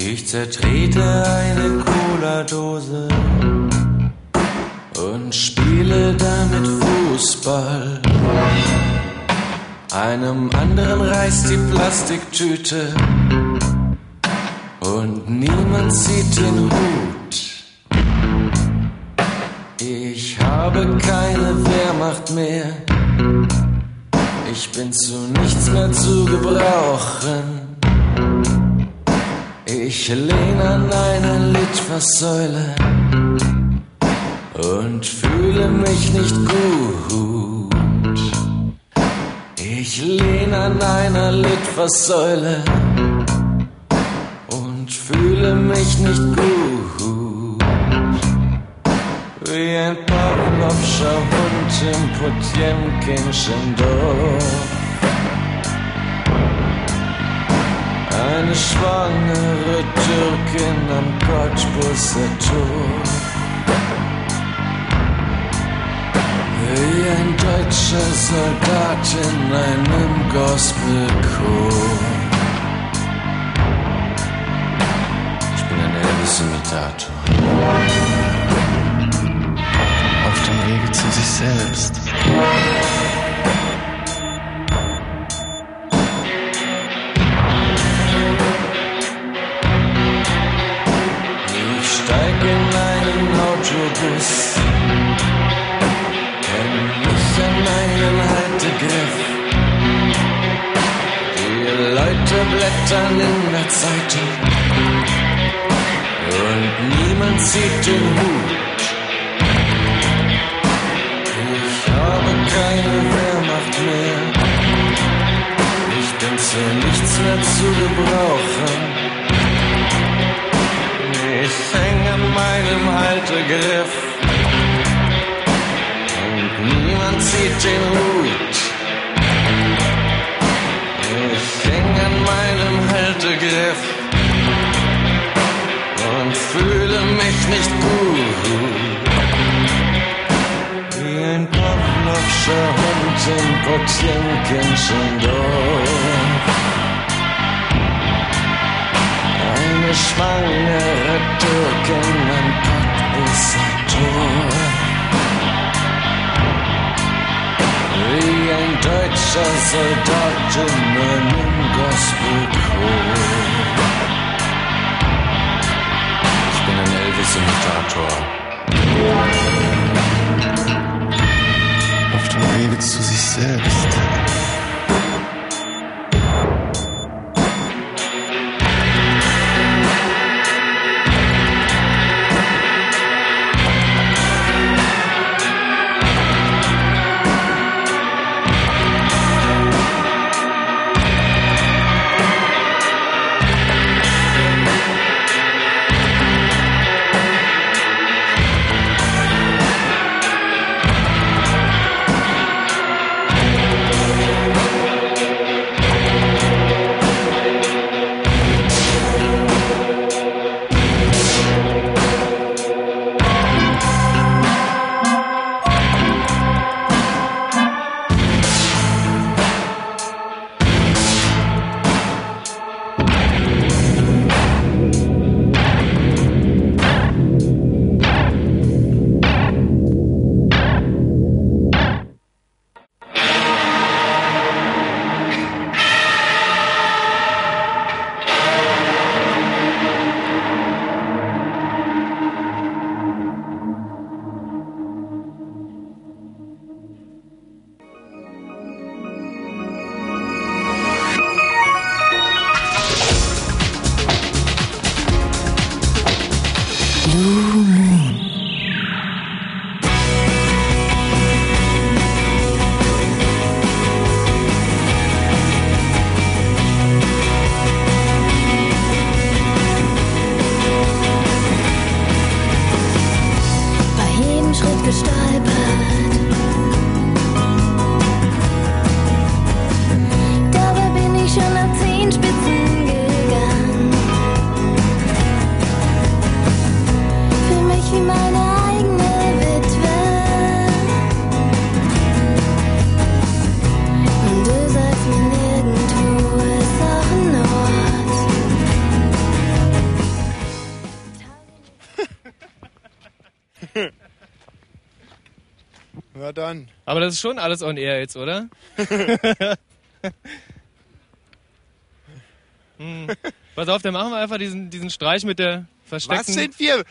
Ich zertrete eine Cola-Dose und spiele damit Fußball. Einem anderen reißt die Plastiktüte und niemand zieht den Hut. Ich habe keine Wehrmacht mehr. Ich bin zu nichts mehr zu gebrauchen. Ich lehne an einer Litfaßsäule und fühle mich nicht gut. Ich lehne an einer Litfaßsäule und fühle mich nicht gut. Wie ein Pavlovscher Hund im Potjemkinschen Dorf. Eine schwangere Türkin am Cottbusser Tor. Wie ein deutscher Soldat in einem Gospelchor. Ich bin ein Elvis-Imitator. Auf dem Wege zu sich selbst. Kenn mich an meinen Haltegriff. Die Leute blättern in der Zeitung und niemand zieht den Hut. Ich habe keine Wehrmacht mehr, ich bin zu nichts mehr zu gebrauchen. Meinem Haltegriff und niemand zieht den Hut. Ich häng an meinem Haltegriff und fühle mich nicht gut. Wie ein Pavlovscher Hund im Potjenkinschen Dorf. Eine schwangere Türkin am Cottbusser Tor. Wie ein deutscher Soldat in einem Gospelchor. Ich bin ein Elvis-Imitator. Auf dem Wege zu sich selbst. Das ist schon alles on air jetzt, oder? hm. Pass auf, dann machen wir einfach diesen, diesen Streich mit der Was versteckten... sind wir?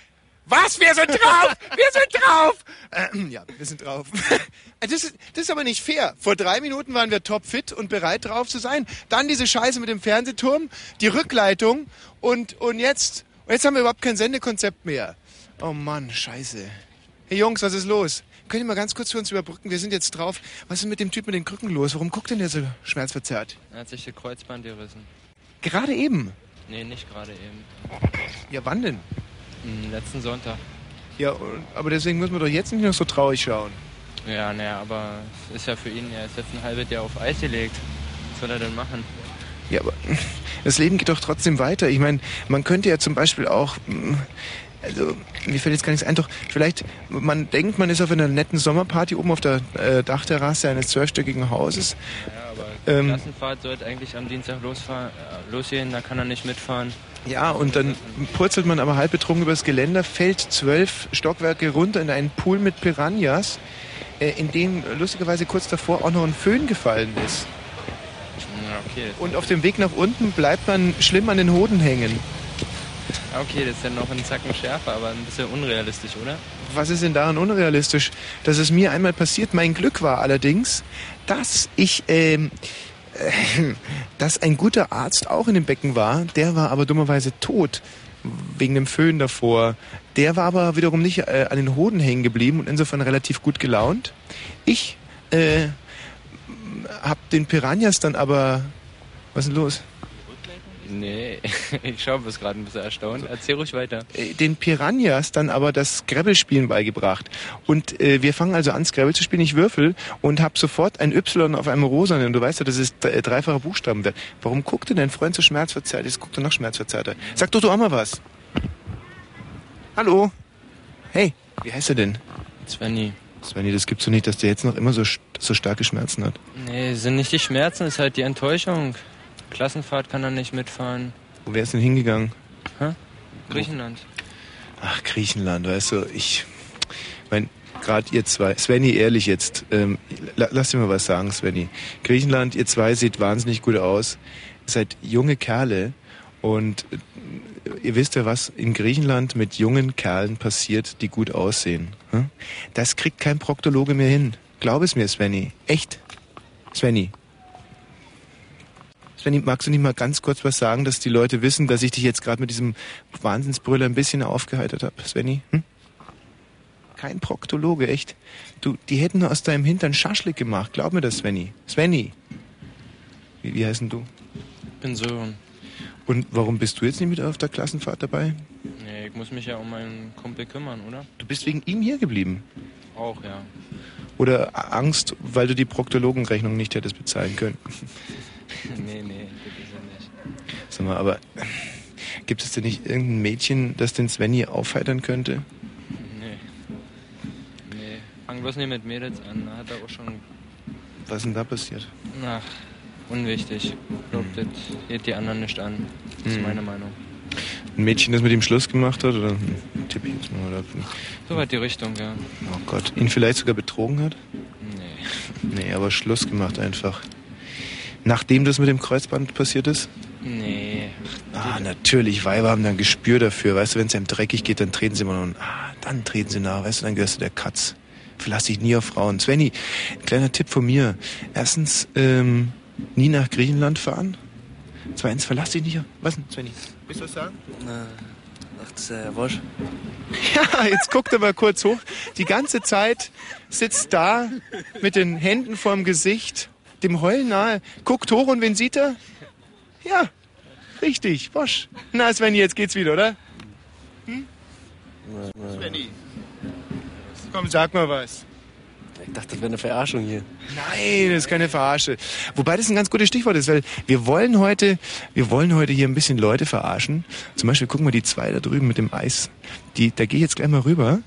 Was? Wir sind drauf! Wir sind drauf! Ähm, ja, wir sind drauf. das, ist, das ist aber nicht fair. Vor drei Minuten waren wir topfit und bereit drauf zu sein. Dann diese Scheiße mit dem Fernsehturm, die Rückleitung und, und jetzt, und jetzt haben wir überhaupt kein Sendekonzept mehr. Oh Mann, scheiße. Hey Jungs, was ist los? Könnt ihr mal ganz kurz für uns überbrücken? Wir sind jetzt drauf. Was ist mit dem Typ mit den Krücken los? Warum guckt denn der so schmerzverzerrt? Er hat sich das Kreuzband gerissen. Gerade eben. Nee, nicht gerade eben. Ja, wann denn? Hm, letzten Sonntag. Ja, aber deswegen müssen wir doch jetzt nicht noch so traurig schauen. Ja, naja, aber es ist ja für ihn, er ist jetzt ein halbes Jahr auf Eis gelegt. Was soll er denn machen? Ja, aber das Leben geht doch trotzdem weiter. Ich meine, man könnte ja zum Beispiel auch, mm, also mir fällt jetzt gar nichts ein, doch vielleicht, man denkt, man ist auf einer netten Sommerparty oben auf der äh, Dachterrasse eines zwölfstöckigen Hauses. Ja, aber Ähm. Klassenfahrt sollte eigentlich am Dienstag losfahren, äh, losgehen, da kann er nicht mitfahren. Ja, und dann purzelt man aber halb betrunken übers Geländer, fällt zwölf Stockwerke runter in einen Pool mit Piranhas, äh, in dem lustigerweise kurz davor auch noch ein Föhn gefallen ist. Ja, okay. Und auf dem Weg nach unten bleibt man schlimm an den Hoden hängen. Okay, das ist ja noch ein Zacken schärfer, aber ein bisschen unrealistisch, oder? Was ist denn daran unrealistisch? Dass es mir einmal passiert. Mein Glück war allerdings, dass ich, ähm, äh, dass ein guter Arzt auch in dem Becken war. Der war aber dummerweise tot wegen dem Föhn davor. Der war aber wiederum nicht äh, an den Hoden hängen geblieben und insofern relativ gut gelaunt. Ich äh, hab den Piranhas dann aber. Was ist denn los? Nee, ich schaue, bist gerade ein bisschen erstaunt. Erzähl ruhig weiter. äh, den Piranhas dann aber das Scrabble-Spielen beigebracht. Und äh, wir fangen also an, Scrabble zu spielen. Ich würfel und habe sofort ein Y auf einem Rosanen. Und du weißt ja, das ist äh, dreifacher Buchstabenwert. Warum guckt denn dein Freund so schmerzverzerrt? Jetzt guckt er noch schmerzverzerrter. Sag doch du auch mal was. Hallo? Hey, wie heißt er denn? Svenny. Svenny, das gibt's doch nicht, dass der jetzt noch immer so, so starke Schmerzen hat. Nee, sind nicht die Schmerzen, ist halt die Enttäuschung. Klassenfahrt kann er nicht mitfahren. Wo wär's denn hingegangen? Griechenland. Ach, Griechenland, weißt du, ich mein, gerade ihr zwei, Svenny, ehrlich jetzt, ähm, la, lass dir mal was sagen, Svenny. Griechenland, ihr zwei seht wahnsinnig gut aus, ihr seid junge Kerle und äh, ihr wisst ja, was in Griechenland mit jungen Kerlen passiert, die gut aussehen. Hm? Das kriegt kein Proktologe mehr hin. Glaub es mir, Svenny. Echt. Svenny. Svenny, magst du nicht mal ganz kurz was sagen, dass die Leute wissen, dass ich dich jetzt gerade mit diesem Wahnsinnsbrüller ein bisschen aufgeheitert habe, Svenny? Hm? Kein Proktologe, echt. Du, die hätten aus deinem Hintern Schaschlik gemacht. Glaub mir das, Svenny. Svenny. Wie, wie heißen du? Ich bin Sören. Und warum bist du jetzt nicht mit auf der Klassenfahrt dabei? Nee, ich muss mich ja um meinen Kumpel kümmern, oder? Du bist wegen ihm hier geblieben. Auch, ja. Oder Angst, weil du die Proktologenrechnung nicht hättest bezahlen können. nee, nee, das ist er nicht. Sag mal, aber gibt es denn nicht irgendein Mädchen, das den Svenny aufheitern könnte? Nee. Nee. Fang bloß nicht mit Mädels an. Da hat er auch schon. Was ist denn da passiert? Ach, unwichtig. Ich glaub, das geht die anderen nicht an. Das ist Hm. meine Meinung. Ein Mädchen, das mit ihm Schluss gemacht hat? Oder hm, tipp ich jetzt mal? Oder, Soweit die Richtung, ja. oh Gott, ihn vielleicht sogar betrogen hat? Nee. Nee, aber Schluss gemacht einfach. Nachdem das mit dem Kreuzband passiert ist? Nee. Ah, natürlich, Weiber haben dann ein Gespür dafür. Weißt du, wenn es einem dreckig geht, dann treten sie immer noch. Ah, dann treten sie nach. Weißt du, dann gehörst du der Katz. Verlass dich nie auf Frauen. Svenny, kleiner Tipp von mir. Erstens, ähm, nie nach Griechenland fahren. Zweitens, verlass dich nicht auf... Was denn, Svenny? Willst du was sagen? Ach, das ist ja Wosch. Ja, jetzt guckt er mal kurz hoch. Die ganze Zeit sitzt da mit den Händen vorm Gesicht, dem Heulen nahe, guckt hoch und wen sieht er? Ja, richtig, Bosch. Na, Svenny, jetzt geht's wieder, oder? Hm? Svenny. Komm, sag mal was. Ich dachte, das wäre eine Verarschung hier. Nein, das ist keine Verarsche. Wobei das ein ganz gutes Stichwort ist, weil wir wollen heute, wir wollen heute hier ein bisschen Leute verarschen. Zum Beispiel gucken wir die zwei da drüben mit dem Eis. Die, da gehe ich jetzt gleich mal rüber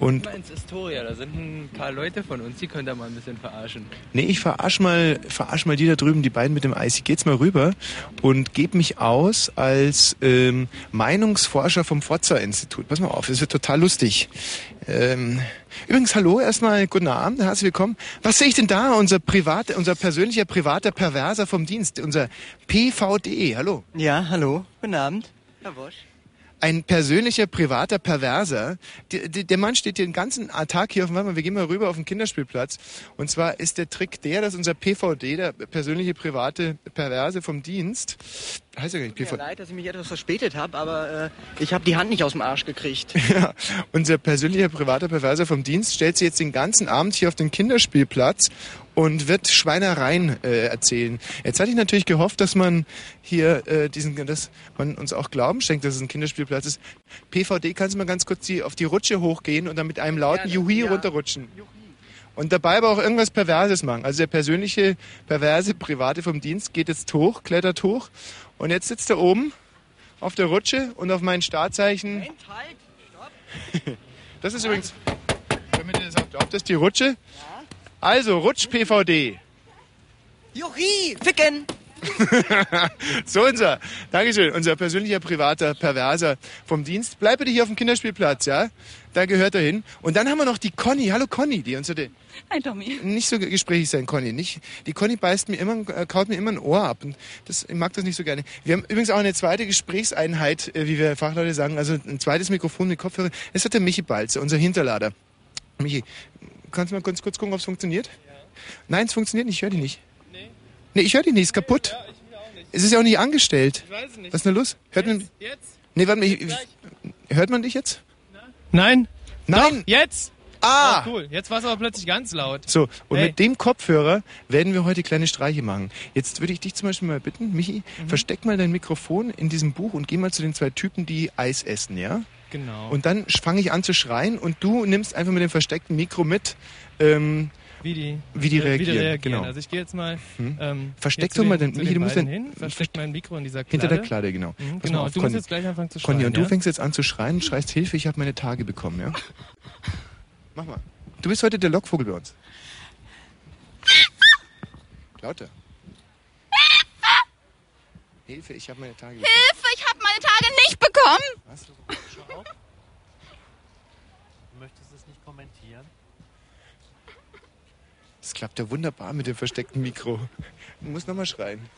Und Mal ins Historia, da sind ein paar Leute von uns, die könnt ihr mal ein bisschen verarschen. nee, ich verarsch mal, verarsch mal die da drüben, die beiden mit dem Eis. Ich geh jetzt mal rüber und gebe mich aus als ähm, Meinungsforscher vom Forza-Institut. Pass mal auf, das wird total lustig. Ähm, übrigens, hallo, erstmal guten Abend, herzlich willkommen. Was sehe ich denn da? Unser privat, unser persönlicher privater Perverser vom Dienst, unser PVD. Hallo. Ja, hallo, guten Abend. Herr Wosch. Ein persönlicher, privater Perverser. Der, der, der Mann steht den ganzen Tag hier auf dem, mal, wir gehen mal rüber auf den Kinderspielplatz. Und zwar ist der Trick der, dass unser PVD, der persönliche, private Perverse vom Dienst, heißt ja gar nicht Tut mir PVD, leid, dass ich mich etwas verspätet habe, aber äh, ich habe die Hand nicht aus dem Arsch gekriegt. ja, unser persönlicher, privater Perverser vom Dienst stellt sich jetzt den ganzen Abend hier auf den Kinderspielplatz und wird Schweinereien äh, erzählen. Jetzt hatte ich natürlich gehofft, dass man hier äh, diesen, dass man uns auch Glauben schenkt, dass es ein Kinderspielplatz ist. PVD, kannst du mal ganz kurz die, auf die Rutsche hochgehen und dann mit einem lauten Gerne, Juhi ja. runterrutschen. Und dabei aber auch irgendwas Perverses machen. Also der persönliche, perverse, private vom Dienst geht jetzt hoch, klettert hoch und jetzt sitzt er oben auf der Rutsche und auf mein Startzeichen. Moment, halt! Das ist übrigens, damit ihr das auch glaubt, das ist die Rutsche. Also, Rutsch PVD. Juhi, ficken! So unser, Dankeschön, unser persönlicher, privater Perverser vom Dienst. Bleib bitte hier auf dem Kinderspielplatz, ja? Da gehört er hin. Und dann haben wir noch die Conny. Hallo Conny, die uns heute Hi Tommy. nicht so gesprächig sein, Conny. Nicht, die Conny beißt mir immer, äh, kaut mir immer ein Ohr ab. Und das, ich mag das nicht so gerne. Wir haben übrigens auch eine zweite Gesprächseinheit, äh, wie wir Fachleute sagen, also ein zweites Mikrofon mit Kopfhörer. Das hat der Michi Balzer, unser Hinterlader. Michi, kannst du mal kurz, kurz gucken, ob es funktioniert? Nein, es funktioniert nicht, ich höre dich nicht. Nee. Nee, ich höre dich nicht, ist kaputt. Ja, ich auch nicht. Es ist ja auch nicht angestellt. Ich weiß es nicht. Was ist denn los? Hört man, Jetzt? Jetzt? nee, warte mal, ich, ich, hört man dich jetzt? Nein. Nein! Jetzt? Ah! Oh, cool. Jetzt war es aber plötzlich ganz laut. So, und Hey. mit dem Kopfhörer werden wir heute kleine Streiche machen. Jetzt würde ich dich zum Beispiel mal bitten, Michi, Mhm. versteck mal dein Mikrofon in diesem Buch und geh mal zu den zwei Typen, die Eis essen, ja? Genau. Und dann fange ich an zu schreien und du nimmst einfach mit dem versteckten Mikro mit, ähm, wie die, wie die reagieren, Wie die reagieren. genau. Also ich gehe jetzt mal Hm. ähm, Versteck doch mal den, den- Michi, den du musst den- hin, versteck mein Mikro in dieser Kladde. hinter der Klade, genau. Mhm, genau, auf, du musst Conny. jetzt gleich anfangen zu schreien. Conny, und du ja? fängst jetzt an zu schreien und schreist Hilfe, ich habe meine Tage bekommen, ja? Mach mal. Du bist heute der Lockvogel bei uns. Lauter. Hilfe, ich habe meine Tage bekommen. Hilfe, ich habe meine Tage nicht bekommen. Was? Du möchtest es nicht kommentieren? Das klappt ja wunderbar mit dem versteckten Mikro. Du musst nochmal schreien.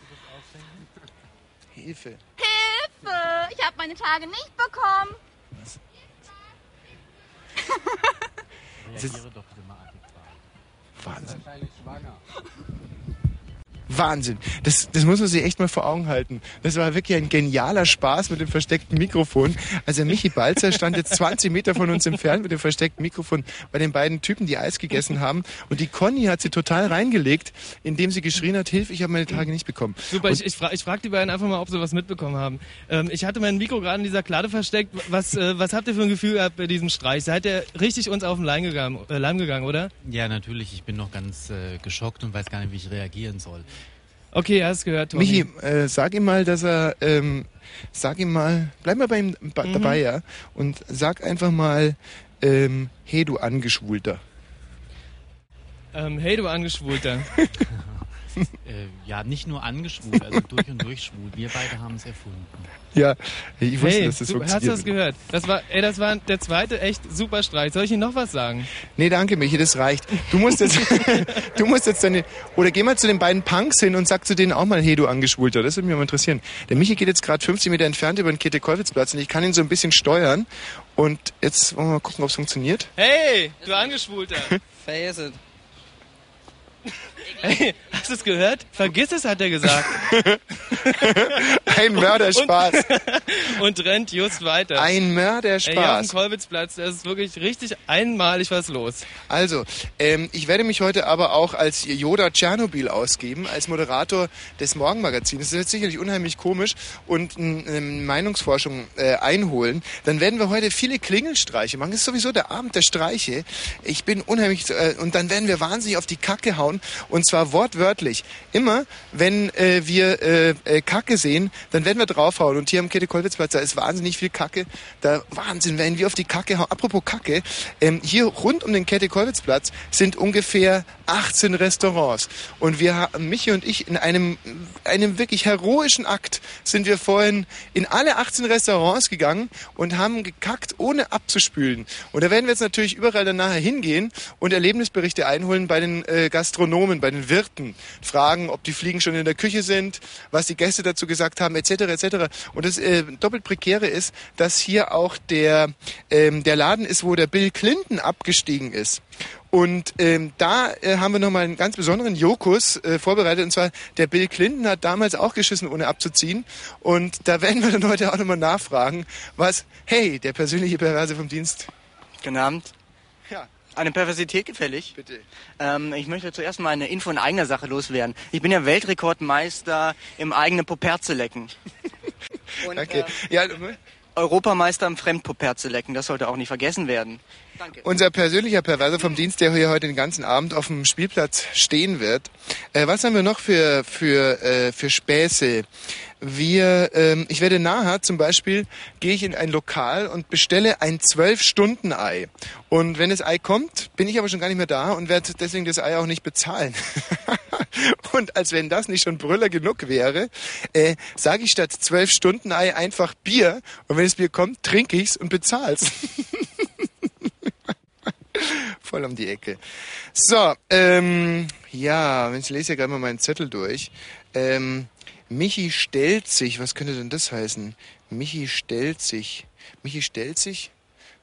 Hilfe. Hilfe, ich habe meine Tage nicht bekommen. ist- Reagiere doch bitte mal adäquat. Wahnsinn. Wahnsinn. Das, das muss man sich echt mal vor Augen halten. Das war wirklich ein genialer Spaß mit dem versteckten Mikrofon. Also Michi Balzer stand jetzt 20 Meter von uns entfernt mit dem versteckten Mikrofon bei den beiden Typen, die Eis gegessen haben. Und die Conny hat sie total reingelegt, indem sie geschrien hat, Hilfe, ich habe meine Tage nicht bekommen. Super, Und- ich, ich, fra ich frage die beiden einfach mal, ob sie was mitbekommen haben. Ähm, ich hatte mein Mikro gerade in dieser Klade versteckt. Was, äh, was habt ihr für ein Gefühl gehabt bei diesem Streich? Seid ihr richtig uns auf den Leim gegangen, äh, Leim gegangen oder? Ja, natürlich. Ich bin noch ganz äh, geschockt und weiß gar nicht, wie ich reagieren soll. Okay, er hast gehört, Tommy. Michi, äh, sag ihm mal, dass er, ähm, sag ihm mal, bleib mal bei ihm ba Mhm. dabei, ja, und sag einfach mal, ähm, hey du Angeschwulter. Ähm, hey, du Angeschwulter. Äh, ja, nicht nur angeschwult, also durch und durch schwul. Wir beide haben es erfunden. Ja, ich wusste, hey, dass das du, hast funktioniert. du das gehört? Das war, ey, das war der zweite echt super Streich. Soll ich Ihnen noch was sagen? Nee, danke, Michi, das reicht. Du musst jetzt, du musst jetzt deine, oder geh mal zu den beiden Punks hin und sag zu denen auch mal, hey, du Angeschwulter. Das würde mich mal interessieren. Der Michi geht jetzt gerade 50 Meter entfernt über den Käthe-Kollwitz-Platz und ich kann ihn so ein bisschen steuern. Und jetzt wollen wir mal gucken, ob es funktioniert. Hey, du Angeschwulter. Face it. Hey, hast du es gehört? Vergiss es, hat er gesagt. Ein Mörderspaß. Und rennt just weiter. Ein Ey, hier auf dem Mörderspaß. Kolwitzplatz, da ist wirklich richtig einmalig was los. Also, ähm, ich werde mich heute aber auch als Yoda Tschernobyl ausgeben, als Moderator des Morgenmagazins. Das ist jetzt sicherlich unheimlich komisch und eine Meinungsforschung äh, einholen. Dann werden wir heute viele Klingelstreiche machen. Das ist sowieso der Abend der Streiche. Ich bin unheimlich, äh, und dann werden wir wahnsinnig auf die Kacke hauen draufhauen. Und zwar wortwörtlich. Immer, wenn äh, wir äh, äh, Kacke sehen, dann werden wir draufhauen. Und hier am Käthe-Kollwitz-Platz, da ist wahnsinnig viel Kacke. Da Wahnsinn, wenn wir auf die Kacke hauen. Apropos Kacke, ähm, hier rund um den Käthe-Kollwitz-Platz sind ungefähr 18 Restaurants. Und wir haben, Michi und ich, in einem, einem wirklich heroischen Akt sind wir vorhin in alle 18 Restaurants gegangen und haben gekackt, ohne abzuspülen. Und da werden wir jetzt natürlich überall dann nachher hingehen und Erlebnisberichte einholen bei den äh, Gastronomen, bei den Wirten. Fragen, ob die Fliegen schon in der Küche sind, was die Gäste dazu gesagt haben, etc. etc. Und das äh, doppelt prekäre ist, dass hier auch der, ähm, der Laden ist, wo der Bill Clinton abgestiegen ist. Und ähm, da äh, haben wir nochmal einen ganz besonderen Jokus äh, vorbereitet. Und zwar, der Bill Clinton hat damals auch geschissen, ohne abzuziehen. Und da werden wir dann heute auch nochmal nachfragen, was, hey, der persönliche Perverse vom Dienst. Guten Abend. Ja. Eine Perversität gefällig? Bitte. Ähm, ich möchte zuerst mal eine Info in eigener Sache loswerden. Ich bin ja Weltrekordmeister im eigenen Poperze lecken. Und, Okay. äh, Ja, Europameister im Fremdpoperze lecken. Das sollte auch nicht vergessen werden. Danke. unser persönlicher Perverse vom Dienst, der hier heute den ganzen Abend auf dem Spielplatz stehen wird. Äh, was haben wir noch für, für, äh, für Späße? Wir, ähm, ich werde nachher zum Beispiel, gehe ich in ein Lokal und bestelle ein Zwölf-Stunden-Ei. Und wenn das Ei kommt, bin ich aber schon gar nicht mehr da und werde deswegen das Ei auch nicht bezahlen. und als wenn das nicht schon Brüller genug wäre, äh, sage ich statt Zwölf-Stunden-Ei einfach Bier. Und wenn das Bier kommt, trinke ich's und bezahl's. Voll um die Ecke. So, ähm, ja, ich lese ja gerade mal meinen Zettel durch. Ähm, Michi stellt sich, was könnte denn das heißen? Michi stellt sich. Michi stellt sich?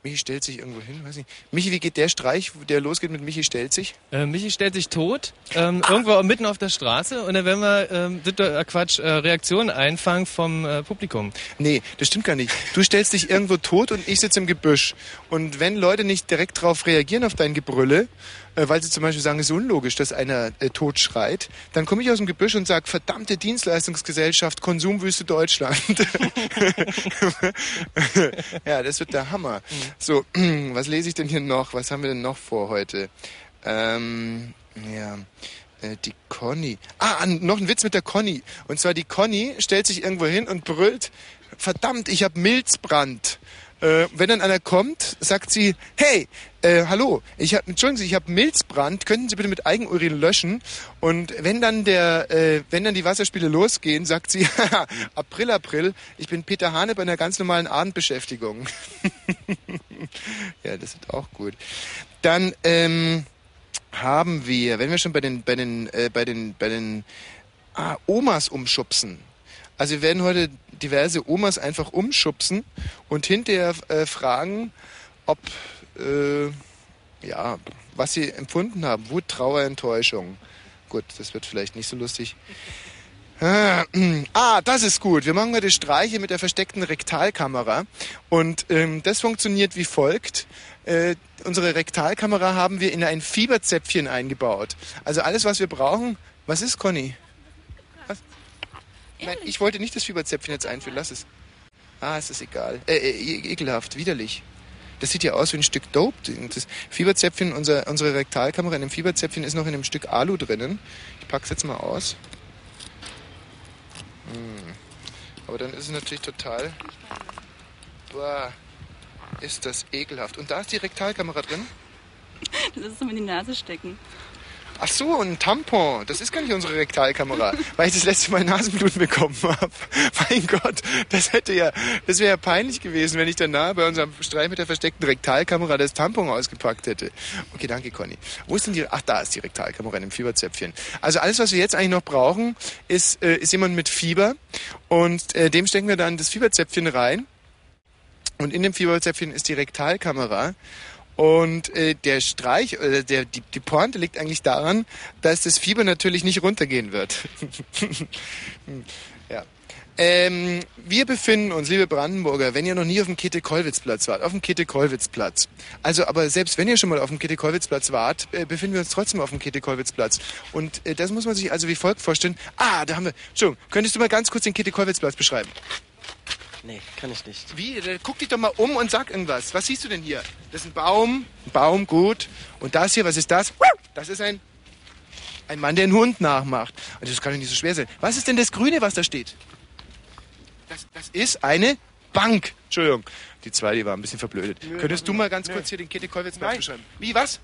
Michi stellt sich irgendwo hin, weiß nicht. Michi, wie geht der Streich, der losgeht mit Michi stellt sich? Äh, Michi stellt sich tot, ähm, irgendwo mitten auf der Straße und dann werden wir, ähm, äh, Quatsch, äh, Reaktionen einfangen vom äh, Publikum. Nee, das stimmt gar nicht. Du stellst dich irgendwo tot und ich sitze im Gebüsch. Und wenn Leute nicht direkt darauf reagieren, auf dein Gebrülle, äh, weil sie zum Beispiel sagen, es ist unlogisch, dass einer äh, tot schreit, dann komme ich aus dem Gebüsch und sage, verdammte Dienstleistungsgesellschaft, Konsumwüste Deutschland. ja, das wird der Hammer. So, was lese ich denn hier noch? Was haben wir denn noch vor heute? Ähm, ja, äh, die Conny. Ah, noch ein Witz mit der Conny. Und zwar die Conny stellt sich irgendwo hin und brüllt, verdammt, ich habe Milzbrand. Äh, wenn dann einer kommt, sagt sie, hey, äh, hallo, ich hab, entschuldigen Sie, ich habe Milzbrand, könnten Sie bitte mit Eigenurin löschen? Und wenn dann der, äh, wenn dann die Wasserspiele losgehen, sagt sie, April, April, ich bin Peter Hane bei einer ganz normalen Abendbeschäftigung. ja, das wird auch gut. Dann, ähm, haben wir, wenn wir schon bei den, bei den, äh, bei den, bei den ah, Omas umschubsen. Also wir werden heute diverse Omas einfach umschubsen und hinterher äh, fragen, ob, äh, ja, was sie empfunden haben. Wut, Trauer, Enttäuschung. Gut, das wird vielleicht nicht so lustig. Ah, das ist gut. Wir machen heute Streiche mit der versteckten Rektalkamera. Und ähm, das funktioniert wie folgt. Äh, unsere Rektalkamera haben wir in ein Fieberzäpfchen eingebaut. Also alles, was wir brauchen. Was ist, Conny? Nein, ich wollte nicht das Fieberzäpfchen jetzt einführen. Lass es. Ah, es ist egal. Äh, äh, e- ekelhaft, widerlich. Das sieht ja aus wie ein Stück Dope. Das Fieberzäpfchen, unser, unsere Rektalkamera in dem Fieberzäpfchen ist noch in einem Stück Alu drinnen. Ich pack's jetzt mal aus. Hm. Aber dann ist es natürlich total. Boah, ist das ekelhaft. Und da ist die Rektalkamera drin. Das ist zum in die Nase stecken. Ach so, ein Tampon. Das ist gar nicht unsere Rektalkamera, weil ich das letzte Mal Nasenbluten bekommen habe. Mein Gott, das hätte ja, das wäre ja peinlich gewesen, wenn ich danach bei unserem Streit mit der versteckten Rektalkamera das Tampon ausgepackt hätte. Okay, danke, Conny. Wo ist denn die? Ach, da ist die Rektalkamera in dem Fieberzäpfchen. Also alles, was wir jetzt eigentlich noch brauchen, ist, äh, ist jemand mit Fieber und äh, dem stecken wir dann das Fieberzäpfchen rein. Und in dem Fieberzäpfchen ist die Rektalkamera. Und äh, der Streich, äh, der, die, die Pointe liegt eigentlich daran, dass das Fieber natürlich nicht runtergehen wird. ja. Ähm, wir befinden uns, liebe Brandenburger, wenn ihr noch nie auf dem Käthe-Kollwitz-Platz wart, auf dem Käthe-Kollwitz-Platz. Also, aber selbst wenn ihr schon mal auf dem Käthe-Kollwitz-Platz wart, äh, befinden wir uns trotzdem auf dem Käthe-Kollwitz-Platz. Und äh, das muss man sich also wie folgt vorstellen. Ah, da haben wir, Entschuldigung, könntest du mal ganz kurz den Käthe-Kollwitz-Platz beschreiben? Nee, kann ich nicht. Wie? Da Guck dich doch mal um und sag irgendwas. Was siehst du denn hier? Das ist ein Baum. Ein Baum, gut. Und das hier, was ist das? Das ist ein Ein Mann, der einen Hund nachmacht. Also das kann doch nicht so schwer sein. Was ist denn das Grüne, was da steht? Das, das ist eine Bank. Entschuldigung. Die zwei, die war ein bisschen verblödet. Könntest du mal ganz kurz hier den Käthe-Kollwitz-Platz beschreiben? Wie, was?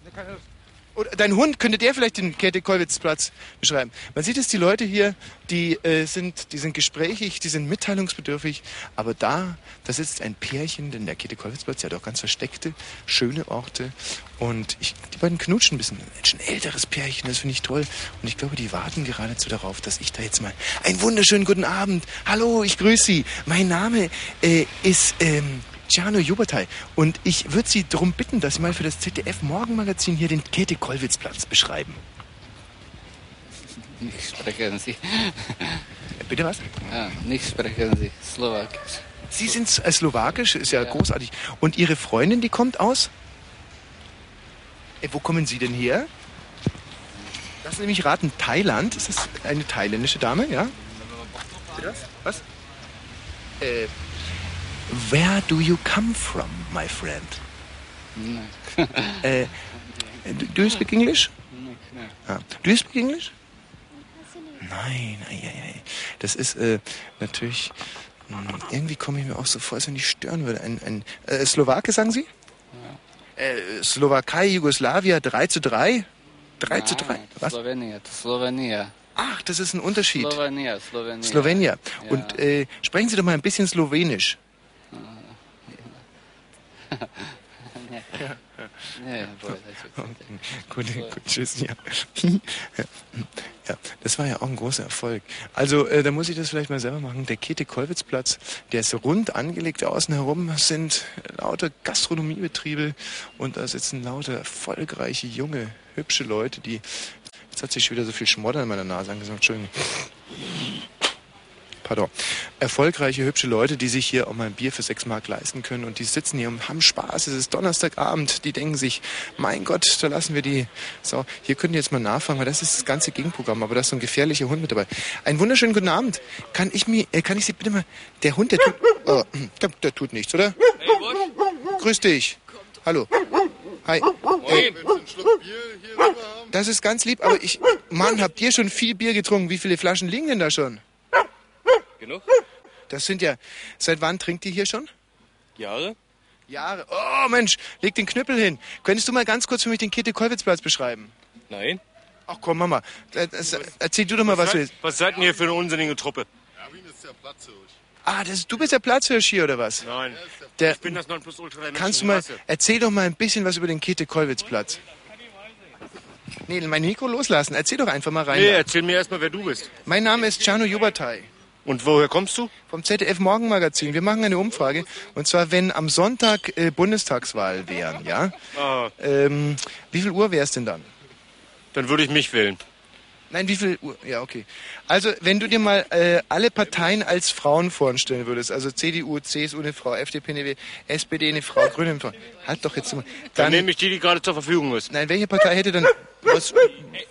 Oder dein Hund, könnte der vielleicht den Käthe-Kollwitz-Platz beschreiben? Man sieht es, die Leute hier, die, äh, sind, die sind gesprächig, die sind mitteilungsbedürftig. Aber da, da sitzt ein Pärchen, denn der Käthe-Kollwitz-Platz hat auch ganz versteckte, schöne Orte. Und ich, die beiden knutschen ein bisschen. Mensch, ein älteres Pärchen, das finde ich toll. Und ich glaube, die warten geradezu darauf, dass ich da jetzt mal einen wunderschönen guten Abend. Hallo, ich grüße Sie. Mein Name äh, ist ähm, Ciano Jubertei. Und ich würde Sie darum bitten, dass Sie mal für das ZDF-Morgenmagazin hier den Käthe-Kollwitz-Platz beschreiben. Nicht sprechen Sie. Äh, Bitte was? Ja, nicht sprechen Sie Slowakisch. Sie sind äh, slowakisch, ist ja, großartig. Und Ihre Freundin, die kommt aus? Äh, wo kommen Sie denn her? Lassen Sie mich raten, Thailand? Ist das eine thailändische Dame, ja? Bitte was? Was? Äh, where do you come from, my friend? Nein. Äh, do, you speak English? Nein. Ah. Do you speak English? Nein, ei, ei, ei. das ist äh, natürlich. Mh, irgendwie komme ich mir auch so vor, als wenn ich stören würde. Ein, ein äh, Slowake, sagen Sie? Äh, Slowakei, Jugoslawien 3 zu 3? 3 zu 3? Nein, Was? Slowenien, Slowenien. Ach, das ist ein Unterschied. Slowenien, Slowenien. Slowenia. Ja. Und äh, sprechen Sie doch mal ein bisschen Slowenisch. Nee, boy, das ist Gut, gut, tschüss. Ja. ja, das war ja auch ein großer Erfolg. Also, äh, da muss ich das vielleicht mal selber machen. Der Käthe-Kollwitz-Platz, der ist rund angelegt. Außen herum sind lauter Gastronomiebetriebe und da sitzen lauter erfolgreiche, junge, hübsche Leute, die. Jetzt hat sich wieder so viel Schmodder in meiner Nase angesagt. Entschuldigung. Pardon. Erfolgreiche, hübsche Leute, die sich hier auch mal ein Bier für sechs Mark leisten können und die sitzen hier und haben Spaß. Es ist Donnerstagabend. Die denken sich, mein Gott, da lassen wir die. So, hier könnt ihr jetzt mal nachfragen, weil das ist das ganze Gegenprogramm, aber da ist so ein gefährlicher Hund mit dabei. Einen wunderschönen guten Abend. Kann ich mir, äh, kann ich Sie bitte mal, der Hund, der tut, oh, der, der tut nichts, oder? Grüß dich. Hallo. Hi. Äh, das ist ganz lieb, aber ich, Mann, habt ihr schon viel Bier getrunken? Wie viele Flaschen liegen denn da schon? Genug? Das sind ja. Seit wann trinkt ihr hier schon? Jahre? Jahre. Oh Mensch, leg den Knüppel hin. Könntest du mal ganz kurz für mich den Käthe-Kollwitz-Platz beschreiben? Nein. Ach komm, Mama. Äh, das- Erzähl du doch mal, was du willst. Was seid denn hier für eine unsinnige Truppe? Ah, das, du bist der Platzhirsch hier, oder was? Nein. Der, Ich bin das Nonplusultra der kannst du mal, Rasse. erzähl doch mal ein bisschen was über den Käthe-Kollwitz-Platz. Nee, mein Mikro loslassen. Erzähl doch einfach mal rein. Nee, erzähl mir erstmal, wer du bist. Mein Name ist Ciano Jubertei. Und woher kommst du? Vom ZDF Morgenmagazin. Wir machen eine Umfrage. Und zwar, wenn am Sonntag äh, Bundestagswahl wären, ja? Ah, Ähm, wie viel Uhr wäre es denn dann? dann würde ich mich wählen. Nein, wie viel Uhr? Ja, okay. Also, wenn du dir mal äh, alle Parteien als Frauen vorstellen würdest, also CDU, CSU eine Frau, FDP eine SPD eine Frau, Grüne eine Frau, halt doch jetzt mal. Dann Dann, nehme ich die, die gerade zur Verfügung ist. nein, welche Partei hätte dann was?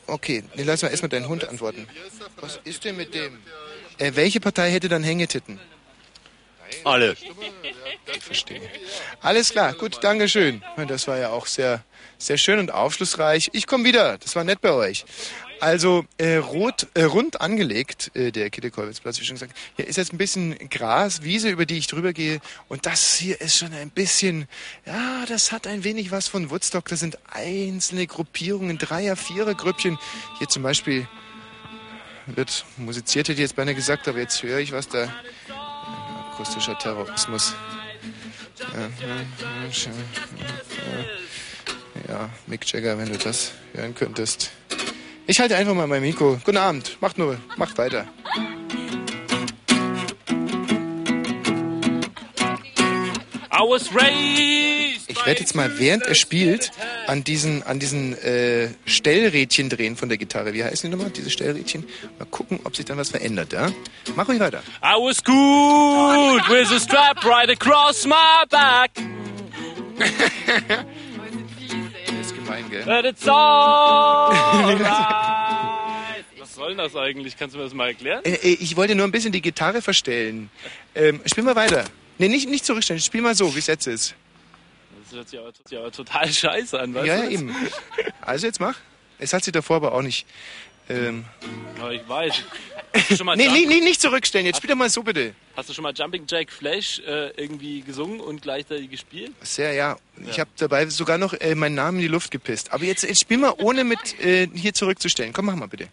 Okay, nee, lass mal erstmal deinen Hund antworten. Was ist denn mit dem? Äh, welche Partei hätte dann Hängetitten? Alle. Ich verstehe. Alles klar, gut, Dankeschön. Das war ja auch sehr, sehr schön und aufschlussreich. Ich komme wieder, das war nett bei euch. Also äh, rot, äh, rund angelegt, äh, der Kittekolwitzplatz, wie schon gesagt. Hier ist jetzt ein bisschen Gras, Wiese, über die ich drüber gehe. Und das hier ist schon ein bisschen, ja, das hat ein wenig was von Woodstock. Das sind einzelne Gruppierungen, Dreier-, Vierer-Grüppchen. Hier zum Beispiel wird musiziert, hätte ich jetzt beinahe gesagt, aber jetzt höre ich was da. Akustischer Terrorismus. Ja, Mick Jagger, wenn du das hören könntest. Ich halte einfach mal mein Mikro. Guten Abend. Macht nur, macht weiter. I was raised Ich werde jetzt mal, während er spielt, an diesen, an diesen äh, Stellrädchen drehen von der Gitarre. Wie heißen die nochmal, diese Stellrädchen? Mal gucken, ob sich dann was verändert, ja? Mach ruhig weiter. I was good with a strap right across my back. Das ist gemein, gell? But it's alright. Was soll das eigentlich? Kannst du mir das mal erklären? Äh, äh, ich wollte nur ein bisschen die Gitarre verstellen. Ähm, spiel mal weiter. Nee, nicht, nicht zurückstellen. Spiel mal so, wie es jetzt ist. Das hört sich aber, hört sich aber total scheiße an, weißt ja, du? ja, eben. Also jetzt mach. Es hat sich davor aber auch nicht, Ähm, Ja, ich weiß. Hast schon mal nee, nee, nee, nicht zurückstellen. Jetzt spiel doch mal so bitte. Hast du schon mal Jumping Jack Flash äh, irgendwie gesungen und gleichzeitig gespielt? Sehr, ja. Ich habe dabei sogar noch äh, meinen Namen in die Luft gepisst. Aber jetzt, jetzt spiel mal ohne mit äh, hier zurückzustellen. Komm, mach mal bitte.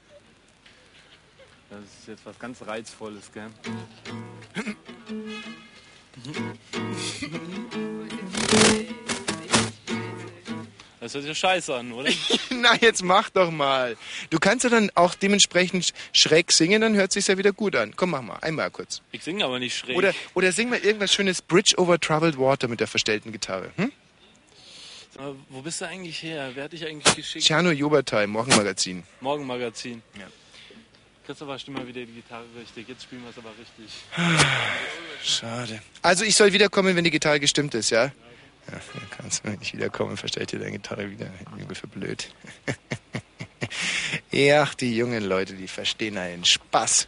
Das ist jetzt was ganz Reizvolles, gell? Das hört sich ja scheiße an, oder? Na, jetzt mach doch mal. Du kannst ja dann auch dementsprechend schräg singen, dann hört sich's ja wieder gut an. Komm, mach mal. Einmal kurz. Ich singe aber nicht schräg. Oder, oder sing mal irgendwas schönes Bridge over Troubled Water mit der verstellten Gitarre. Hm? Mal, wo bist du eigentlich her? Wer hat dich eigentlich geschickt? Tscherno Jobertai, Morgenmagazin. Morgenmagazin. Ja. Christopher, stimm mal wieder die Gitarre richtig. Jetzt spielen wir es aber richtig. Schade. Also ich soll wiederkommen, wenn die Gitarre gestimmt ist, ja? Ja, dann kannst du nicht wiederkommen, verstellt dir deine Gitarre wieder. Junge für blöd. Ja, die jungen Leute, die verstehen einen Spaß.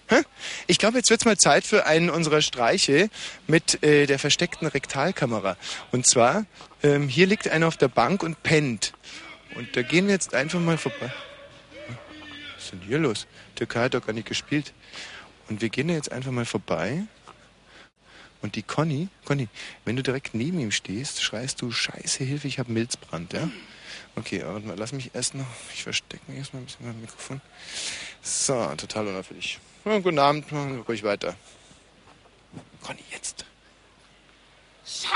Ich glaube, jetzt wird's mal Zeit für einen unserer Streiche mit äh, der versteckten Rektalkamera. Und zwar, ähm, hier liegt einer auf der Bank und pennt. Und da gehen wir jetzt einfach mal vorbei. Was ist denn hier los? Türkei hat doch gar nicht gespielt. Und wir gehen da jetzt einfach mal vorbei. Und die Conny, Conny, wenn du direkt neben ihm stehst, schreist du, Scheiße, Hilfe, ich habe Milzbrand, ja? Okay, aber warte mal, lass mich erst noch, ich verstecke mich erstmal ein bisschen beim Mikrofon. So, total unauffällig. Ja, guten Abend, ruhig weiter. Conny, jetzt. Scheiße!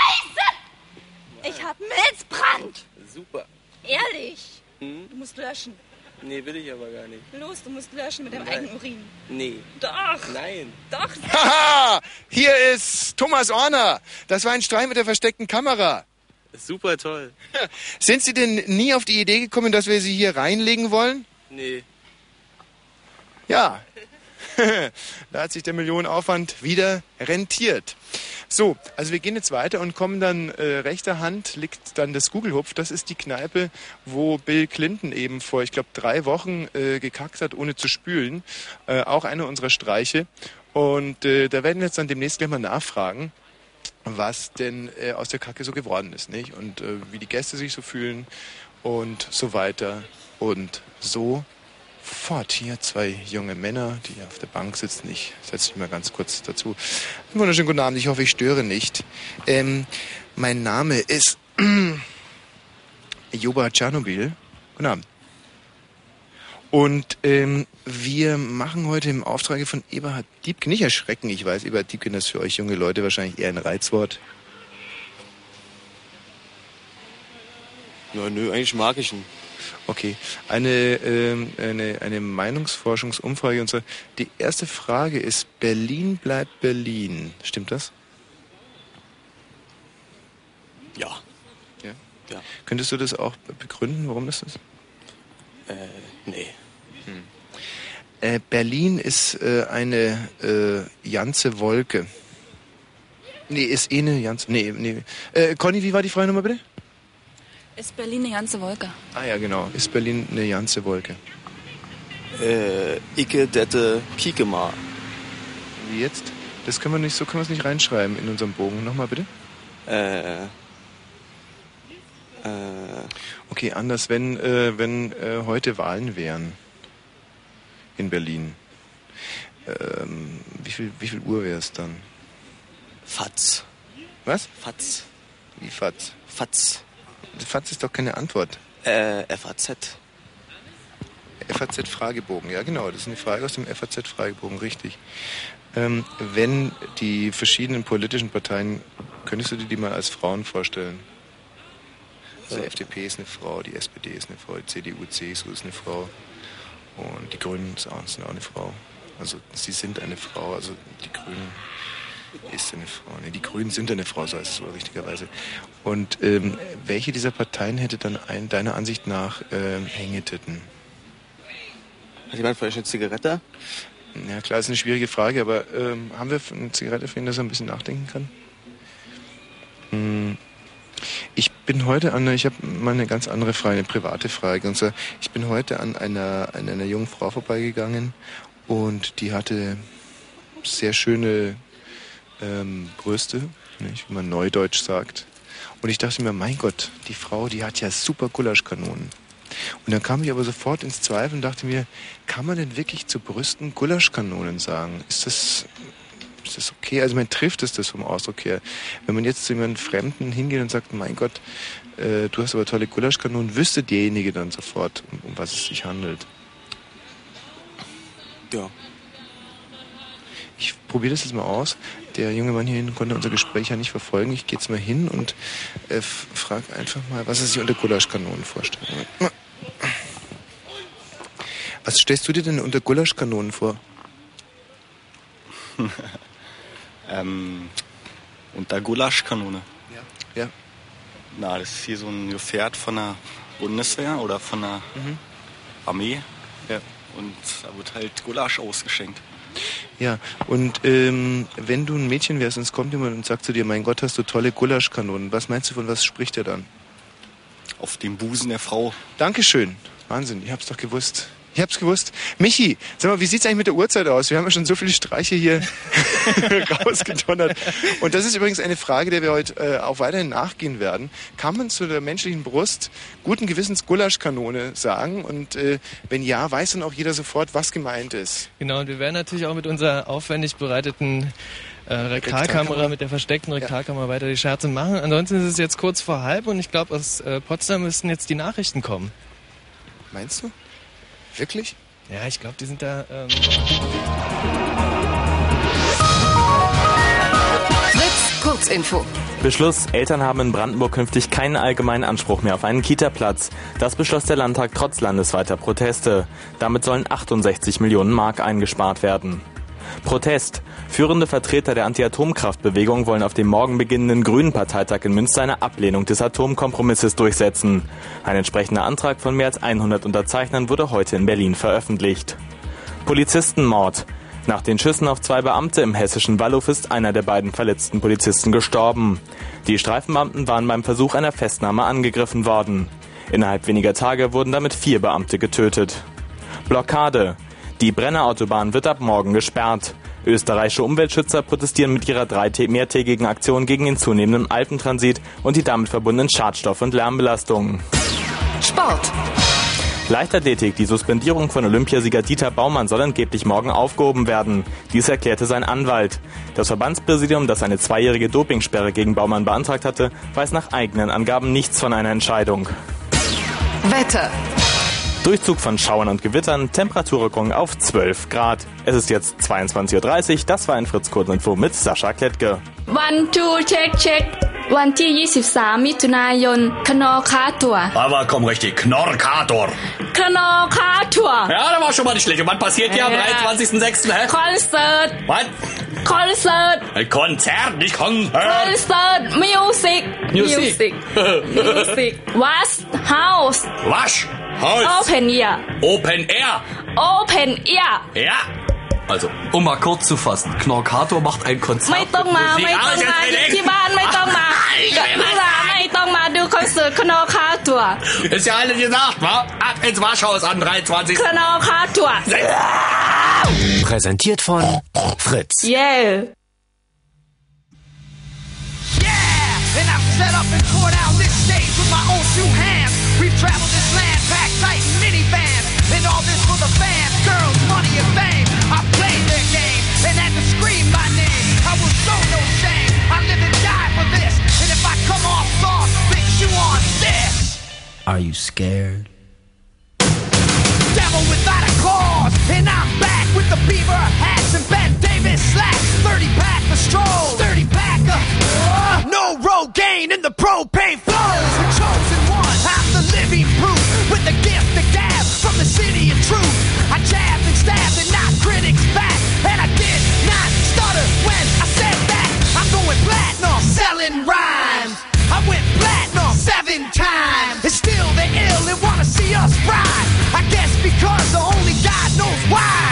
Ich hab Milzbrand! Super. Ehrlich? Hm? Du musst löschen. Nee, will ich aber gar nicht. Los, du musst löschen mit deinem Nein. eigenen Urin. Nee. Doch! Nein. Doch! Haha, hier ist Thomas Orner. Das war ein Streich mit der versteckten Kamera. Super toll. Sind Sie denn nie auf die Idee gekommen, dass wir Sie hier reinlegen wollen? Nee. Ja. da hat sich der Millionenaufwand wieder rentiert. So, also wir gehen jetzt weiter und kommen dann äh, rechter Hand liegt dann das Gugelhupf. Das ist die Kneipe, wo Bill Clinton eben vor, ich glaube, drei Wochen äh, gekackt hat, ohne zu spülen. Äh, auch eine unserer Streiche. Und äh, da werden wir jetzt dann demnächst gleich mal nachfragen, was denn äh, aus der Kacke so geworden ist, nicht? Und äh, wie die Gäste sich so fühlen und so weiter und so fort. Hier zwei junge Männer, die auf der Bank sitzen. Ich setze mich mal ganz kurz dazu. Einen wunderschönen guten Abend. Ich hoffe, ich störe nicht. Ähm, mein Name ist Joba Tschernobyl. Guten Abend. Und ähm, wir machen heute im Auftrag von Eberhard Diebke, nicht erschrecken, ich weiß, Eberhard Diebke das ist für euch junge Leute wahrscheinlich eher ein Reizwort. Ja, nö, eigentlich mag ich ihn. Okay, eine, ähm, eine, eine Meinungsforschungsumfrage und so. Die erste Frage ist, Berlin bleibt Berlin. Stimmt das? Ja. Ja. Ja. Könntest du das auch begründen, warum das ist? Äh, nee. Äh, Berlin ist äh, eine äh, ganze Wolke. Nee, ist eh eine ganze... Nee, nee. Äh, Conny, wie war die Frage nochmal bitte? Ist Berlin eine ganze Wolke? Ah ja, genau. Ist Berlin eine ganze Wolke. Äh, Icke, Dette, Kikema. Wie jetzt? Das können wir nicht, so können wir es nicht reinschreiben in unserem Bogen. Nochmal bitte. Äh, äh, Okay, anders, wenn, äh, wenn äh, heute Wahlen wären in Berlin. Ähm, wie, viel, wie viel Uhr wäre es dann? Fatz. Was? Fatz. Wie Fatz? Fatz. Fatz ist doch keine Antwort. Äh, FAZ. FAZ-Fragebogen, ja genau, das ist eine Frage aus dem FAZ-Fragebogen, richtig. Ähm, wenn die verschiedenen politischen Parteien, könntest du dir die mal als Frauen vorstellen? Also die FDP ist eine Frau, die SPD ist eine Frau, die CDU, CSU ist eine Frau und die Grünen sind auch eine Frau. Also sie sind eine Frau, also die Grünen ist eine Frau. Nee, die Grünen sind eine Frau, so heißt es wohl richtigerweise. Und ähm, welche dieser Parteien hätte dann ein, deiner Ansicht nach ähm, Hängetitten? Hat jemand vielleicht eine Zigarette? Ja klar, ist eine schwierige Frage, aber ähm, haben wir eine Zigarette für ihn, dass er ein bisschen nachdenken kann? Hm. Ich bin heute an, ich habe mal eine ganz andere Frage, eine private Frage. Und zwar, ich bin heute an einer, an einer jungen Frau vorbeigegangen und die hatte sehr schöne ähm, Brüste, nicht, wie man neudeutsch sagt. Und ich dachte mir, mein Gott, die Frau, die hat ja super Gulaschkanonen. Und dann kam ich aber sofort ins Zweifel und dachte mir, kann man denn wirklich zu Brüsten Gulaschkanonen sagen? Ist das, ist das okay? Also man trifft es das vom Ausdruck her. Wenn man jetzt zu jemandem Fremden hingeht und sagt, mein Gott, äh, du hast aber tolle Gulaschkanonen, wüsste derjenige dann sofort, um, um was es sich handelt. Ja. Ich probiere das jetzt mal aus. Der junge Mann hier hinten konnte unser Gespräch ja nicht verfolgen. Ich gehe jetzt mal hin und äh, frage einfach mal, was er sich unter Gulaschkanonen vorstellt. Was stellst du dir denn unter Gulaschkanonen vor? ähm, und der Gulaschkanone. Ja. Ja. Na, das ist hier so ein Gefährt von der Bundeswehr oder von der Mhm. Armee. Ja. Und da wird halt Gulasch ausgeschenkt. Ja, und ähm, wenn du ein Mädchen wärst und es kommt jemand und sagt zu dir, mein Gott, hast du tolle Gulaschkanonen, was meinst du, von was spricht er dann? Auf dem Busen der Frau. Dankeschön. Wahnsinn, ich hab's doch gewusst. Ich hab's gewusst. Michi, sag mal, wie sieht's eigentlich mit der Uhrzeit aus? Wir haben ja schon so viele Streiche hier rausgedonnert. Und das ist übrigens eine Frage, der wir heute äh, auch weiterhin nachgehen werden. Kann man zu der menschlichen Brust guten Gewissens Gulaschkanone sagen? Und äh, wenn ja, weiß dann auch jeder sofort, was gemeint ist. Genau, und wir werden natürlich auch mit unserer aufwendig bereiteten äh, Rektalkamera, mit der versteckten Rektalkamera weiter die Scherze machen. Ansonsten ist es jetzt kurz vor halb und ich glaube, aus äh, Potsdam müssten jetzt die Nachrichten kommen. Meinst du? Wirklich? Ja, ich glaube, die sind da. Ähm Fritz, Kurzinfo. Beschluss, Eltern haben in Brandenburg künftig keinen allgemeinen Anspruch mehr auf einen Kita-Platz. Das beschloss der Landtag trotz landesweiter Proteste. Damit sollen 68 Millionen Mark eingespart werden. Protest. Führende Vertreter der Anti-Atomkraftbewegung wollen auf dem morgen beginnenden Grünen Parteitag in Münster eine Ablehnung des Atomkompromisses durchsetzen. Ein entsprechender Antrag von mehr als 100 Unterzeichnern wurde heute in Berlin veröffentlicht. Polizistenmord. Nach den Schüssen auf zwei Beamte im hessischen Walluf ist einer der beiden verletzten Polizisten gestorben. Die Streifenbeamten waren beim Versuch einer Festnahme angegriffen worden. Innerhalb weniger Tage wurden damit vier Beamte getötet. Blockade. Die Brennerautobahn wird ab morgen gesperrt. Österreichische Umweltschützer protestieren mit ihrer mehrtägigen Aktion gegen den zunehmenden Alpentransit und die damit verbundenen Schadstoff- und Lärmbelastungen. Sport. Leichtathletik. Die Suspendierung von Olympiasieger Dieter Baumann soll angeblich morgen aufgehoben werden. Dies erklärte sein Anwalt. Das Verbandspräsidium, das eine zweijährige Dopingsperre gegen Baumann beantragt hatte, weiß nach eigenen Angaben nichts von einer Entscheidung. Wetter. Durchzug von Schauern und Gewittern, Temperaturrückung auf 12 Grad. Es ist jetzt 22.30 Uhr. Das war ein Fritz Kurzinfo mit Sascha Klettke. One, two, check, check วันที่ 23 มิถุนายน คณอค้าตัว Aber komm richtig, Knorkator. คณอค้าตัว Ja, das war schon mal nicht schlecht. Und wann passiert hier am Ja. 23.06., hä? คอนเสิร์ต Was? คอนเสิร์ต Ein Konzert, nicht คอน Konzert. เสิร์ตมิวสิก Music. มิวสิกมิวสิกวัสเฮาส์ Wasch. Haus. โอเพนเอีย Open Air. โอเพนเอีย Ja. Also, um mal kurz zu fassen, Knorkator macht ein Konzert. Mei tông Mei mày tông mà, đi ban, mày tông mà. Du da, mày tông mà, du Konzert Knorkator. Ist ja alles gesagt, wa? Ab ins Waschhaus an 23. Knorkator. Präsentiert von Fritz. Yeah. Yeah! And I'm set up in courthouse. Are you scared? Devil without a cause. And I'm back with the beaver hats and Ben Davis slacks. 30 pack of strolls. 30 pack of. Uh, no Rogaine in the propane flows. The chosen one. I'm the living proof. With the gift of gab from the city of truth. I jabbed and stabbed and knocked critics back. And I did not stutter when I said that. I'm going platinum. Selling rhymes. See us rise. I guess because the only God knows. Why?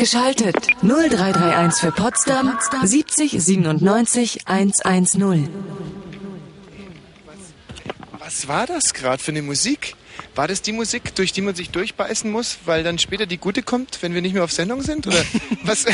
Geschaltet. 0331 für Potsdam 70 97 110. Was war das gerade für eine Musik? War das die Musik, durch die man sich durchbeißen muss, weil dann später die gute kommt, wenn wir nicht mehr auf Sendung sind? Oder was,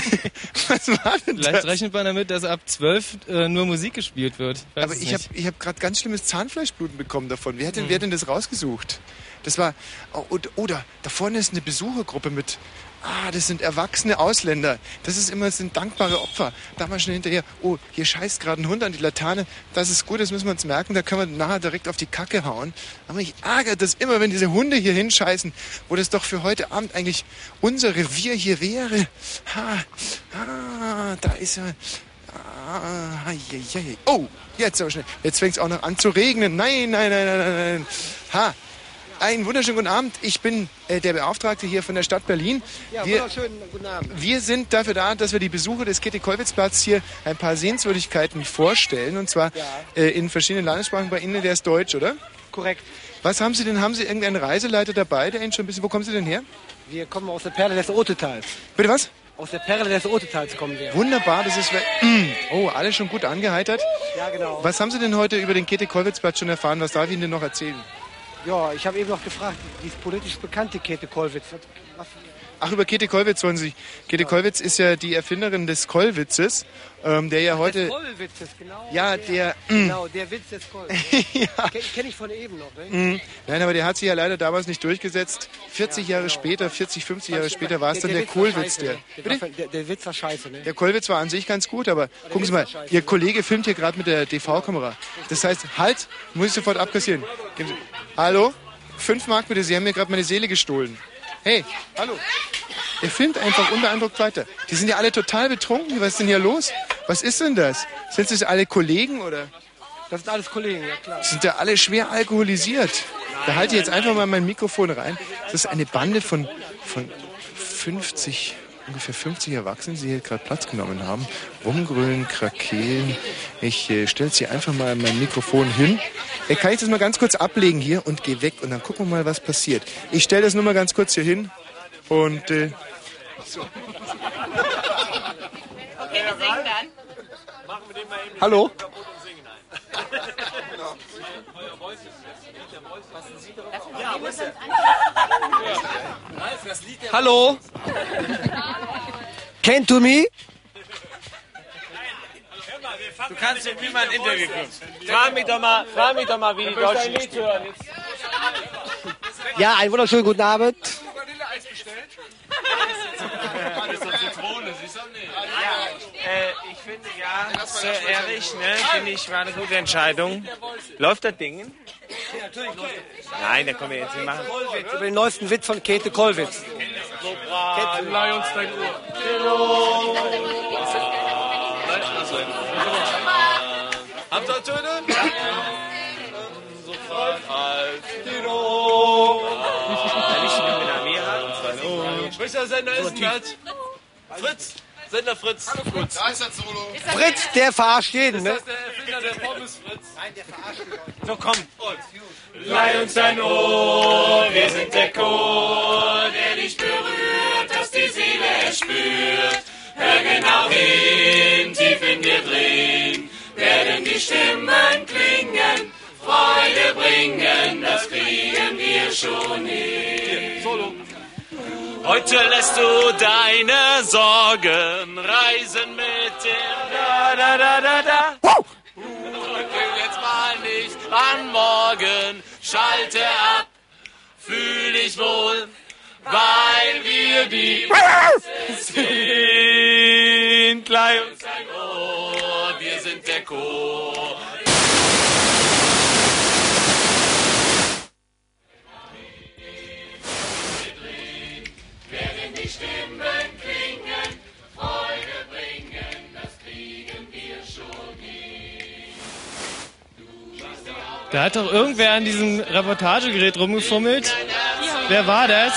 was war denn Vielleicht das? rechnet man damit, dass ab 12 äh, nur Musik gespielt wird. Weiß Aber ich habe hab gerade ganz schlimmes Zahnfleischbluten bekommen davon. Wer hat denn, Hm. wer hat denn das rausgesucht? Das war, oh, und- oder da vorne ist eine Besuchergruppe mit, ah, das sind erwachsene Ausländer. Das ist immer, das sind dankbare Opfer. Da mal schnell hinterher, oh, hier scheißt gerade ein Hund an die Laterne. Das ist gut, das müssen wir uns merken, da können wir nachher direkt auf die Kacke hauen. Aber mich ärgert das immer, wenn diese Hunde hier hinscheißen, wo das doch für heute Abend eigentlich unser Revier hier wäre. Ha, ah, da ist er. Ah, ai. Oh, jetzt aber schnell. Jetzt fängt es auch noch an zu regnen. Nein, nein, nein, nein, nein. Ha. Einen wunderschönen guten Abend. Ich bin äh, der Beauftragte hier von der Stadt Berlin. Ja, wir, wunderschönen guten Abend. wir sind dafür da, dass wir die Besucher des Käthe-Kollwitz-Platz hier ein paar Sehenswürdigkeiten vorstellen. Und zwar äh, in verschiedenen Landessprachen. Bei Ihnen, der ist Deutsch, oder? Korrekt. Was haben Sie denn? Haben Sie irgendeinen Reiseleiter dabei, der Ihnen schon ein bisschen... Wo kommen Sie denn her? Wir kommen aus der Perle des Otetals. Bitte was? Aus der Perle des Otetals kommen wir. Wunderbar, das ist... Oh, alle schon gut angeheitert. Ja, genau. Was haben Sie denn heute über den Käthe-Kollwitz-Platz schon erfahren? Was darf ich Ihnen denn noch erzählen? Ja, ich habe eben noch gefragt, die politisch bekannte Käthe Kollwitz. Was, Ach, über Käthe Kollwitz wollen Sie. Käthe Kollwitz ist ja die Erfinderin des Kollwitzes, ähm, der ja heute... des Kollwitzes, genau. Ja, der... Genau, der Witz des Kollwitzes. ja. Kenne kenn ich von eben noch, ne? Mhm. Nein, aber der hat sich ja leider damals nicht durchgesetzt. 40 Jahre später, 40, 50 Jahre später war es dann der, war Kohlwitz. Der, ne? Der, der, der Witz war scheiße, ne? der Kollwitz war an sich ganz gut, aber gucken Sie mal. Ihr Kollege filmt hier gerade mit der DV-Kamera. Das heißt, halt, muss ich sofort abkassieren. Geben Sie, hallo? Fünf Mark bitte, Sie haben mir gerade meine Seele gestohlen. Hey, hallo. Er filmt einfach unbeeindruckt weiter. Die sind ja alle total betrunken. Was ist denn hier los? Was ist denn das? Sind das alle Kollegen oder? Das sind alles Kollegen, ja klar. Sind ja alle schwer alkoholisiert. Da halte ich jetzt einfach mal mein Mikrofon rein. Das ist eine Bande von, von 50, ungefähr 50 Erwachsenen, die hier gerade Platz genommen haben. Rumgrölen, krakeelen. Ich äh, stelle jetzt hier einfach mal mein Mikrofon hin. Äh, kann ich das mal ganz kurz ablegen hier und gehe weg und dann gucken wir mal, was passiert. Ich stelle das nur mal ganz kurz hier hin und... Äh, so. Okay, wir singen dann. Hallo? Hallo? Can't to me? Du kannst mit mal ein Interview führen. Frag mich doch mal, frag mich doch mal, wie die Deutschen hören. Ja, einen wunderschönen guten Abend. Äh, ich finde ja, Sir Erich, ne, finde ich, war eine gute Entscheidung. Läuft das Ding? Ja, natürlich läuft Nein, da können wir jetzt nicht machen. Über den neuesten Witz von Käthe Kollwitz. Leih uns dein Uhr. Habt ihr Töne? Sofort als Welcher Sender ist denn das? Fritz! Sender Fritz. Hallo Fritz. Da ist das Solo. Fritz, der verarscht jeden, Ist ne? das der Erfinder der Pommes Fritz? Nein, der verarscht So, komm. Leih uns dein Ohr, wir sind der Chor, der dich berührt, die Seele erspürt. Hör genau hin, tief in dir drin, werden die Stimmen klingen, Freude bringen, das kriegen wir schon hin. Solo. Heute lässt du deine Sorgen reisen mit dem da da da da da. Denke jetzt mal nicht an morgen, schalte ab, fühl dich wohl, weil wir die sind. Leih uns ein Ohr, wir sind der Chor. Werden die Stimmen klingen, Freude bringen, das kriegen wir schon hin. Da hat doch irgendwer an diesem Reportagegerät rumgefummelt. Wer war das?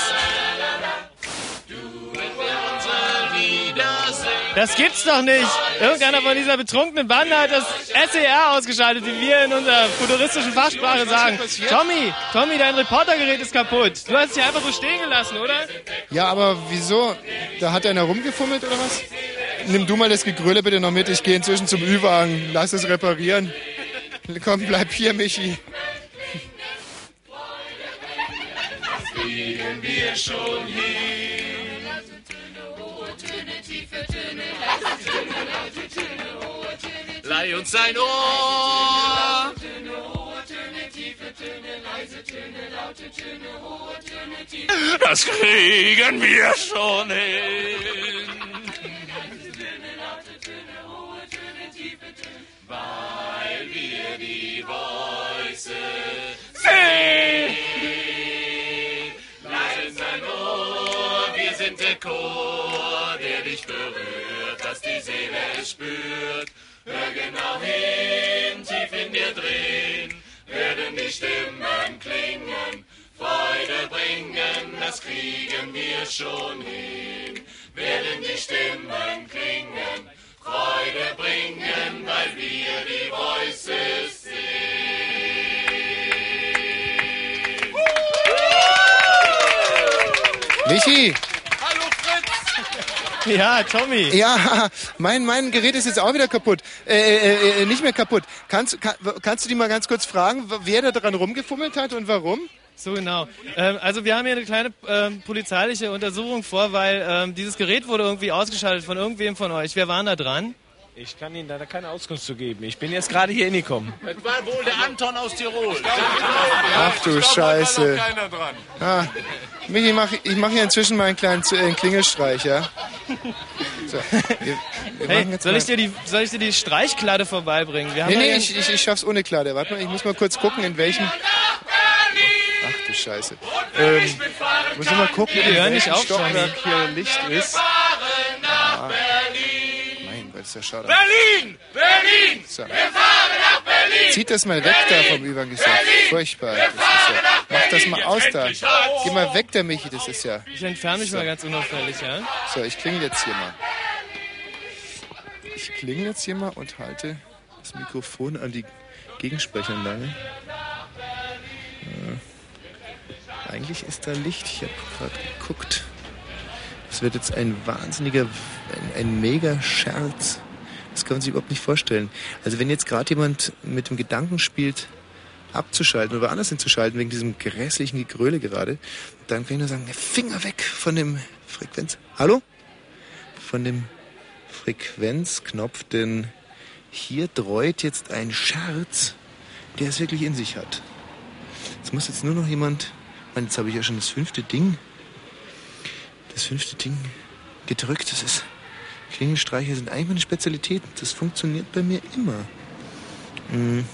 Das gibt's doch nicht. Irgendeiner von dieser betrunkenen Bande hat das SER ausgeschaltet, wie wir in unserer futuristischen Fachsprache sagen. Tommy, Tommy, dein Reportergerät ist kaputt. Du hast es hier einfach so stehen gelassen, oder? Ja, aber wieso? Da hat einer rumgefummelt oder was? Nimm du mal das Gegröle bitte noch mit. Ich gehe inzwischen zum Ü-Wagen. Lass es reparieren. Komm, bleib hier, Michi. kriegen wir schon hin. Leih uns dein Ohr. Das kriegen wir schon hin. Weil wir die Voices sehen. Leih uns dein Ohr, wir sind der Chor, der dich berührt, dass die Seele spürt. Hör genau hin, tief in dir drin, werden die Stimmen klingen, Freude bringen, das kriegen wir schon hin. Werden die Stimmen klingen, Freude bringen, weil wir die Voices sind. Michi! Ja, Tommy. Ja, mein, mein Gerät ist jetzt auch wieder kaputt. Äh, äh, äh, nicht mehr kaputt. Kannst, kann, kannst du die mal ganz kurz fragen, wer da dran rumgefummelt hat und warum? So genau. Ähm, also wir haben hier eine kleine ähm, polizeiliche Untersuchung vor, weil ähm, dieses Gerät wurde irgendwie ausgeschaltet von irgendwem von euch. Wer war da dran? Ich kann Ihnen leider keine Auskunft zu geben. Ich bin jetzt gerade hier hingekommen. Das war wohl der Anton aus Tirol. Ach du Scheiße. keiner dran. Ah, Michi, mach, ich mache hier inzwischen mal einen kleinen äh, Klingelstreich, ja? So, wir, wir Hey, soll ich, dir die, soll ich dir die Streichkladde vorbeibringen? Wir haben Nee, nee, ich, ich, ich schaff's ohne Klade. Warte mal, ich muss mal kurz gucken, in welchem... Ach du Scheiße. Ähm, ich muss nur mal gucken, in welchem Stockwerk hier Licht ist. Ah, Gott, ist ja schade. Berlin! Berlin! So. Wir fahren nach Berlin! Zieht das mal weg da vom Übergesagt. Furchtbar. Das ist ja, mach das mal aus da. Geh mal weg, der Michi, das ist ja... Ich entferne mich mal ganz unauffällig, ja? So, ich klingel jetzt hier mal. Ich klingel jetzt hier mal und halte das Mikrofon an die Gegensprechanlage. Äh, eigentlich ist da Licht. Ich habe gerade geguckt. Das wird jetzt ein wahnsinniger, ein, ein mega Scherz. Das kann man sich überhaupt nicht vorstellen. Also wenn jetzt gerade jemand mit dem Gedanken spielt, abzuschalten oder anders hinzuschalten, wegen diesem grässlichen Gegröle gerade, dann kann ich nur sagen, Finger weg von dem Frequenz... Hallo? Von dem Frequenzknopf, denn hier dreut jetzt ein Scherz, der es wirklich in sich hat. Jetzt muss jetzt nur noch jemand. Jetzt habe ich ja schon das fünfte Ding. Das fünfte Ding gedrückt. Das ist. Klingelstreiche sind eigentlich meine Spezialität. Das funktioniert bei mir immer. Hm.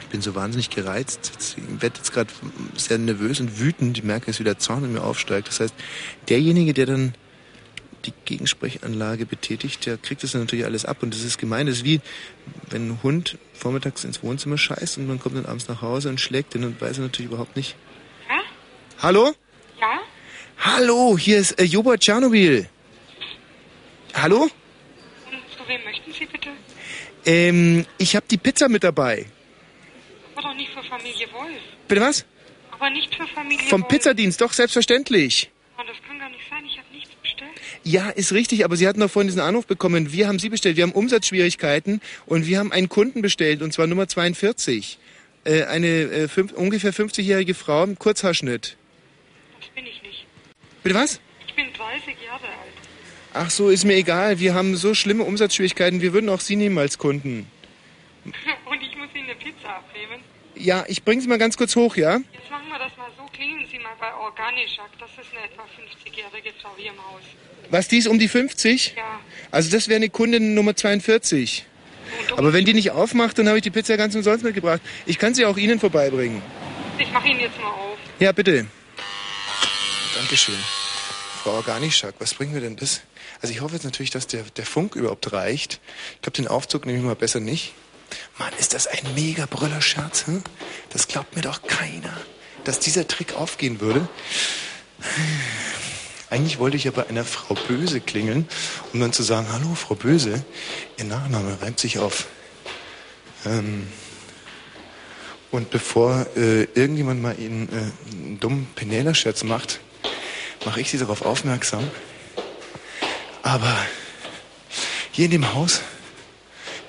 Ich bin so wahnsinnig gereizt. Ich werde jetzt gerade sehr nervös und wütend. Ich merke, dass wieder Zorn in mir aufsteigt. Das heißt, derjenige, der dann die Gegensprechanlage betätigt, der kriegt das dann natürlich alles ab. Und das ist gemein. Das ist wie, wenn ein Hund vormittags ins Wohnzimmer scheißt und man kommt dann abends nach Hause und schlägt den und weiß er natürlich überhaupt nicht. Hallo? Ja? Hallo, hier ist äh, Joba Tschernobyl. Hallo? Und zu wem möchten Sie bitte? Ähm, ich habe die Pizza mit dabei. Aber doch nicht für Familie Wolf. Bitte was? Aber nicht für Familie Vom Wolf. Pizzadienst, doch, selbstverständlich. Oh, das kann gar nicht sein. Ich habe nichts bestellt. Ja, ist richtig, aber Sie hatten doch vorhin diesen Anruf bekommen. Wir haben Sie bestellt. Wir haben Umsatzschwierigkeiten und wir haben einen Kunden bestellt, und zwar Nummer 42. Äh, eine äh, fünf, ungefähr 50-jährige Frau im Kurzhaarschnitt. Das bin ich nicht. Bitte was? Ich bin 30 Jahre alt. Ach so, ist mir egal. Wir haben so schlimme Umsatzschwierigkeiten. Wir würden auch Sie nehmen als Kunden. Und ich muss Ihnen eine Pizza abnehmen. Ja, ich bringe Sie mal ganz kurz hoch, ja? Jetzt machen wir das mal so. Klingeln Sie mal bei Organischak. Das ist eine etwa 50-jährige Frau hier im Haus. Was, die ist um die 50? Ja. Also das wäre eine Kundin Nummer 42. Aber wenn die nicht aufmacht, dann habe ich die Pizza ganz umsonst mitgebracht. Ich kann sie auch Ihnen vorbeibringen. Ich mache ihn jetzt mal auf. Ja, bitte. Dankeschön. Frau Organischak, was bringen wir denn das? Also ich hoffe jetzt natürlich, dass der, der Funk überhaupt reicht. Ich glaube, den Aufzug nehme ich mal besser nicht. Mann, ist das ein mega Brüllerscherz, hm? Das glaubt mir doch keiner, dass dieser Trick aufgehen würde. Eigentlich wollte ich ja bei einer Frau Böse klingeln, um dann zu sagen, hallo, Frau Böse, Ihr Nachname reimt sich auf. Ähm, und bevor äh, irgendjemand mal Ihnen äh, einen dummen Penela-Scherz macht, mache ich Sie darauf aufmerksam. Aber hier in dem Haus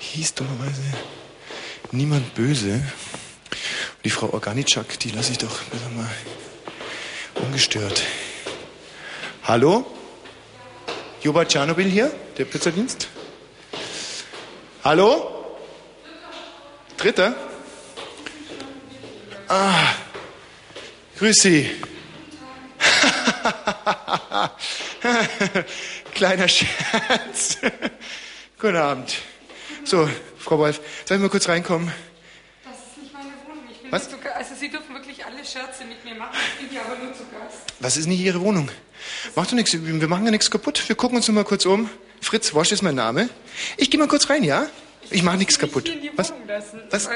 hieß dummerweise niemand böse. Und die Frau Organitschak, die lasse ich doch mal ungestört. Hallo? Joba Tschernobyl hier, der Pizzadienst? Hallo? Dritter? Ah, grüß Sie. Kleiner Scherz. Guten Abend. So, Frau Wolf, soll ich mal kurz reinkommen? Das ist nicht meine Wohnung. Ich bin Was? zu Also Sie dürfen wirklich alle Scherze mit mir machen. Ich bin hier aber nur zu Gast. Was ist nicht Ihre Wohnung? Macht doch nichts, wir machen ja nichts kaputt. Wir gucken uns nur mal kurz um. Fritz Wosch ist mein Name. Ich gehe mal kurz rein, ja? Ich mache nichts kaputt. Was? Lassen. Was?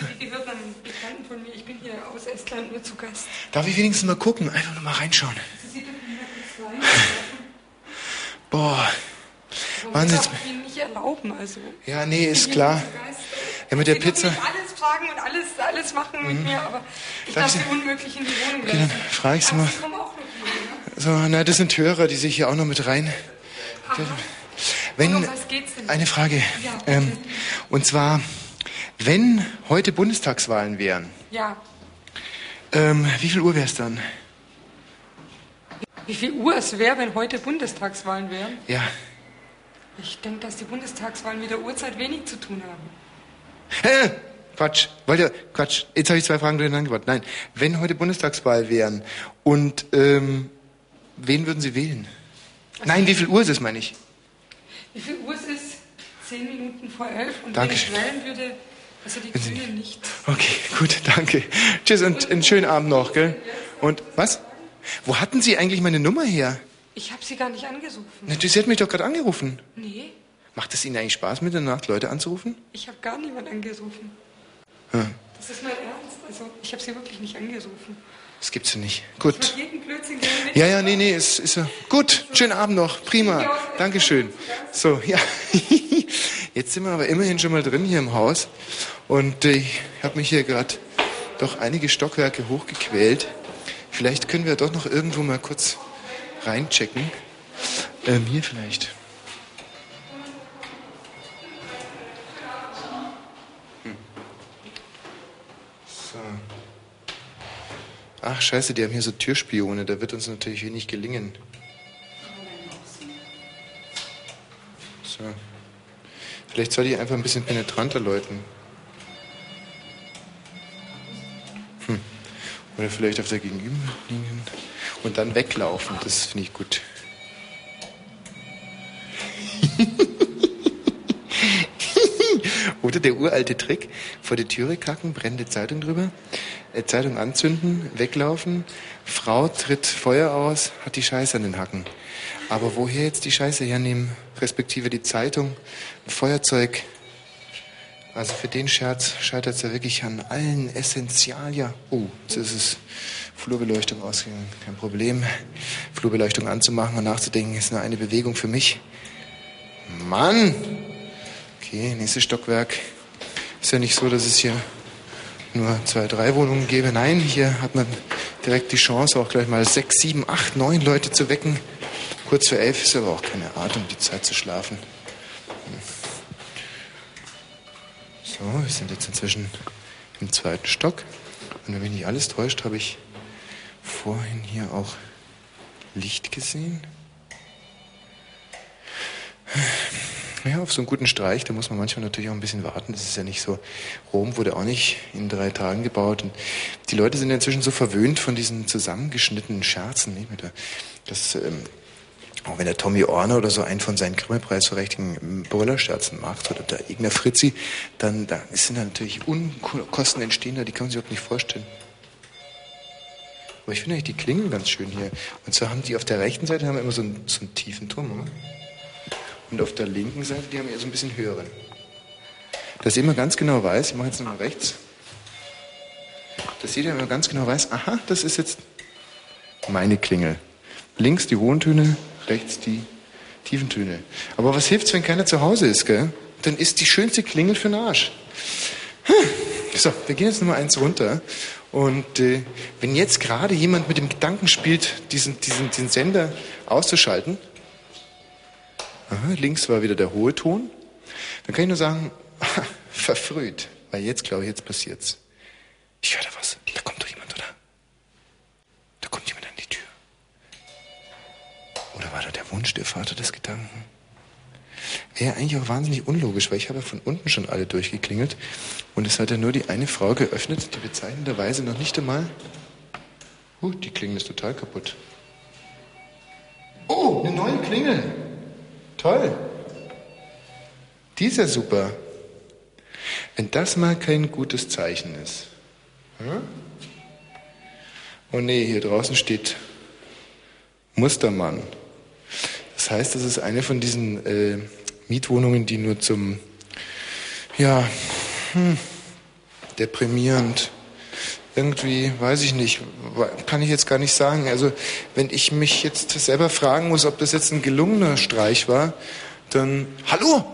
Also die gehört einem Bekannten von mir. Ich bin hier aus Estland nur zu Gast. Darf ich wenigstens mal gucken? Einfach nur mal reinschauen. Sie dürfen hier rein. Boah. Aber Wahnsinn. Das darf ich Ihnen nicht erlauben. Also. Ja, nee, Ich ist klar. Ja, mit der Sie dürfen Pizza. mich alles fragen und alles, alles machen mit Mhm. mir, aber ich Darf darf ich Sie unmöglich in die Wohnung Okay, dann lassen. frage ich Sie mal. Sie kommen auch noch hier, ne? So, na, das sind Hörer, die sich hier auch noch mit rein. Wenn, Und um was geht's denn? eine Frage. Ja, ähm, und zwar, wenn heute Bundestagswahlen wären, Ja. ähm, wie viel Uhr wäre es dann? Wie viel Uhr es wäre, wenn heute Bundestagswahlen wären? Ja. Ich denke, dass die Bundestagswahlen mit der Uhrzeit wenig zu tun haben. Hä? Quatsch. Wollt ihr, Quatsch. Jetzt habe ich zwei Fragen durcheinander gebracht. Nein. Wenn heute Bundestagswahl wären und, ähm, wen würden Sie wählen? Nein, wie viel Uhr ist es, meine ich? Wie viel Uhr es ist? Zehn Minuten vor elf. Und Dankeschön. wenn ich wählen würde, also die Grünen nicht. Okay, gut, danke. Tschüss und einen schönen Abend noch, gell? Und, was? Wo hatten Sie eigentlich meine Nummer her? Ich habe sie gar nicht angerufen. Na, Sie hat mich doch gerade angerufen. Nee, Macht es Ihnen eigentlich Spaß, mit der Nacht Leute anzurufen? ich habe gar niemand angerufen. Hm, Das ist mein Ernst. Also, ich habe sie wirklich nicht angerufen. Das gibt's ja nicht. Ich Gut. Ja, ja, nee, nee, ist, ist ja. Gut, schönen Abend noch. Prima. Dankeschön. So, ja. Jetzt sind wir aber immerhin schon mal drin hier im Haus. Und äh, ich habe mich hier gerade doch einige Stockwerke hochgequält. Vielleicht können wir doch noch irgendwo mal kurz reinchecken. Ähm, hier vielleicht. Ach, scheiße, die haben hier so Türspione. Da wird uns natürlich wenig gelingen. So. Vielleicht soll ich einfach ein bisschen penetranter läuten. Hm. Oder vielleicht auf der Gegenüberliegenden. Und dann weglaufen, das finde ich gut. Oder der uralte Trick, vor die Türe kacken, brennende Zeitung drüber, äh, Zeitung anzünden, weglaufen, Frau tritt Feuer aus, hat die Scheiße an den Hacken. Aber woher jetzt die Scheiße hernehmen, respektive die Zeitung, Feuerzeug? Also für den Scherz scheitert es ja wirklich an allen Essentialia. Oh, jetzt ist es Flurbeleuchtung ausgegangen. Kein Problem, Flurbeleuchtung anzumachen und nachzudenken, ist nur eine Bewegung für mich. Mann! Okay, nächstes Stockwerk. Ist ja nicht so, dass es hier nur zwei, drei Wohnungen gäbe. Nein, hier hat man direkt die Chance, auch gleich mal sechs, sieben, acht, neun Leute zu wecken. Kurz vor elf ist aber auch keine Art, um die Zeit zu schlafen. So, wir sind jetzt inzwischen im zweiten Stock. Und wenn mich nicht alles täuscht, habe ich vorhin hier auch Licht gesehen. Ja, auf so einen guten Streich, da muss man manchmal natürlich auch ein bisschen warten. Das ist ja nicht so. Rom wurde auch nicht in drei Tagen gebaut. Und die Leute sind inzwischen so verwöhnt von diesen zusammengeschnittenen Scherzen. Nicht? Mit der- Das, ähm, auch wenn der Tommy Orner oder so einen von seinen Grimme-Preis verdächtigen Brüllerscherzen macht oder der Igner Fritzi, dann da sind da natürlich Unkosten entstehen, die kann man sich überhaupt nicht vorstellen. Aber ich finde eigentlich die Klingen ganz schön hier. Und zwar haben die auf der rechten Seite haben immer so einen, so einen tiefen Turm, oder? Und auf der linken Seite, die haben eher so ein bisschen höheren. Dass ihr immer ganz genau weiß, ich mache jetzt nochmal rechts, dass jeder immer ganz genau weiß, aha, das ist jetzt meine Klingel. Links die hohen Töne, rechts die tiefen Töne. Aber was hilft's, wenn keiner zu Hause ist, gell? Dann ist die schönste Klingel für den Arsch. Hm. So, wir gehen jetzt Nummer eins runter. Und äh, wenn jetzt gerade jemand mit dem Gedanken spielt, diesen, diesen, diesen Sender auszuschalten, aha, links war wieder der hohe Ton, dann kann ich nur sagen, verfrüht. Weil jetzt, glaube ich, jetzt passiert's. Ich höre da was. Da kommt doch jemand, oder? Da kommt jemand an die Tür. Oder war da der Wunsch, der Vater des Gedanken? Wäre eigentlich auch wahnsinnig unlogisch, weil ich habe von unten schon alle durchgeklingelt und es hat ja nur die eine Frau geöffnet, die bezeichnenderweise noch nicht einmal. Uh, die Klingel ist total kaputt. Oh, eine neue Klingel. Toll. Die ist ja super. Wenn das mal kein gutes Zeichen ist. Hm? Oh nee, hier draußen steht Mustermann. Das heißt, das ist eine von diesen äh, Mietwohnungen, die nur zum, ja, hm, deprimierend, irgendwie, weiß ich nicht, kann ich jetzt gar nicht sagen. Also, wenn ich mich jetzt selber fragen muss, ob das jetzt ein gelungener Streich war, dann, hallo!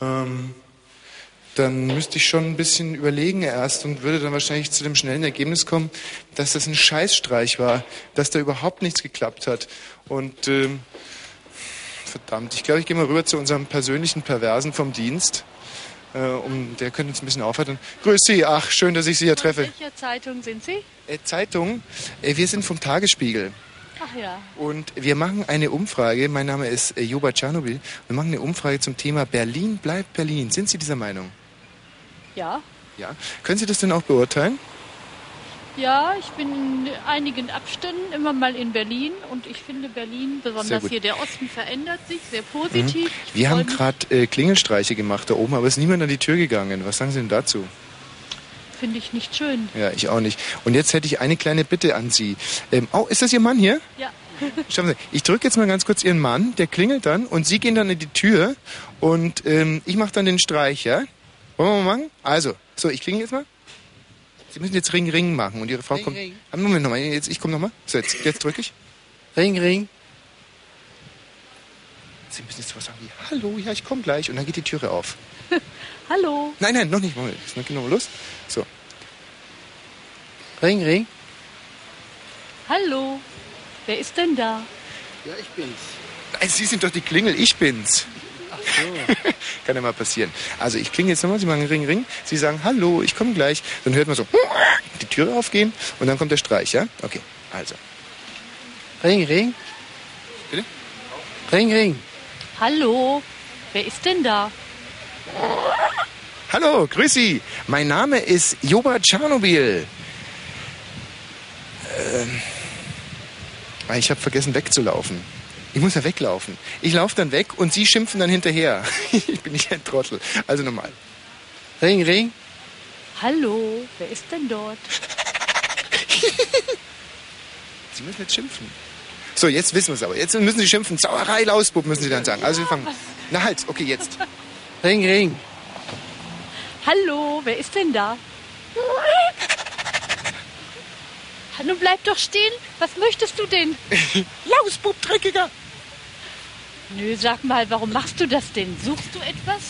Ähm, dann müsste ich schon ein bisschen überlegen erst und würde dann wahrscheinlich zu dem schnellen Ergebnis kommen, dass das ein Scheißstreich war, dass da überhaupt nichts geklappt hat. Und ähm, verdammt, ich glaube, ich gehe mal rüber zu unserem persönlichen Perversen vom Dienst. Äh, um, der könnte uns ein bisschen aufhalten. Grüß Sie, ach, schön, dass ich Sie hier treffe. Welcher Zeitung sind Sie? Äh, Zeitung, äh, wir sind vom Tagesspiegel. Ach ja. Und wir machen eine Umfrage. Mein Name ist äh, Juba Tschernobyl. Wir machen eine Umfrage zum Thema Berlin bleibt Berlin. Sind Sie dieser Meinung? Ja. Ja. Können Sie das denn auch beurteilen? Ja, ich bin in einigen Abständen immer mal in Berlin und ich finde Berlin, besonders hier der Osten, verändert sich sehr positiv. Mhm. Wir haben gerade äh, Klingelstreiche gemacht da oben, aber es ist niemand an die Tür gegangen. Was sagen Sie denn dazu? Finde ich nicht schön. Ja, ich auch nicht. Und jetzt hätte ich eine kleine Bitte an Sie. Ähm, oh, ist das Ihr Mann hier? Ja. Schauen Sie, ich drücke jetzt mal ganz kurz Ihren Mann, der klingelt dann und Sie gehen dann in die Tür und ähm, ich mache dann den Streich, ja? Wollen wir mal machen? Also, so, ich klingel jetzt mal. Sie müssen jetzt Ring, Ring machen und Ihre Frau Ring, kommt. Ring. Moment nochmal, jetzt, ich komme nochmal. So, jetzt, jetzt drücke ich. Ring, Ring. Sie müssen jetzt was sagen wie, hallo, ja, ich komme gleich und dann geht die Türe auf. Hallo. Nein, nein, noch nicht, Moment, ist noch genau los. So. Ring, Ring. Hallo. Wer ist denn da? Ja, ich bin's. Nein, Sie sind doch die Klingel, ich bin's. So. Kann ja mal passieren. Also ich klinge jetzt nochmal, Sie machen Ring, Ring. Sie sagen Hallo, ich komme gleich. Dann hört man so die Türe aufgehen und dann kommt der Streich, ja? Okay, also. Ring, Ring. Bitte? Ring, Ring. Hallo. Wer ist denn da? Hallo, grüß Sie. Mein Name ist Joba Tschernobyl. Ähm, ich habe vergessen wegzulaufen. Ich muss ja weglaufen. Ich laufe dann weg und Sie schimpfen dann hinterher. ich bin nicht ein Trottel. Also nochmal. Ring, ring. Hallo, wer ist denn dort? Sie müssen jetzt schimpfen. So, jetzt wissen wir es aber. Jetzt müssen Sie schimpfen. Sauerei, Lausbub müssen Sie dann sagen. Also wir fangen. Na halt, okay, jetzt. Ring, ring. Hallo, wer ist denn da? Nun bleib doch stehen. Was möchtest du denn? Lausbub, dreckiger. Nö, sag mal, warum machst du das denn? Suchst du etwas?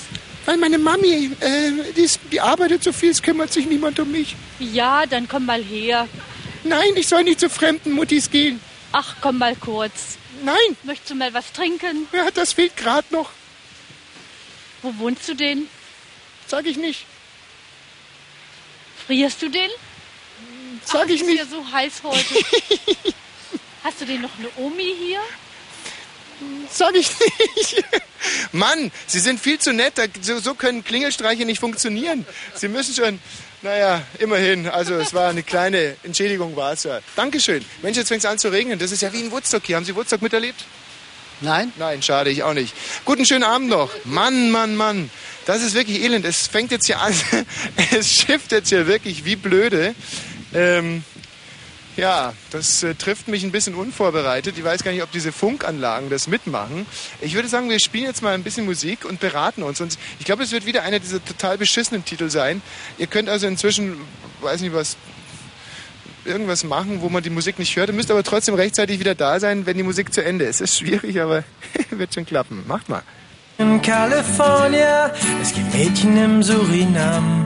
Weil meine Mami, äh, die, ist, die arbeitet so viel, es kümmert sich niemand um mich. Ja, dann komm mal her. Nein, ich soll nicht zu fremden Muttis gehen. Ach, komm mal kurz. Nein. Möchtest du mal was trinken? Ja, das fehlt gerade noch. Wo wohnst du denn? Sag ich nicht. Frierst du denn? Sag Ach, ich ist nicht. ja so heiß heute. Hast du denn noch eine Omi hier? Sag ich nicht. Mann, Sie sind viel zu nett. So können Klingelstreiche nicht funktionieren. Sie müssen schon. Naja, immerhin. Also es war eine kleine Entschädigung, war es ja. Dankeschön. Mensch, jetzt fängt es an zu regnen. Das ist ja wie in Woodstock hier. Haben Sie Woodstock miterlebt? Nein. Nein, schade, ich auch nicht. Guten schönen Abend noch. Mann, Mann, Mann. Das ist wirklich elend. Es fängt jetzt hier an. Es schifft jetzt hier wirklich wie blöde. Ähm, ja, das äh, trifft mich ein bisschen unvorbereitet. Ich weiß gar nicht, ob diese Funkanlagen das mitmachen. Ich würde sagen, wir spielen jetzt mal ein bisschen Musik und beraten uns. Und ich glaube, es wird wieder einer dieser total beschissenen Titel sein. Ihr könnt also inzwischen, weiß nicht was, irgendwas machen, wo man die Musik nicht hört. Ihr müsst aber trotzdem rechtzeitig wieder da sein, wenn die Musik zu Ende ist. Ist schwierig, aber wird schon klappen. Macht mal. In California, es gibt Mädchen im Surinam,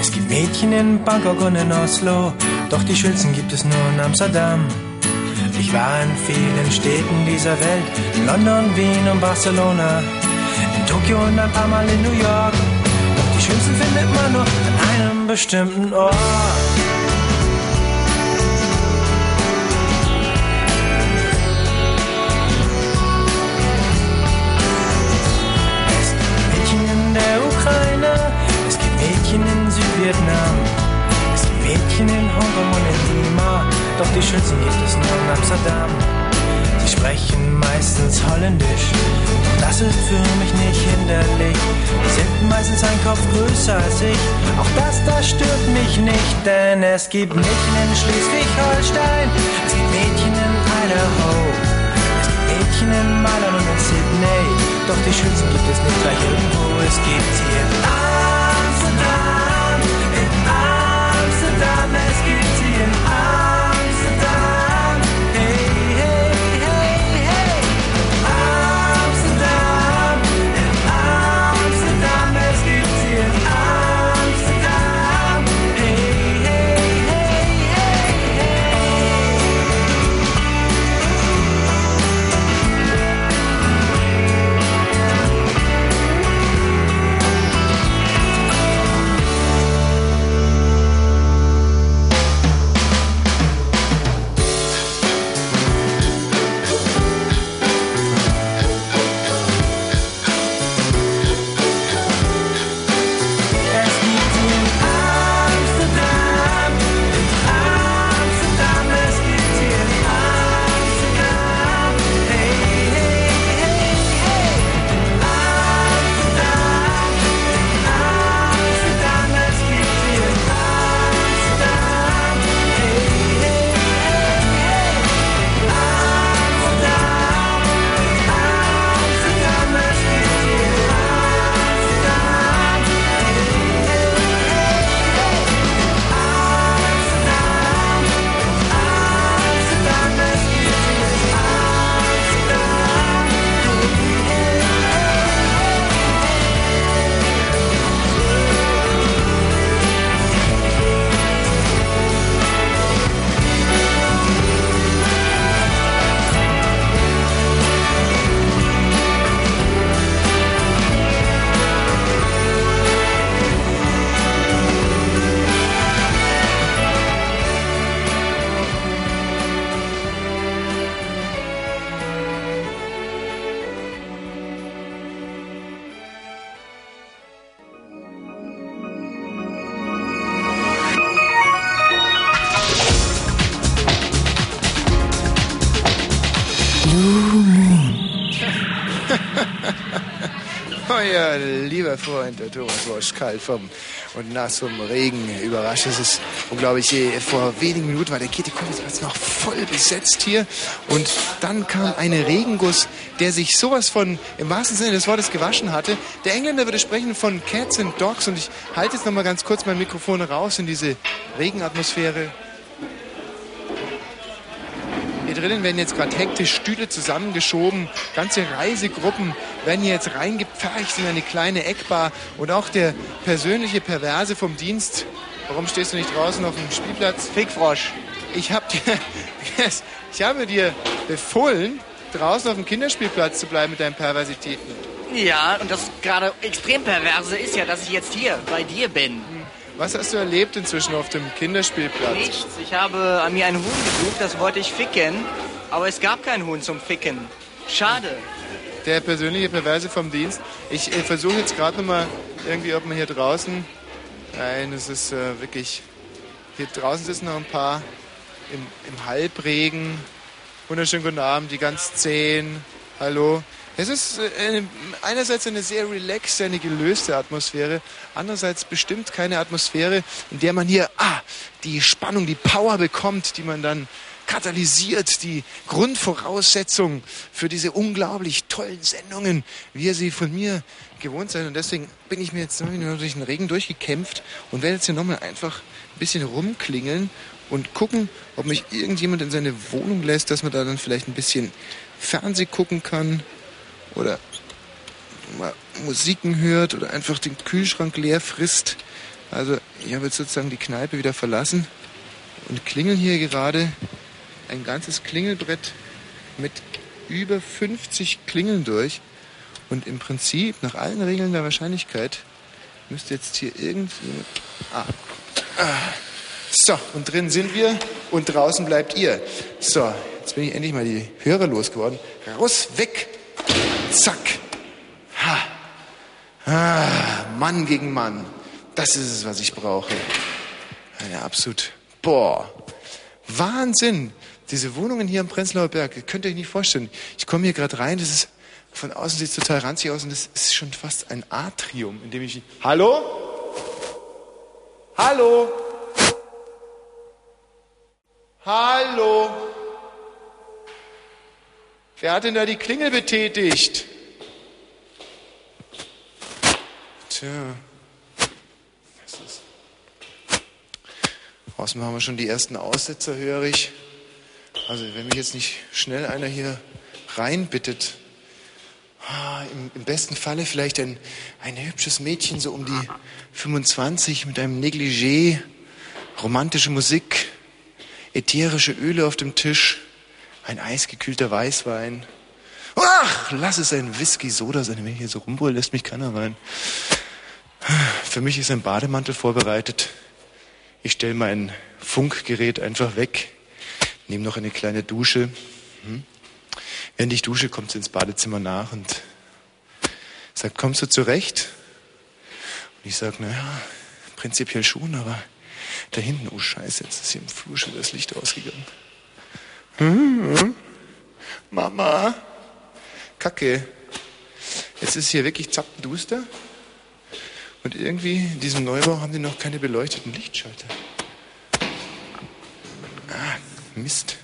es gibt Mädchen in Bangkok und in Oslo, doch die schönsten gibt es nur in Amsterdam. Ich war in vielen Städten dieser Welt, in London, Wien und Barcelona, in Tokio und ein paar Mal in New York. Doch die schönsten findet man nur an einem bestimmten Ort. Es gibt Mädchen in der Ukraine, es gibt Mädchen in Südvietnam, in Hongkong und in Lima, doch die schönsten gibt es nur in Amsterdam. Sie sprechen meistens Holländisch, doch das ist für mich nicht hinderlich. Sie sind meistens ein Kopf größer als ich, auch das, das stört mich nicht, denn es gibt Mädchen in Schleswig-Holstein, es gibt Mädchen in Idaho. Es gibt Mädchen in Mailand und in Sydney, doch die schönsten gibt es nicht gleich irgendwo. Es gibt sie in Amsterdam, lieber Freund, der Thomas Wosch, kalt vom und nass vom Regen überrascht. Es ist unglaublich. eh, Vor wenigen Minuten war der Kitty Platz noch voll besetzt hier. Und dann kam ein Regenguss, der sich sowas von, im wahrsten Sinne des Wortes, gewaschen hatte. Der Engländer würde sprechen von Cats and Dogs. Und ich halte jetzt noch mal ganz kurz mein Mikrofon raus in diese Regenatmosphäre. Drinnen werden jetzt gerade hektisch Stühle zusammengeschoben. Ganze Reisegruppen werden hier jetzt reingepfercht in eine kleine Eckbar. Und auch der persönliche Perverse vom Dienst. Warum stehst du nicht draußen auf dem Spielplatz? Fickfrosch. Ich hab dir, ich habe dir befohlen, draußen auf dem Kinderspielplatz zu bleiben mit deinen Perversitäten. Ja, und das gerade extrem perverse ist ja, dass ich jetzt hier bei dir bin. Was hast du erlebt inzwischen auf dem Kinderspielplatz? Nichts. Ich habe an mir einen Huhn gesucht, das wollte ich ficken, aber es gab keinen Huhn zum Ficken. Schade. Der persönliche Perverse vom Dienst. Ich äh, versuche jetzt gerade nochmal irgendwie, ob man hier draußen. Nein, es ist äh, wirklich. Hier draußen sitzen noch ein paar im, im Halbregen. Wunderschönen guten Abend, die ganz zehn. Hallo. Es ist äh, eine, einerseits eine sehr relaxte, eine gelöste Atmosphäre, andererseits bestimmt keine Atmosphäre, in der man hier ah, die Spannung, die Power bekommt, die man dann katalysiert, die Grundvoraussetzung für diese unglaublich tollen Sendungen, wie ihr sie von mir gewohnt seid. Und deswegen bin ich mir jetzt durch den Regen durchgekämpft und werde jetzt hier nochmal einfach ein bisschen rumklingeln und gucken, ob mich irgendjemand in seine Wohnung lässt, dass man da dann vielleicht ein bisschen Fernseh gucken kann oder mal Musiken hört oder einfach den Kühlschrank leer frisst. Also ich habe jetzt sozusagen die Kneipe wieder verlassen und klingel hier gerade ein ganzes Klingelbrett mit über 50 Klingeln durch. Und im Prinzip, nach allen Regeln der Wahrscheinlichkeit, müsste jetzt hier irgendwie... Ah. ah. So, und drin sind wir und draußen bleibt ihr. So, jetzt bin ich endlich mal die Hörer losgeworden. Raus, weg, zack. Ha. Ah, Mann gegen Mann. Das ist es, was ich brauche. Eine absolut, boah, Wahnsinn. Diese Wohnungen hier am Prenzlauer Berg, könnt ihr euch nicht vorstellen. Ich komme hier gerade rein, das ist, von außen sieht es total ranzig aus und das ist schon fast ein Atrium, in dem ich, hallo? Hallo? Hallo? Wer hat denn da die Klingel betätigt? Tja. Was ist? Außen haben wir schon die ersten Aussetzer, höre ich. Also, wenn mich jetzt nicht schnell einer hier reinbittet. Ah, im, Im besten Falle vielleicht ein, ein hübsches Mädchen, so um die 25, mit einem Negligé, romantische Musik, ätherische Öle auf dem Tisch, ein eisgekühlter Weißwein. Ach, lass es ein Whisky-Soda sein, wenn ich hier so rumbrülle, lässt mich keiner rein. Für mich ist ein Bademantel vorbereitet. Ich stelle mein Funkgerät einfach weg, nehme noch eine kleine Dusche. Hm? Während ich dusche, kommt sie ins Badezimmer nach und sagt, kommst du zurecht? Und ich sage, naja, prinzipiell schon, aber da hinten, oh Scheiße, jetzt ist hier im Flur schon das Licht ausgegangen. Hm? Mama, Kacke. Jetzt ist hier wirklich zappenduster. Und irgendwie in diesem Neubau haben die noch keine beleuchteten Lichtschalter. Ah, Mist.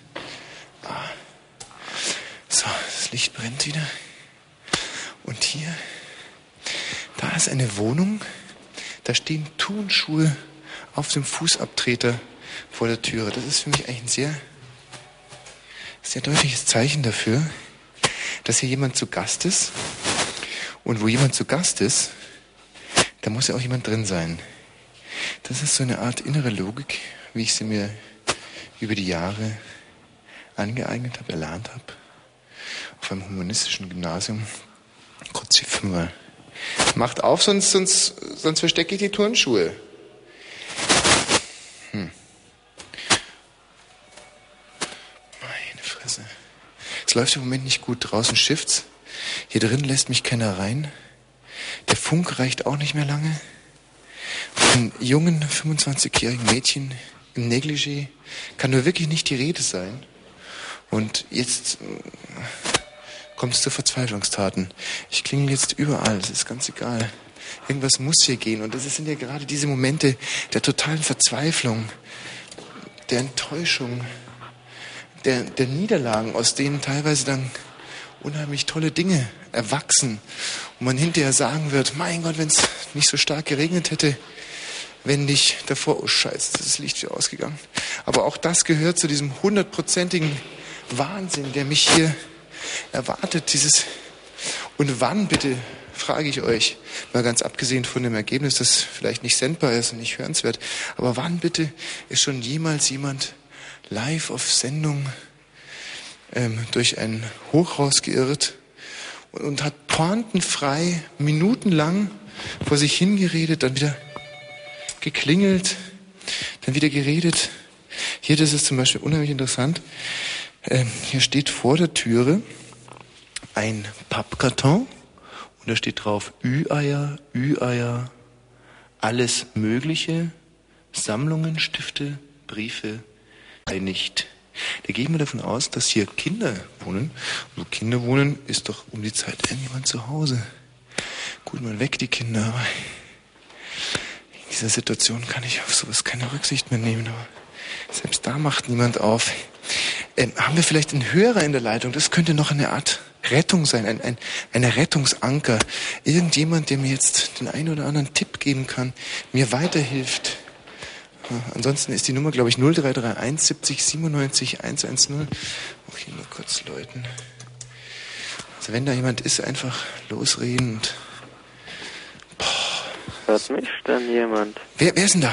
Ah. So, das Licht brennt wieder. Und hier, da ist eine Wohnung. Da stehen Turnschuhe auf dem Fußabtreter vor der Türe. Das ist für mich eigentlich ein sehr, sehr deutliches Zeichen dafür, dass hier jemand zu Gast ist. Und wo jemand zu Gast ist, da muss ja auch jemand drin sein. Das ist so eine Art innere Logik, wie ich sie mir über die Jahre angeeignet habe, erlernt habe. Auf einem humanistischen Gymnasium. Kurz die Fünfer. Macht auf, sonst, sonst, sonst verstecke ich die Turnschuhe. Es läuft im Moment nicht gut. Draußen schifft's. Hier drin lässt mich keiner rein. Der Funk reicht auch nicht mehr lange. Von jungen, 25-jährigen Mädchen im Negligé kann nur wirklich nicht die Rede sein. Und jetzt kommt es zu Verzweiflungstaten. Ich klingel jetzt überall, es ist ganz egal. Irgendwas muss hier gehen. Und das sind ja gerade diese Momente der totalen Verzweiflung, der Enttäuschung, der, der Niederlagen, aus denen teilweise dann unheimlich tolle Dinge erwachsen. Und man hinterher sagen wird, mein Gott, wenn es nicht so stark geregnet hätte, wenn nicht davor, oh Scheiße, das Licht wieder ausgegangen. Aber auch das gehört zu diesem hundertprozentigen Wahnsinn, der mich hier erwartet. Dieses und wann bitte, frage ich euch, mal ganz abgesehen von dem Ergebnis, das vielleicht nicht sendbar ist und nicht hörenswert, aber wann bitte ist schon jemals jemand live auf Sendung ähm, durch ein Hochhaus geirrt und, und hat pointenfrei minutenlang vor sich hingeredet, dann wieder geklingelt, dann wieder geredet. Hier, das ist zum Beispiel unheimlich interessant. Ähm, hier steht vor der Türe ein Pappkarton und da steht drauf Ü-Eier, Ü-Eier, alles Mögliche, Sammlungen, Stifte, Briefe, nicht. Da gehen wir davon aus, dass hier Kinder wohnen. Und wo Kinder wohnen, ist doch um die Zeit irgendjemand zu Hause. Gut, man weg die Kinder, aber in dieser Situation kann ich auf sowas keine Rücksicht mehr nehmen. Aber selbst da macht niemand auf. Ähm, haben wir vielleicht einen Hörer in der Leitung? Das könnte noch eine Art Rettung sein, ein, ein, ein Rettungsanker. Irgendjemand, der mir jetzt den einen oder anderen Tipp geben kann, mir weiterhilft. Ja, ansonsten ist die Nummer, glaube ich, 0331 70 97 110. Auch hier nur kurz läuten. Also wenn da jemand ist, einfach losreden und Hört mich denn jemand? Wer, wer ist denn da?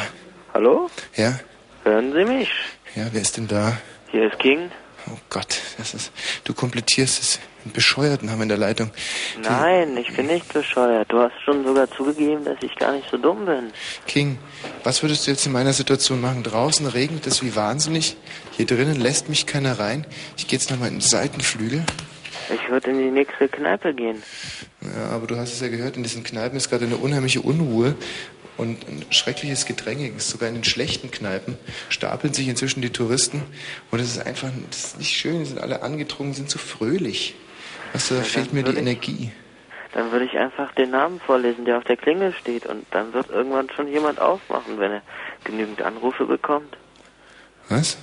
Hallo? Ja? Hören Sie mich? Ja, wer ist denn da? Hier ist King. Oh Gott, das ist. Du komplettierst es. Bescheuerten haben in der Leitung. Nein, ich bin nicht bescheuert. Du hast schon sogar zugegeben, dass ich gar nicht so dumm bin. King, was würdest du jetzt in meiner Situation machen? Draußen regnet es wie wahnsinnig. Hier drinnen lässt mich keiner rein. Ich gehe jetzt nochmal in den Seitenflügel. Ich würde in die nächste Kneipe gehen. Ja, aber du hast es ja gehört, in diesen Kneipen ist gerade eine unheimliche Unruhe und ein schreckliches Gedränge. Sogar in den schlechten Kneipen stapeln sich inzwischen die Touristen und das ist einfach, das ist nicht schön, die sind alle angedrungen, sind so fröhlich. Du, da fehlt dann mir die würde ich- Energie. Dann würde ich einfach den Namen vorlesen, der auf der Klingel steht. Und dann wird irgendwann schon jemand aufmachen, wenn er genügend Anrufe bekommt. Was?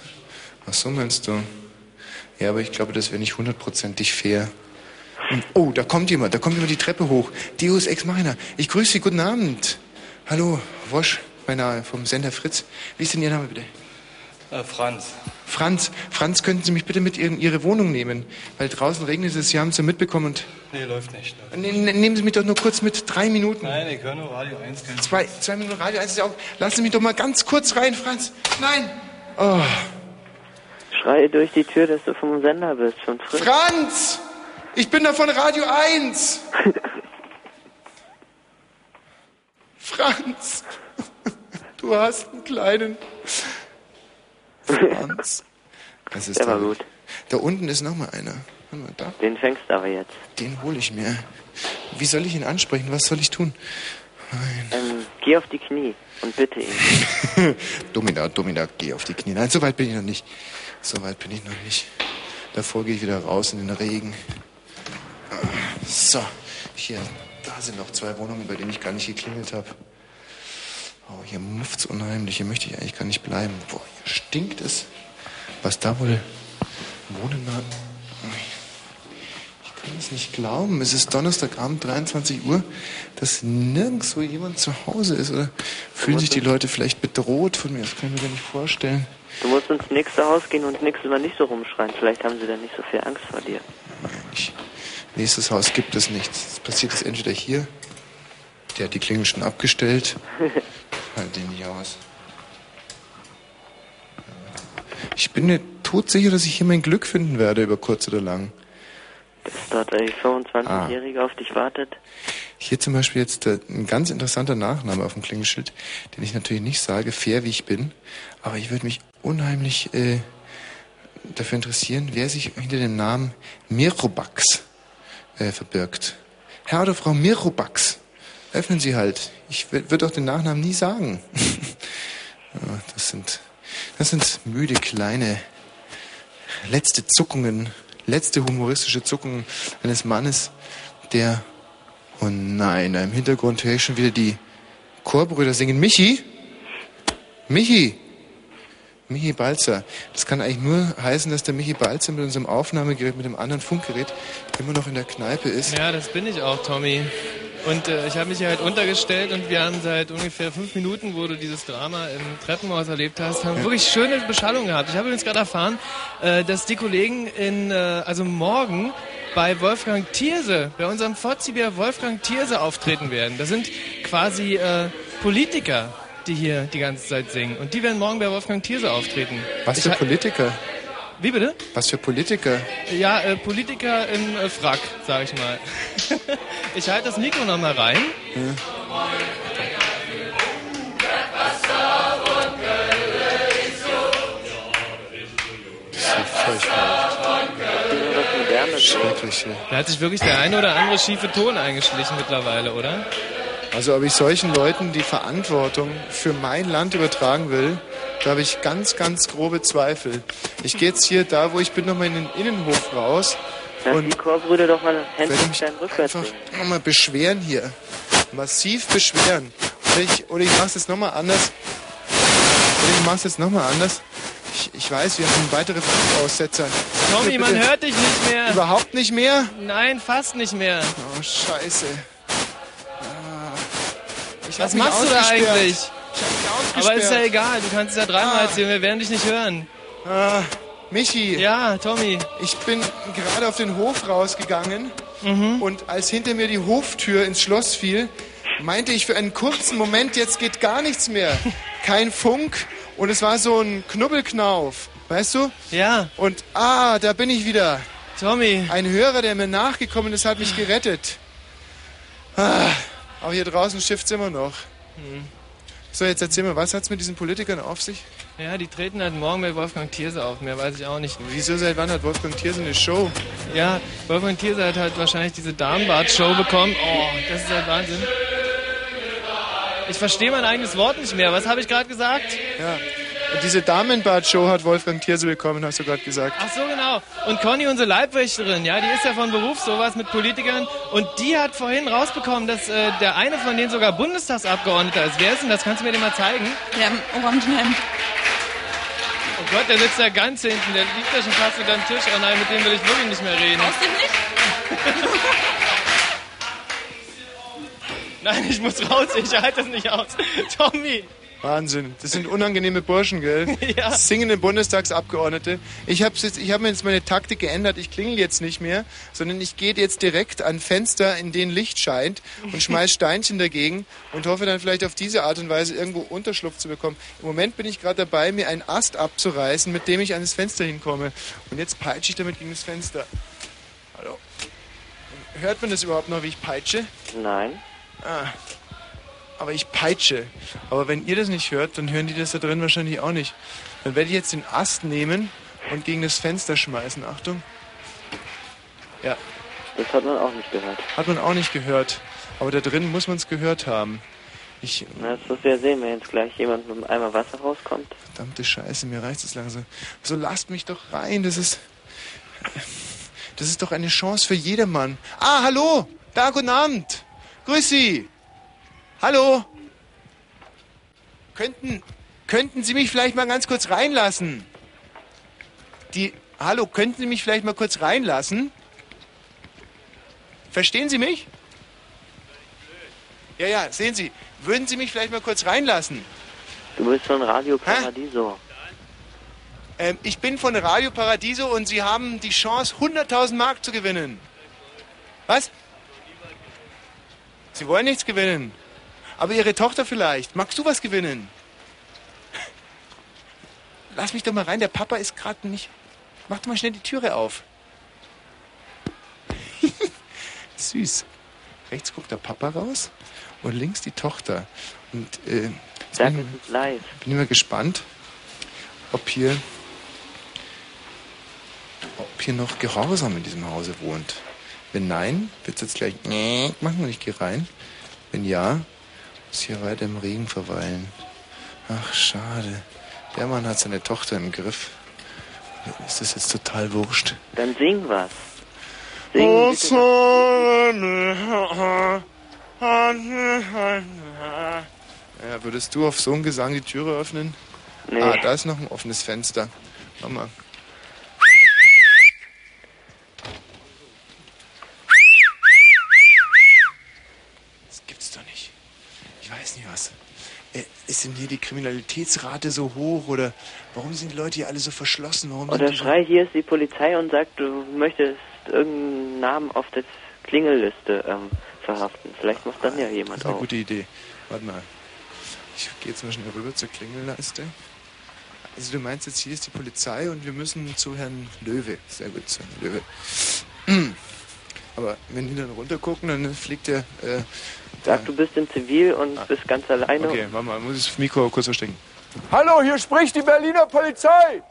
Ach so meinst du? Ja, aber ich glaube, das wäre nicht hundertprozentig fair. Und, oh, da kommt jemand, da kommt jemand die Treppe hoch. Deus Ex Machina. Ich grüße Sie, guten Abend. Hallo, Wosch, mein Name vom Sender Fritz. Wie ist denn Ihr Name bitte? Äh, Franz. Franz. Franz, könnten Sie mich bitte mit in Ihre Wohnung nehmen? Weil draußen regnet es, Sie haben es ja mitbekommen. Und Nee, läuft nicht. Ne- ne- nehmen Sie mich doch nur kurz mit, drei Minuten. Nein, ich höre nur Radio 1. Kein Zwei, zwei Minuten Radio 1 ist ja auch. Lassen Sie mich doch mal ganz kurz rein, Franz. Nein! Oh. Schreie durch die Tür, dass du vom Sender bist, von Fritz. Franz! Ich bin da von Radio 1! Franz! Du hast einen kleinen. Franz. Das ist Der war da, gut. Da unten ist noch mal einer. Den fängst du aber jetzt. Den hole ich mir. Wie soll ich ihn ansprechen? Was soll ich tun? Ähm, geh auf die Knie und bitte ihn. Domina, Domina, geh auf die Knie. Nein, so weit bin ich noch nicht. So weit bin ich noch nicht. Davor gehe ich wieder raus in den Regen. So, hier, da sind noch zwei Wohnungen, bei denen ich gar nicht geklingelt habe. Oh, hier mufft's unheimlich. Hier möchte ich eigentlich gar nicht bleiben. Boah, hier stinkt es. Was da wohl wohnen mag. Ich kann es nicht glauben. Es ist Donnerstagabend, 23 Uhr, dass nirgendwo jemand zu Hause ist. Oder fühlen sich die Leute vielleicht bedroht von mir? Das kann ich mir gar nicht vorstellen. Du musst ins nächste Haus gehen und nächstes Mal nicht so rumschreien. Vielleicht haben sie dann nicht so viel Angst vor dir. Nächstes Haus gibt es nichts. Es passiert es entweder hier. Der hat die Klingel schon abgestellt. Halt den nicht aus. Ich bin mir todsicher, dass ich hier mein Glück finden werde, über kurz oder lang. Dass dort ein 25-Jähriger auf dich wartet. Hier zum Beispiel jetzt äh, ein ganz interessanter Nachname auf dem Klingelschild, den ich natürlich nicht sage, fair wie ich bin. Aber ich würde mich unheimlich äh, dafür interessieren, wer sich hinter dem Namen Mirobax äh, verbirgt. Herr oder Frau Mirobax, öffnen Sie halt. Ich würde auch den Nachnamen nie sagen. das sind, das sind müde kleine letzte Zuckungen, letzte humoristische Zuckung eines Mannes, der... Oh nein, im Hintergrund höre ich schon wieder die Chorbrüder singen. Michi? Michi? Michi Balzer. Das kann eigentlich nur heißen, dass der Michi Balzer mit unserem Aufnahmegerät, mit dem anderen Funkgerät, immer noch in der Kneipe ist. Ja, das bin ich auch, Tommy. Und äh, ich habe mich hier halt untergestellt und wir haben seit ungefähr fünf Minuten, wo du dieses Drama im Treppenhaus erlebt hast, haben Ja. wirklich schöne Beschallung gehabt. Ich habe übrigens gerade erfahren, äh, dass die Kollegen in, äh, also morgen bei Wolfgang Thierse, bei unserem Vorzieher Wolfgang Thierse auftreten werden. Das sind quasi äh, Politiker, die hier die ganze Zeit singen. Und die werden morgen bei Wolfgang Thierse auftreten. Was für Politiker? Wie bitte? Was für Politiker? Ja, äh, Politiker im äh, Frack, sag ich mal. ich halte das Mikro noch mal rein. Das ist ja furchtbar. Schrecklich. Da hat sich wirklich der eine oder andere schiefe Ton eingeschlichen mittlerweile, oder? Also ob ich solchen Leuten die Verantwortung für mein Land übertragen will, da habe ich ganz, ganz grobe Zweifel. Ich gehe jetzt hier da, wo ich bin, nochmal in den Innenhof raus Lass die Chorbrüder doch mal mich Händchen rückwärts einfach nochmal beschweren hier. Massiv beschweren. Oder ich, oder ich mache es jetzt nochmal anders. Oder ich mache es jetzt nochmal anders. Ich, ich weiß, wir haben weitere Aussetzer. Tommy, Bitte, man hört dich nicht mehr. Überhaupt nicht mehr? Nein, fast nicht mehr. Oh, scheiße. Ah. Was mich machst du da eigentlich? Aber ist ja egal, du kannst es ja dreimal erzählen, wir werden dich nicht hören. Ah, Michi. Ja, Tommy. Ich bin gerade auf den Hof rausgegangen Mhm. und als hinter mir die Hoftür ins Schloss fiel, meinte ich für einen kurzen Moment, jetzt geht gar nichts mehr. Kein Funk und es war so ein Knubbelknauf. Weißt du? Ja. Und ah, da bin ich wieder. Tommy. Ein Hörer, der mir nachgekommen ist, hat mich gerettet. Ah, aber hier draußen schifft's immer noch. Mhm. So, jetzt erzähl mir, was hat's mit diesen Politikern auf sich? Ja, die treten halt morgen bei Wolfgang Thierse auf, mehr weiß ich auch nicht. Wieso, seit wann hat Wolfgang Thierse eine Show? Ja, Wolfgang Thierse hat halt wahrscheinlich diese Darmbad-Show bekommen. Oh, das ist halt Wahnsinn. Ich verstehe mein eigenes Wort nicht mehr. Was habe ich gerade gesagt? Ja. Und diese Damenbad-Show hat Wolfgang Thierse bekommen, hast du gerade gesagt. Ach so, genau. Und Conny, unsere Leibwächterin, ja, die ist ja von Beruf sowas mit Politikern. Und die hat vorhin rausbekommen, dass äh, der eine von denen sogar Bundestagsabgeordneter ist. Wer ist denn das? Kannst du mir den mal zeigen? Der im Orangenhemd. Oh Gott, der sitzt da ganz hinten. Der liegt da schon fast unter dem Tisch. Oh nein, mit dem will ich wirklich nicht mehr reden. Brauchst du nicht? Nein, ich muss raus. Ich halte das nicht aus. Tommy. Wahnsinn. Das sind unangenehme Burschen, gell? Ja. Singende Bundestagsabgeordnete. Ich habe jetzt, ich hab mir jetzt meine Taktik geändert. Ich klingel jetzt nicht mehr, sondern ich gehe jetzt direkt an Fenster, in denen Licht scheint und schmeiß Steinchen dagegen und hoffe dann vielleicht auf diese Art und Weise irgendwo Unterschlupf zu bekommen. Im Moment bin ich gerade dabei, mir einen Ast abzureißen, mit dem ich an das Fenster hinkomme. Und jetzt peitsche ich damit gegen das Fenster. Hallo? Hört man das überhaupt noch, wie ich peitsche? Nein. Ah. Aber ich peitsche. Aber wenn ihr das nicht hört, dann hören die das da drin wahrscheinlich auch nicht. Dann werde ich jetzt den Ast nehmen und gegen das Fenster schmeißen. Achtung. Ja, Das hat man auch nicht gehört. hat man auch nicht gehört. Aber da drin muss man es gehört haben. Ich, Na, das wirst du ja sehen, wenn jetzt gleich jemand mit einem Eimer Wasser rauskommt. verdammte Scheiße, mir reicht es langsam. So lasst mich doch rein. Das ist. Das ist doch eine Chance für jedermann. Ah, hallo! Da, guten Abend! Grüß Sie! Hallo! Könnten, könnten Sie mich vielleicht mal ganz kurz reinlassen? Die. Hallo, könnten Sie mich vielleicht mal kurz reinlassen? Verstehen Sie mich? Ja, ja, sehen Sie. Würden Sie mich vielleicht mal kurz reinlassen? Du bist von Radio Paradiso. Ähm, ich bin von Radio Paradiso und Sie haben die Chance, 100.000 Mark zu gewinnen. Was? Sie wollen nichts gewinnen. Aber Ihre Tochter vielleicht. Magst du was gewinnen? Lass mich doch mal rein. Der Papa ist gerade nicht. Mach doch mal schnell die Türe auf. Süß. Rechts guckt der Papa raus und links die Tochter. Und äh, bin, ist live. ich, bin mal gespannt, ob hier, ob hier noch Gehorsam in diesem Hause wohnt. Wenn nein, wird es jetzt gleich machen und ich gehe rein. Wenn ja, muss hier weiter im Regen verweilen. Ach, schade. Der Mann hat seine Tochter im Griff. ist das jetzt total wurscht. Dann sing was. Oh, Sing bitte Ja, würdest du auf so einen Gesang die Türe öffnen? Nee. Ah, da ist noch ein offenes Fenster. Mach mal. Das gibt's doch nicht. Ich weiß nicht was. Äh, Ist denn hier die Kriminalitätsrate so hoch oder warum sind die Leute hier alle so verschlossen? Warum Oder schrei, hier ist die Polizei und sag, du möchtest irgendeinen Namen auf der Klingelliste ähm, verhaften. Vielleicht macht dann ja Das jemand ist eine auf. gute Idee. Warte mal. Ich gehe jetzt mal schnell rüber zur Klingelleiste. Also du meinst jetzt, hier ist die Polizei und wir müssen zu Herrn Löwe. Sehr gut, zu Herrn Löwe. Aber wenn die dann runtergucken, dann fliegt der... Äh, Sag, du bist in Zivil und bist ganz alleine. Okay, warte mal, muss ich das Mikro kurz verstecken. Hallo, hier spricht die Berliner Polizei.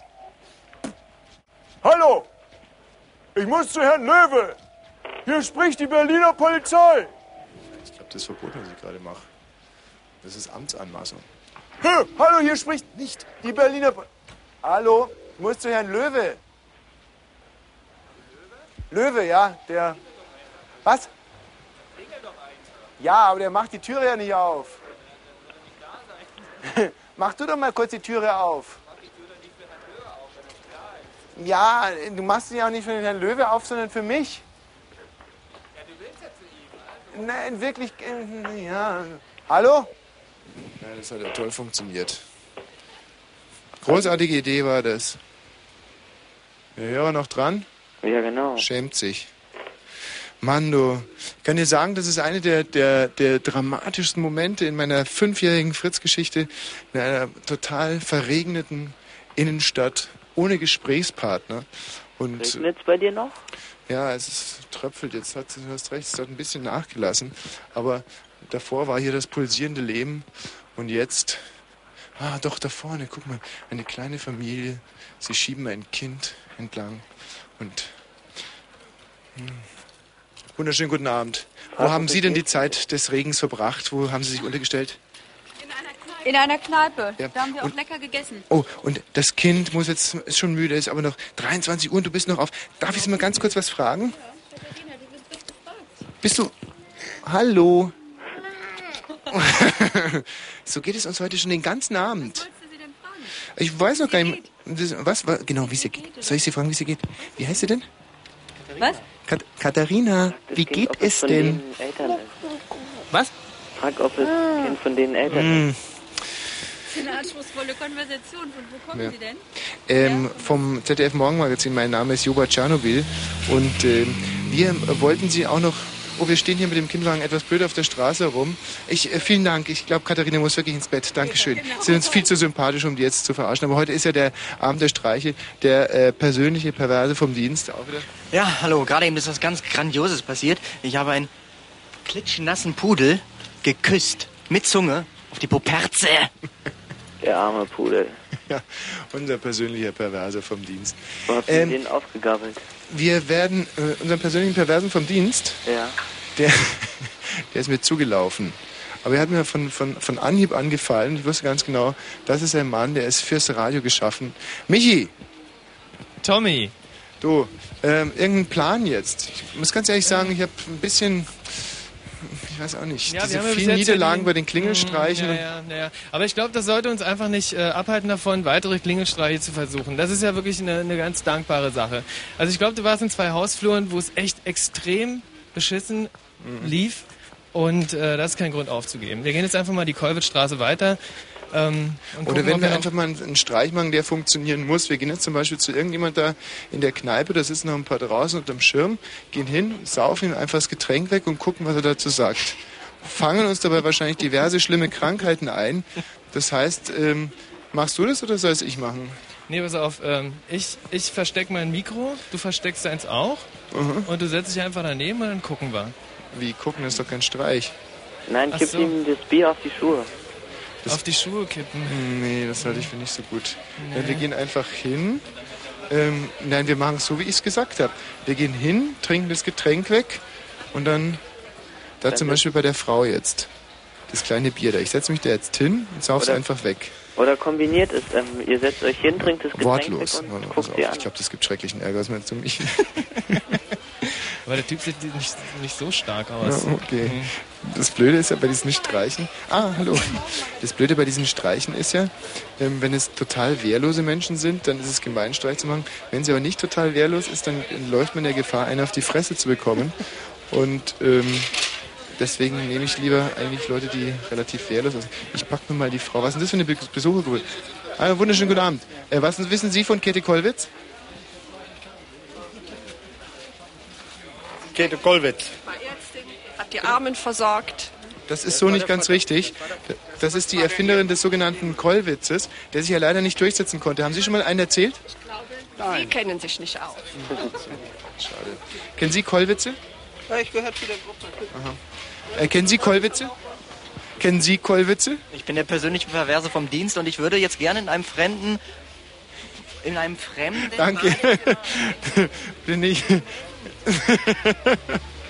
Hallo, ich muss zu Herrn Löwe. Hier spricht die Berliner Polizei. Ich glaube, das ist verboten, was ich gerade mache. Das ist Amtsanmaßung. Hö, hallo, hier spricht nicht die Berliner Polizei. Hallo, ich muss zu Herrn Löwe. Löwe, ja, der... Was? Ja, aber der macht die Türe ja nicht auf. Mach du doch mal kurz die Türe auf. Ja, du machst sie ja auch nicht für den Herrn Löwe auf, sondern für mich. Nein, wirklich, äh, ja. Hallo? Ja, das hat ja toll funktioniert. Großartige Idee war das. Der Hörer noch dran? Ja, genau. Schämt sich. Mann, du. Ich kann dir sagen, das ist eine der, der, der dramatischsten Momente in meiner fünfjährigen Fritz-Geschichte in einer total verregneten Innenstadt ohne Gesprächspartner. Und Regnet's bei dir noch? ja, es ist, tröpfelt jetzt, hat, du hast recht, es hat ein bisschen nachgelassen. Aber davor war hier das pulsierende Leben und jetzt, ah, doch, da vorne, guck mal, eine kleine Familie. Sie schieben ein Kind entlang und. Hm. Wunderschönen guten Abend. Wo Frag, haben Sie denn die. Zeit des Regens verbracht? Wo haben Sie sich untergestellt? In einer Kneipe. Ja, Da haben wir auch und- lecker gegessen. Oh, und das Kind muss jetzt, ist schon müde, ist aber noch 23 Uhr und du bist noch auf. Darf ich Sie mal ganz kurz was fragen? Bist du. Hallo? so geht es uns heute schon den ganzen Abend. Ich weiß noch gar nicht. Das, was, was? Genau, wie es ihr geht. Soll ich Sie fragen, wie es ihr geht? Wie heißt sie denn? Was? Kat Katharina, wie Kind, geht ob es von denn? Was? Frag, ob es Ah. Kind von denen Eltern Hm. ist. Das ist eine anspruchsvolle Konversation. Von wo kommen Ja. Sie denn? ähm, vom ZDF Morgenmagazin. Mein Name ist Joba Tschernobyl und ähm, wir wollten Sie auch noch. Oh, wir stehen hier mit dem Kinderwagen etwas blöd auf der Straße rum. Ich, äh, vielen Dank. Ich glaube, Katharina muss wirklich ins Bett. Dankeschön. Sie sind uns viel zu sympathisch, um die jetzt zu verarschen. Aber heute ist ja der Abend der Streiche, der äh, persönliche Perverse vom Dienst. Auch wieder. Ja, hallo, gerade eben ist was ganz Grandioses passiert. Ich habe einen klitschnassen Pudel geküsst. Mit Zunge auf die Poperze. Der arme Pudel. Ja, unser persönlicher Perverse vom Dienst. Wo hast du Ähm, den aufgegabelt? Wir werden äh, unseren persönlichen Perversen vom Dienst, Ja. der, der ist mir zugelaufen. Aber er hat mir von, von, von Anhieb angefallen. Ich wusste ganz genau, das ist ein Mann, der ist fürs Radio geschaffen. Michi! Tommy! Du, ähm, irgendein Plan jetzt? Ich muss ganz ehrlich sagen, ich habe ein bisschen, ich weiß auch nicht, Ja, diese vielen Niederlagen bei den Klingelstreichen. Ja, ja, ja. Aber ich glaube, das sollte uns einfach nicht äh, abhalten davon, weitere Klingelstreiche zu versuchen. Das ist ja wirklich eine, eine ganz dankbare Sache. Also ich glaube, du warst in zwei Hausfluren, wo es echt extrem beschissen Mhm. lief. Und äh, das ist kein Grund aufzugeben. Wir gehen jetzt einfach mal die Kolwitzstraße weiter. Ähm, und Oder gucken, wenn wir einfach mal einen Streich machen, der funktionieren muss. Wir gehen jetzt zum Beispiel zu irgendjemand da in der Kneipe, da sitzen noch ein paar draußen unterm Schirm, gehen hin, saufen ihm einfach das Getränk weg und gucken, was er dazu sagt. Fangen uns dabei wahrscheinlich diverse schlimme Krankheiten ein. Das heißt, ähm, machst du das oder soll es ich machen? Nee, pass auf, ähm, ich, ich versteck mein Mikro, du versteckst deins auch Mhm. und du setzt dich einfach daneben und dann gucken wir. Wie gucken, das ist doch kein Streich. Nein, gib so. ihm das Bier auf die Schuhe. Auf die Schuhe kippen. Nee, das halte ich für nicht so gut. Nee. Ja, wir gehen einfach hin. Ähm, nein, wir machen es so, wie ich es gesagt habe. Wir gehen hin, trinken das Getränk weg und dann, da Dann zum Beispiel bei der Frau jetzt. das kleine Bier da. Ich setze mich da jetzt hin und sauf's Oder- einfach weg. Oder kombiniert es. Ähm, ihr setzt euch hin, trinkt das Getränk Wortlos. weg und pass guckt ihr an. Ich glaube, das gibt schrecklichen Ärger. Was meinst du mich? Aber der Typ sieht nicht, nicht so stark aus. Ja, okay. Mhm. Das Blöde ist ja bei diesen Streichen. Ah, hallo. Das Blöde bei diesen Streichen ist ja, ähm, wenn es total wehrlose Menschen sind, dann ist es gemein, Streich zu machen. Wenn sie aber nicht total wehrlos ist, dann läuft man der Gefahr, einen auf die Fresse zu bekommen. Und ähm, deswegen nehme ich lieber eigentlich Leute, die relativ wehrlos sind. Ich pack mir mal die Frau. Was ist denn das für eine Be- Besuchergruppe? Ah, wunderschönen guten Abend. Äh, was wissen Sie von Käthe Kollwitz? Käthe Kollwitz. Hat die Armen versorgt. Das ist so nicht ganz richtig. Das ist die Erfinderin des sogenannten Kollwitzes, der sich ja leider nicht durchsetzen konnte. Haben Sie schon mal einen erzählt? Sie kennen sich nicht aus. Schade. Kennen Sie Kollwitze? Ja, ich gehöre zu der Gruppe. Aha. Äh, kennen Sie Kollwitze? Kennen Sie Kollwitze? Ich bin der persönliche Perverse vom Dienst und ich würde jetzt gerne in einem fremden, in einem fremden... Danke. Bin ich.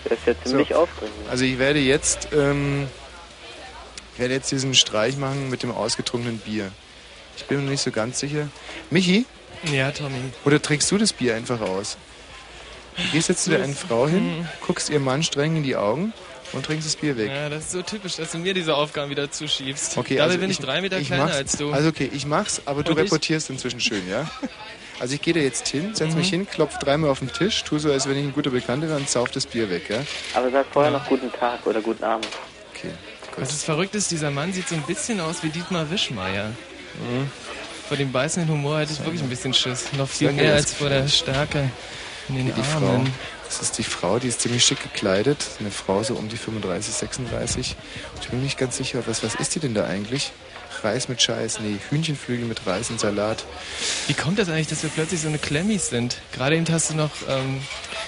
Das ist ja ziemlich aufregend. Also ich werde jetzt, ähm, ich werde jetzt diesen Streich machen mit dem ausgetrunkenen Bier. Ich bin mir noch nicht so ganz sicher. Michi? Ja, Tommy. Oder trägst du das Bier einfach aus? Du gehst jetzt zu der einen Frau hin, guckst ihrem Mann streng in die Augen und trinkst das Bier weg. Ja, das ist so typisch, dass du mir diese Aufgaben wieder zuschiebst. Okay, Dabei also bin ich, drei Meter kleiner als du. Also okay, ich mach's, aber du Und ich- reportierst inzwischen schön, ja? Also ich gehe da jetzt hin, setz mich Mhm. hin, klopf dreimal auf den Tisch, tu so, als wenn ich ein guter Bekannter wäre und sauf das Bier weg, ja? Aber sag vorher noch guten Tag oder guten Abend. Okay. Was ist verrückt ist, dieser Mann sieht so ein bisschen aus wie Dietmar Wischmeier. Mhm. Vor dem beißenden Humor hätte ich wirklich ein bisschen Schiss. Noch viel mehr ja, als das vor der Stärke in den die Frau. Armen. Das ist die Frau, die ist ziemlich schick gekleidet. Eine Frau so um die 35, 36. Und ich bin mir nicht ganz sicher, was, was ist die denn da eigentlich? Reis mit Scheiß, nee, Hühnchenflügel mit Reis und Salat. Wie kommt das eigentlich, dass wir plötzlich so eine Klemmis sind? Gerade eben hast du noch ähm,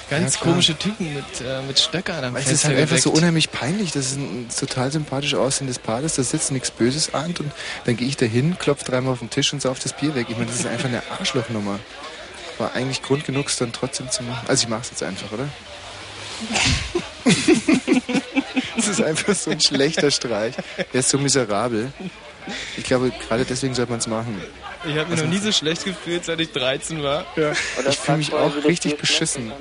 ganz Ja, komische Typen mit, äh, mit Stöckern am Weil es ist halt einfach so unheimlich peinlich. Das ist ein total sympathisch aussehendes Paar, das da sitzt, nichts Böses ahnt. Und dann gehe ich da hin, klopfe dreimal auf den Tisch und sauf das Bier weg. Ich meine, das ist einfach eine Arschlochnummer. War eigentlich Grund genug, es dann trotzdem zu machen. Also ich mach's jetzt einfach, oder? Das ist einfach so ein schlechter Streich. Der ist so miserabel. Ich glaube, gerade deswegen sollte man es machen. Ich habe mich Also- noch nie so schlecht gefühlt, seit ich 13 war. Ja. Ich fühle mich auch richtig beschissen.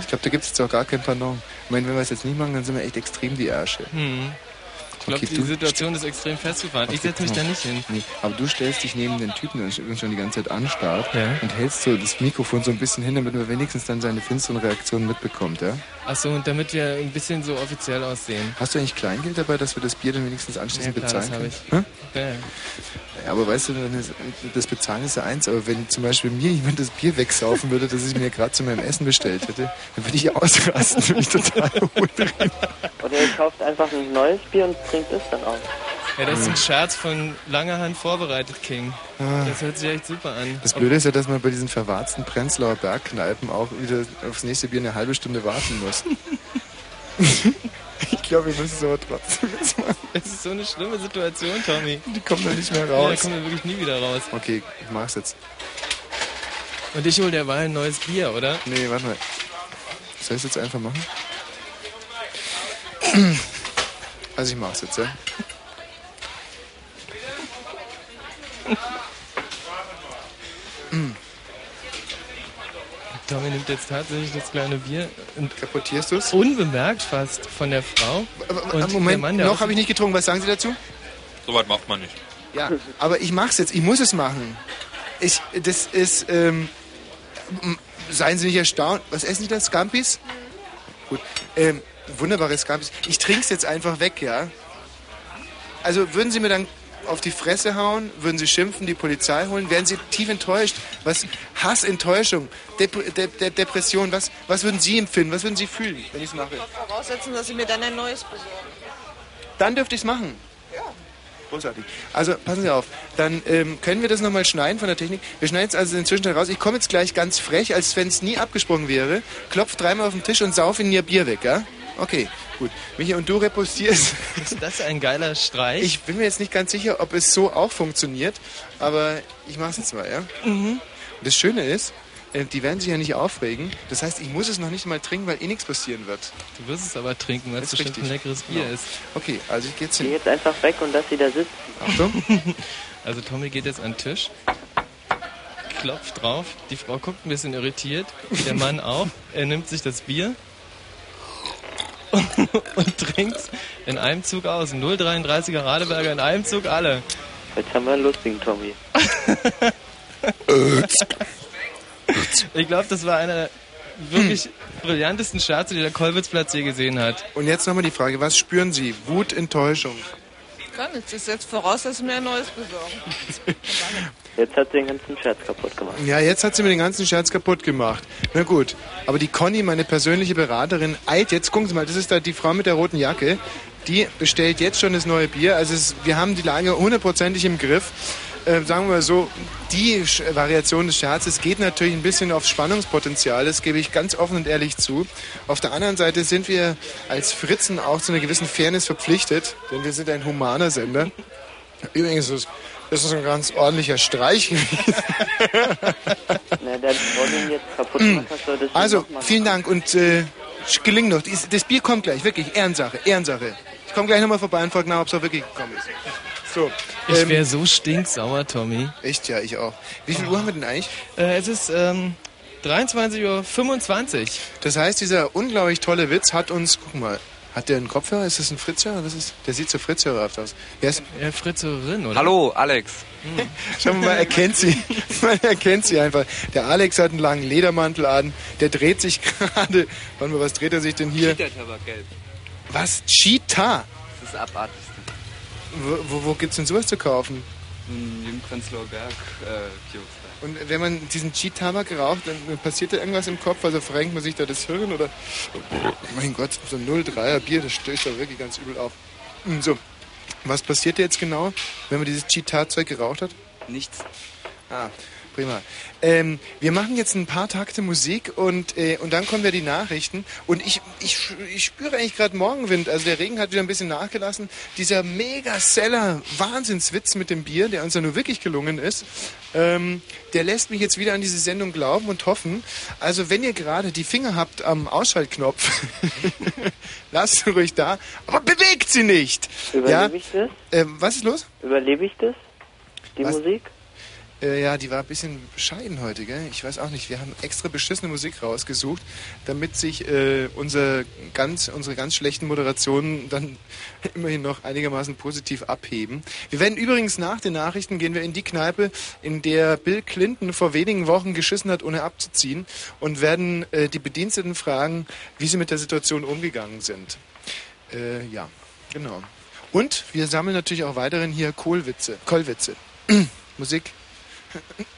Ich glaube, da gibt es jetzt auch gar kein Pardon. Ich meine, wenn wir es jetzt nicht machen, dann sind wir echt extrem die Ärsche. Hm. Ich glaube, Okay, die Situation ist extrem festgefahren. Ich setze mich da nicht hin. Nee, aber du stellst dich neben den Typen, der uns schon die ganze Zeit anstarrt Ja. und hältst so das Mikrofon so ein bisschen hin, damit man wenigstens dann seine finsteren Reaktionen mitbekommt, ja? Achso, und damit wir ein bisschen so offiziell aussehen. Hast du eigentlich Kleingeld dabei, dass wir das Bier dann wenigstens anschließend Ja, klar, das bezahlen hab können? Ja. Hä? Ja, aber weißt du, das Bezahlen ist ja eins, aber wenn zum Beispiel mir jemand das Bier wegsaufen würde, das ich mir gerade zu meinem Essen bestellt hätte, dann würde ich ausrasten, würde ich total umdrehen. Oder ihr kauft einfach ein neues Bier und trinkt es dann aus. Ja, das ist ein Scherz von langer Hand vorbereitet, King. Ah. Das hört sich echt super an. Das Blöde ist ja, dass man bei diesen verwarzten Prenzlauer Bergkneipen auch wieder aufs nächste Bier eine halbe Stunde warten muss. ich glaube, wir müssen es aber trotzdem jetzt machen. Das ist so eine schlimme Situation, Tommy. Die kommen da nicht mehr Ja, raus. da kommen wir wirklich nie wieder raus. Okay, ich mach's jetzt. Und ich hol derweil ein neues Bier, oder? Nee, warte mal. Soll ich es jetzt einfach machen? Also ich mach's jetzt, ja? Tommy nimmt jetzt tatsächlich das kleine Bier und kaputierst du's? Unbemerkt fast von der Frau. Und der Moment, Mann, der noch habe ich nicht getrunken. Was sagen Sie dazu? Soweit macht man nicht. Ja, aber ich mach's jetzt. Ich muss es machen. Ich, das ist, ähm, seien Sie nicht erstaunt. Was essen Sie da? Scampis? Gut. Ähm, wunderbare Scampis. Ich trink's jetzt einfach weg, ja? Also würden Sie mir dann auf die Fresse hauen? Würden Sie schimpfen, die Polizei holen? Wären Sie tief enttäuscht? Was? Hass, Enttäuschung, Dep De De Depression, was, was würden Sie empfinden? Was würden Sie fühlen, wenn ich's mache? Voraussetzen, dass Sie mir dann ein neues besorgen. Dann dürfte ich's machen. Ja. Großartig. Also passen Sie auf, dann ähm, können wir das nochmal schneiden von der Technik. Wir schneiden jetzt also inzwischen raus. Ich komme jetzt gleich ganz frech, als wenn es nie abgesprochen wäre. Klopf dreimal auf den Tisch und sauf in Ihr Bier weg, ja? Okay, gut. Michi, und du repostierst. Ist das ein geiler Streich? Ich bin mir jetzt nicht ganz sicher, ob es so auch funktioniert, aber ich mach's jetzt mal, ja? Mhm. Und das Schöne ist, äh, die werden sich ja nicht aufregen. Das heißt, ich muss es noch nicht mal trinken, weil eh nichts passieren wird. Du wirst es aber trinken, weil es bestimmt ein richtig. leckeres Bier Genau. ist. Okay, also ich gehe jetzt Geh hin. jetzt einfach weg und lass sie da sitzen. Achtung. Also Tommy geht jetzt an den Tisch, klopft drauf, die Frau guckt ein bisschen irritiert, der Mann auch. Er nimmt sich das Bier und trinkt in einem Zug aus. 0,33er Radeberger in einem Zug alle. Jetzt haben wir einen lustigen Tommy. Ich glaube, das war einer der wirklich brillantesten Scherze, die der Kollwitzplatz je gesehen hat. Und jetzt nochmal die Frage, was spüren Sie? Wut, Enttäuschung? Gar nichts. Ich setze voraus, dass sie mir ein neues besorgen. Jetzt hat sie den ganzen Scherz kaputt gemacht. Ja, jetzt hat sie mir den ganzen Scherz kaputt gemacht. Na gut, aber die Conny, meine persönliche Beraterin, eilt jetzt, gucken Sie mal, das ist da die Frau mit der roten Jacke, die bestellt jetzt schon das neue Bier. Also es, wir haben die Lage hundertprozentig im Griff. Äh, sagen wir mal so, die Variation des Scherzes geht natürlich ein bisschen aufs Spannungspotenzial, das gebe ich ganz offen und ehrlich zu. Auf der anderen Seite sind wir als Fritzen auch zu einer gewissen Fairness verpflichtet, denn wir sind ein humaner Sender. Übrigens, das das ist ein ganz ordentlicher Streich gewesen. Na, der Volume jetzt kaputt hat, soll das Also, vielen Dank und äh, gelingt noch. Das Bier kommt gleich, wirklich. Ehrensache, Ehrensache. Ich komme gleich nochmal vorbei und frage nach, ob es auch wirklich gekommen ist. So. Ich ähm, wäre so stinksauer, Tommy. Echt, ja, ich auch. Wie viel Uhr haben wir denn eigentlich? Äh, es ist ähm, 23.25 Uhr. Das heißt, dieser unglaublich tolle Witz hat uns, guck mal, hat der einen Kopfhörer? Ist das ein Fritzhörer? Was ist? Der sieht so Fritzhörerhaft aus. Ja, ist, Ja, Fritzerin, oder? Hallo, Alex. Schauen wir mal, er kennt sie. Man erkennt sie einfach. Der Alex hat einen langen Ledermantel an. Der dreht sich gerade. Warte mal, was dreht er sich denn hier? Cheetah-Tabakgelb. Was? Cheetah? Das ist das Abartigste. Wo, wo, wo gibt's denn sowas zu kaufen? Im Jungprenzlauer Berg, äh, Kiosk. Und wenn man diesen Cheat-Tabak raucht, dann passiert da irgendwas im Kopf? Also verrenkt man sich da das Hirn oder... Mein Gott, so ein 0,3er Bier, das stößt doch wirklich ganz übel auf. Hm, So, was passiert jetzt genau, wenn man dieses Cheat-Zeug geraucht hat? Nichts. Ah, prima. Ähm, wir machen jetzt ein paar Takte Musik und, äh, und dann kommen ja die Nachrichten. Und ich, ich, ich spüre eigentlich gerade Morgenwind. Also der Regen hat wieder ein bisschen nachgelassen. Dieser Mega-Seller, Wahnsinnswitz mit dem Bier, der uns ja nur wirklich gelungen ist, ähm, der lässt mich jetzt wieder an diese Sendung glauben und hoffen. Also wenn ihr gerade die Finger habt am Ausschaltknopf, lasst sie ruhig da, aber bewegt sie nicht. Überlebe ich das? Äh, was ist los? Überlebe ich das? Die Was? Musik? Äh, ja, die war ein bisschen bescheiden heute, gell? Ich weiß auch nicht. Wir haben extra beschissene Musik rausgesucht, damit sich äh, unser ganz, unsere ganz schlechten Moderationen dann immerhin noch einigermaßen positiv abheben. Wir werden übrigens nach den Nachrichten gehen wir in die Kneipe, in der Bill Clinton vor wenigen Wochen geschissen hat, ohne abzuziehen, und werden äh, die Bediensteten fragen, wie sie mit der Situation umgegangen sind. Äh, ja, genau. Und wir sammeln natürlich auch weiterhin hier Kohlwitze, Kohlwitze. Musik. thank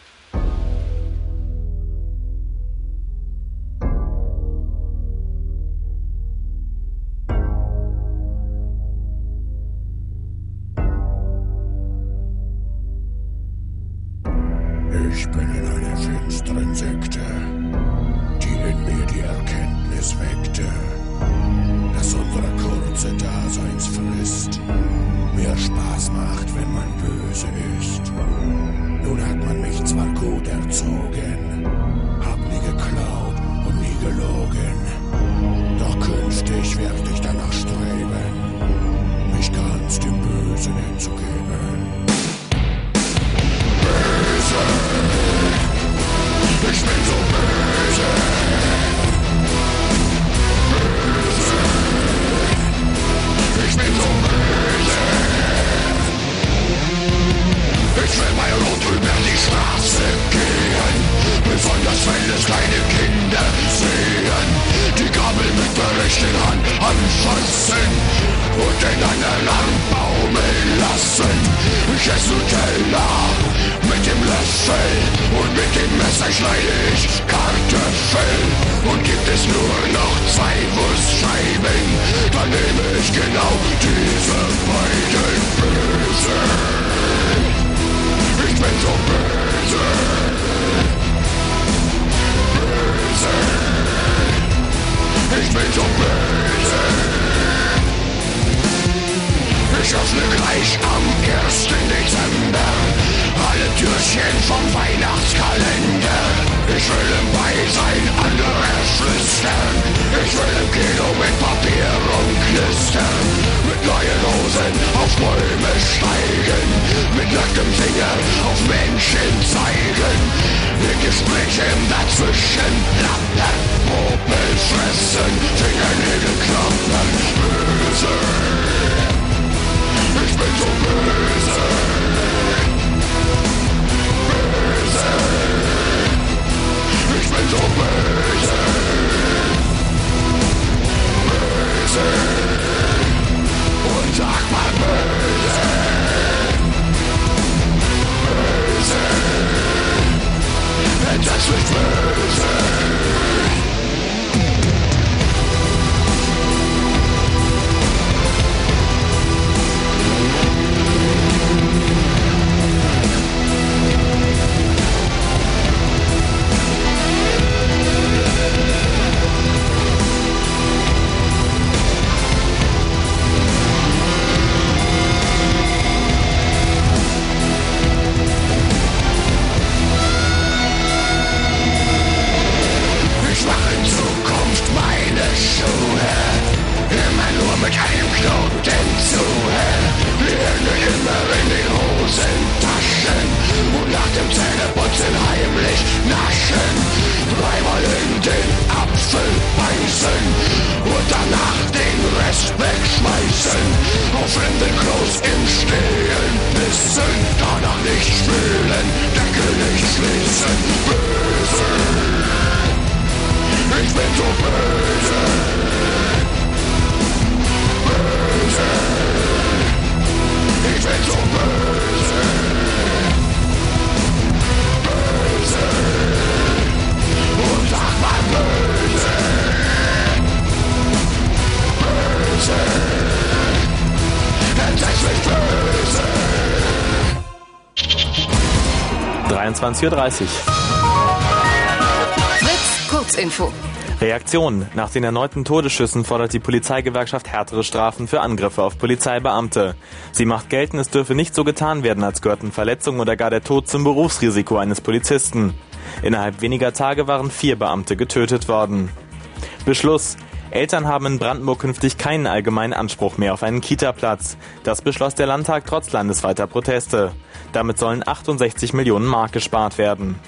20.30 Uhr. Fritz, Kurzinfo. Reaktion. Nach den erneuten Todesschüssen fordert die Polizeigewerkschaft härtere Strafen für Angriffe auf Polizeibeamte. Sie macht geltend, es dürfe nicht so getan werden, als gehörten Verletzungen oder gar der Tod zum Berufsrisiko eines Polizisten. Innerhalb weniger Tage waren vier Beamte getötet worden. Beschluss. Eltern haben in Brandenburg künftig keinen allgemeinen Anspruch mehr auf einen Kita-Platz. Das beschloss der Landtag trotz landesweiter Proteste. Damit sollen 68 Millionen Mark gespart werden.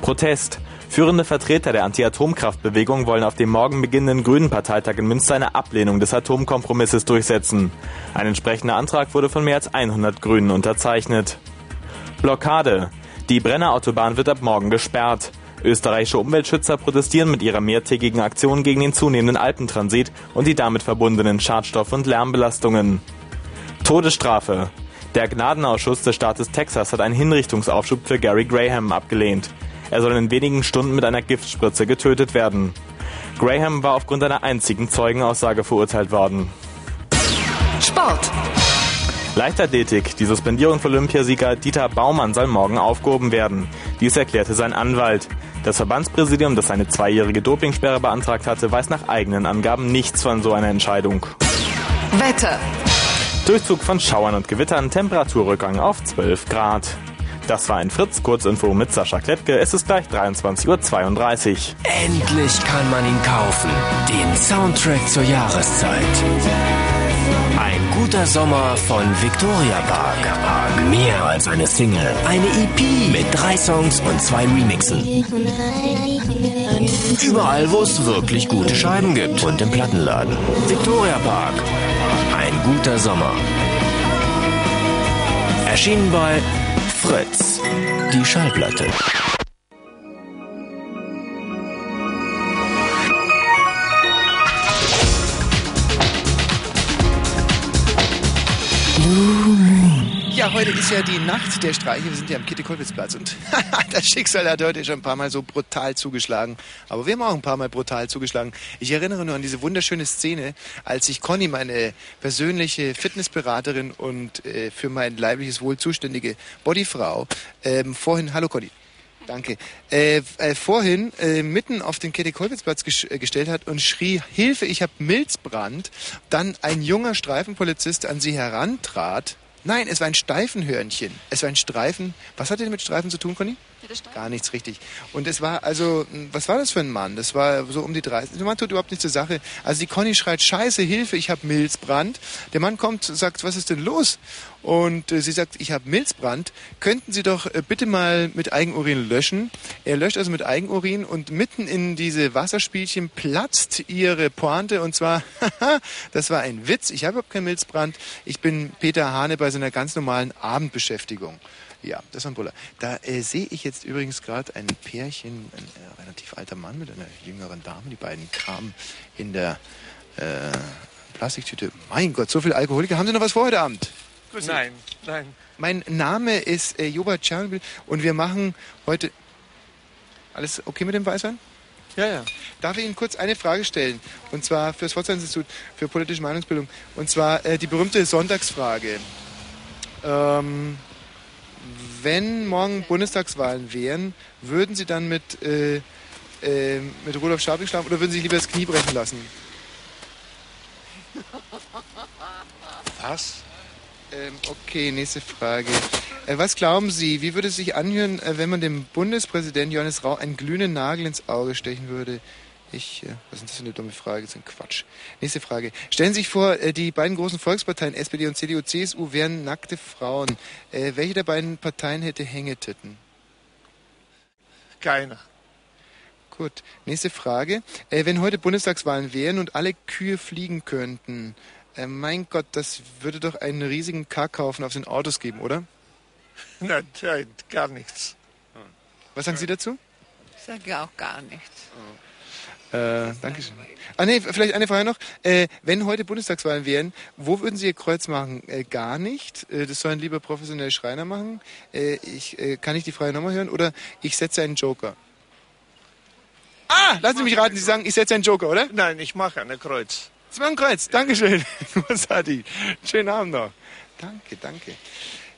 Protest. Führende Vertreter der Anti-Atomkraftbewegung wollen auf dem morgen beginnenden Grünen Parteitag in Münster eine Ablehnung des Atomkompromisses durchsetzen. Ein entsprechender Antrag wurde von mehr als 100 Grünen unterzeichnet. Blockade. Die Brennerautobahn wird ab morgen gesperrt. Österreichische Umweltschützer protestieren mit ihrer mehrtägigen Aktion gegen den zunehmenden Alpentransit und die damit verbundenen Schadstoff- und Lärmbelastungen. Todesstrafe. Der Gnadenausschuss des Staates Texas hat einen Hinrichtungsaufschub für Gary Graham abgelehnt. Er soll in wenigen Stunden mit einer Giftspritze getötet werden. Graham war aufgrund einer einzigen Zeugenaussage verurteilt worden. Sport. Leichtathletik. Die Suspendierung für Olympiasieger Dieter Baumann soll morgen aufgehoben werden. Dies erklärte sein Anwalt. Das Verbandspräsidium, das eine zweijährige Dopingsperre beantragt hatte, weiß nach eigenen Angaben nichts von so einer Entscheidung. Wetter. Durchzug von Schauern und Gewittern, Temperaturrückgang auf 12 Grad. Das war ein Fritz-Kurzinfo mit Sascha Klettke. Es ist gleich 23.32 Uhr. Endlich kann man ihn kaufen. Den Soundtrack zur Jahreszeit. Ein guter Sommer von Victoria Park. Mehr als eine Single. Eine EP mit drei Songs und zwei Remixen. Überall, wo es wirklich gute Scheiben gibt. Und im Plattenladen. Victoria Park. Ein guter Sommer. Erschienen bei Fritz. Die Schallplatte. Ja, heute ist ja die Nacht der Streiche. Wir sind ja am Kitty-Kollwitz-Platz und das Schicksal hat heute schon ein paar Mal so brutal zugeschlagen. Aber wir haben auch ein paar Mal brutal zugeschlagen. Ich erinnere nur an diese wunderschöne Szene, als ich Conny, meine persönliche Fitnessberaterin und äh, für mein leibliches Wohl zuständige Bodyfrau, ähm, vorhin, hallo Conny, Danke. Äh, äh, vorhin äh, mitten auf den Käthe-Kollwitz-Platz ges äh, gestellt hat und schrie, Hilfe, ich habe Milzbrand. Dann ein junger Streifenpolizist an sie herantrat. Nein, es war ein Steifenhörnchen. Es war ein Streifen. Was hat denn mit Streifen zu tun, Conny? Gar nichts richtig. Und es war also, mh, was war das für ein Mann? Das war so um die 30. Der Mann tut überhaupt nichts zur Sache. Also die Conny schreit, Scheiße, Hilfe, ich habe Milzbrand. Der Mann kommt, sagt, was ist denn los? Und äh, sie sagt, ich habe Milzbrand. Könnten Sie doch äh, bitte mal mit Eigenurin löschen? Er löscht also mit Eigenurin und mitten in diese Wasserspielchen platzt ihre Pointe und zwar, haha, das war ein Witz. Ich habe überhaupt keinen Milzbrand. Ich bin Peter Hane bei seiner ganz normalen Abendbeschäftigung. Ja, das war ein Buller. Da äh, sehe ich jetzt übrigens gerade ein Pärchen, ein äh, relativ alter Mann mit einer jüngeren Dame. Die beiden kamen in der äh, Plastiktüte. Mein Gott, so viel Alkoholiker. Haben Sie noch was vor heute Abend? Nein, nein. Mein Name ist äh, Joba Tschernobyl und wir machen heute... Alles okay mit dem Weißwein? Ja, ja. Darf ich Ihnen kurz eine Frage stellen? Und zwar für das Potsdam-Institut für politische Meinungsbildung. Und zwar äh, die berühmte Sonntagsfrage. Ähm, wenn morgen Bundestagswahlen wären, würden Sie dann mit, äh, äh, mit Rudolf Scharping schlafen oder würden Sie sich lieber das Knie brechen lassen? Was? Ähm, okay, nächste Frage. Äh, was glauben Sie, wie würde es sich anhören, äh, wenn man dem Bundespräsidenten Johannes Rau einen glühenden Nagel ins Auge stechen würde? Ich, äh, was ist das für eine dumme Frage? Das ist ein Quatsch. Nächste Frage. Stellen Sie sich vor, äh, die beiden großen Volksparteien, SPD und CDU, CSU, wären nackte Frauen. Äh, welche der beiden Parteien hätte Hängetitten? Keiner. Gut. Nächste Frage. Wenn heute Bundestagswahlen wären und alle Kühe fliegen könnten, mein Gott, das würde doch einen riesigen Kackhaufen auf den Autos geben, oder? Nein, nein, gar nichts. Was sagen Sie dazu? Ich sage auch gar nichts. Äh, Dankeschön. Ah nee, vielleicht eine Frage noch. Äh, wenn heute Bundestagswahlen wären, wo würden Sie Ihr Kreuz machen? Äh, gar nicht. Äh, das sollen lieber professionelle Schreiner machen. Äh, ich, äh, kann ich die Frage nochmal hören? Oder ich setze einen Joker. Ah, lassen Sie mich raten, Sie sagen, ich setze einen Joker, oder? Nein, ich mache eine Kreuz. Sie machen ein Kreuz. Dankeschön. Musati. Schönen Abend noch. Danke, danke.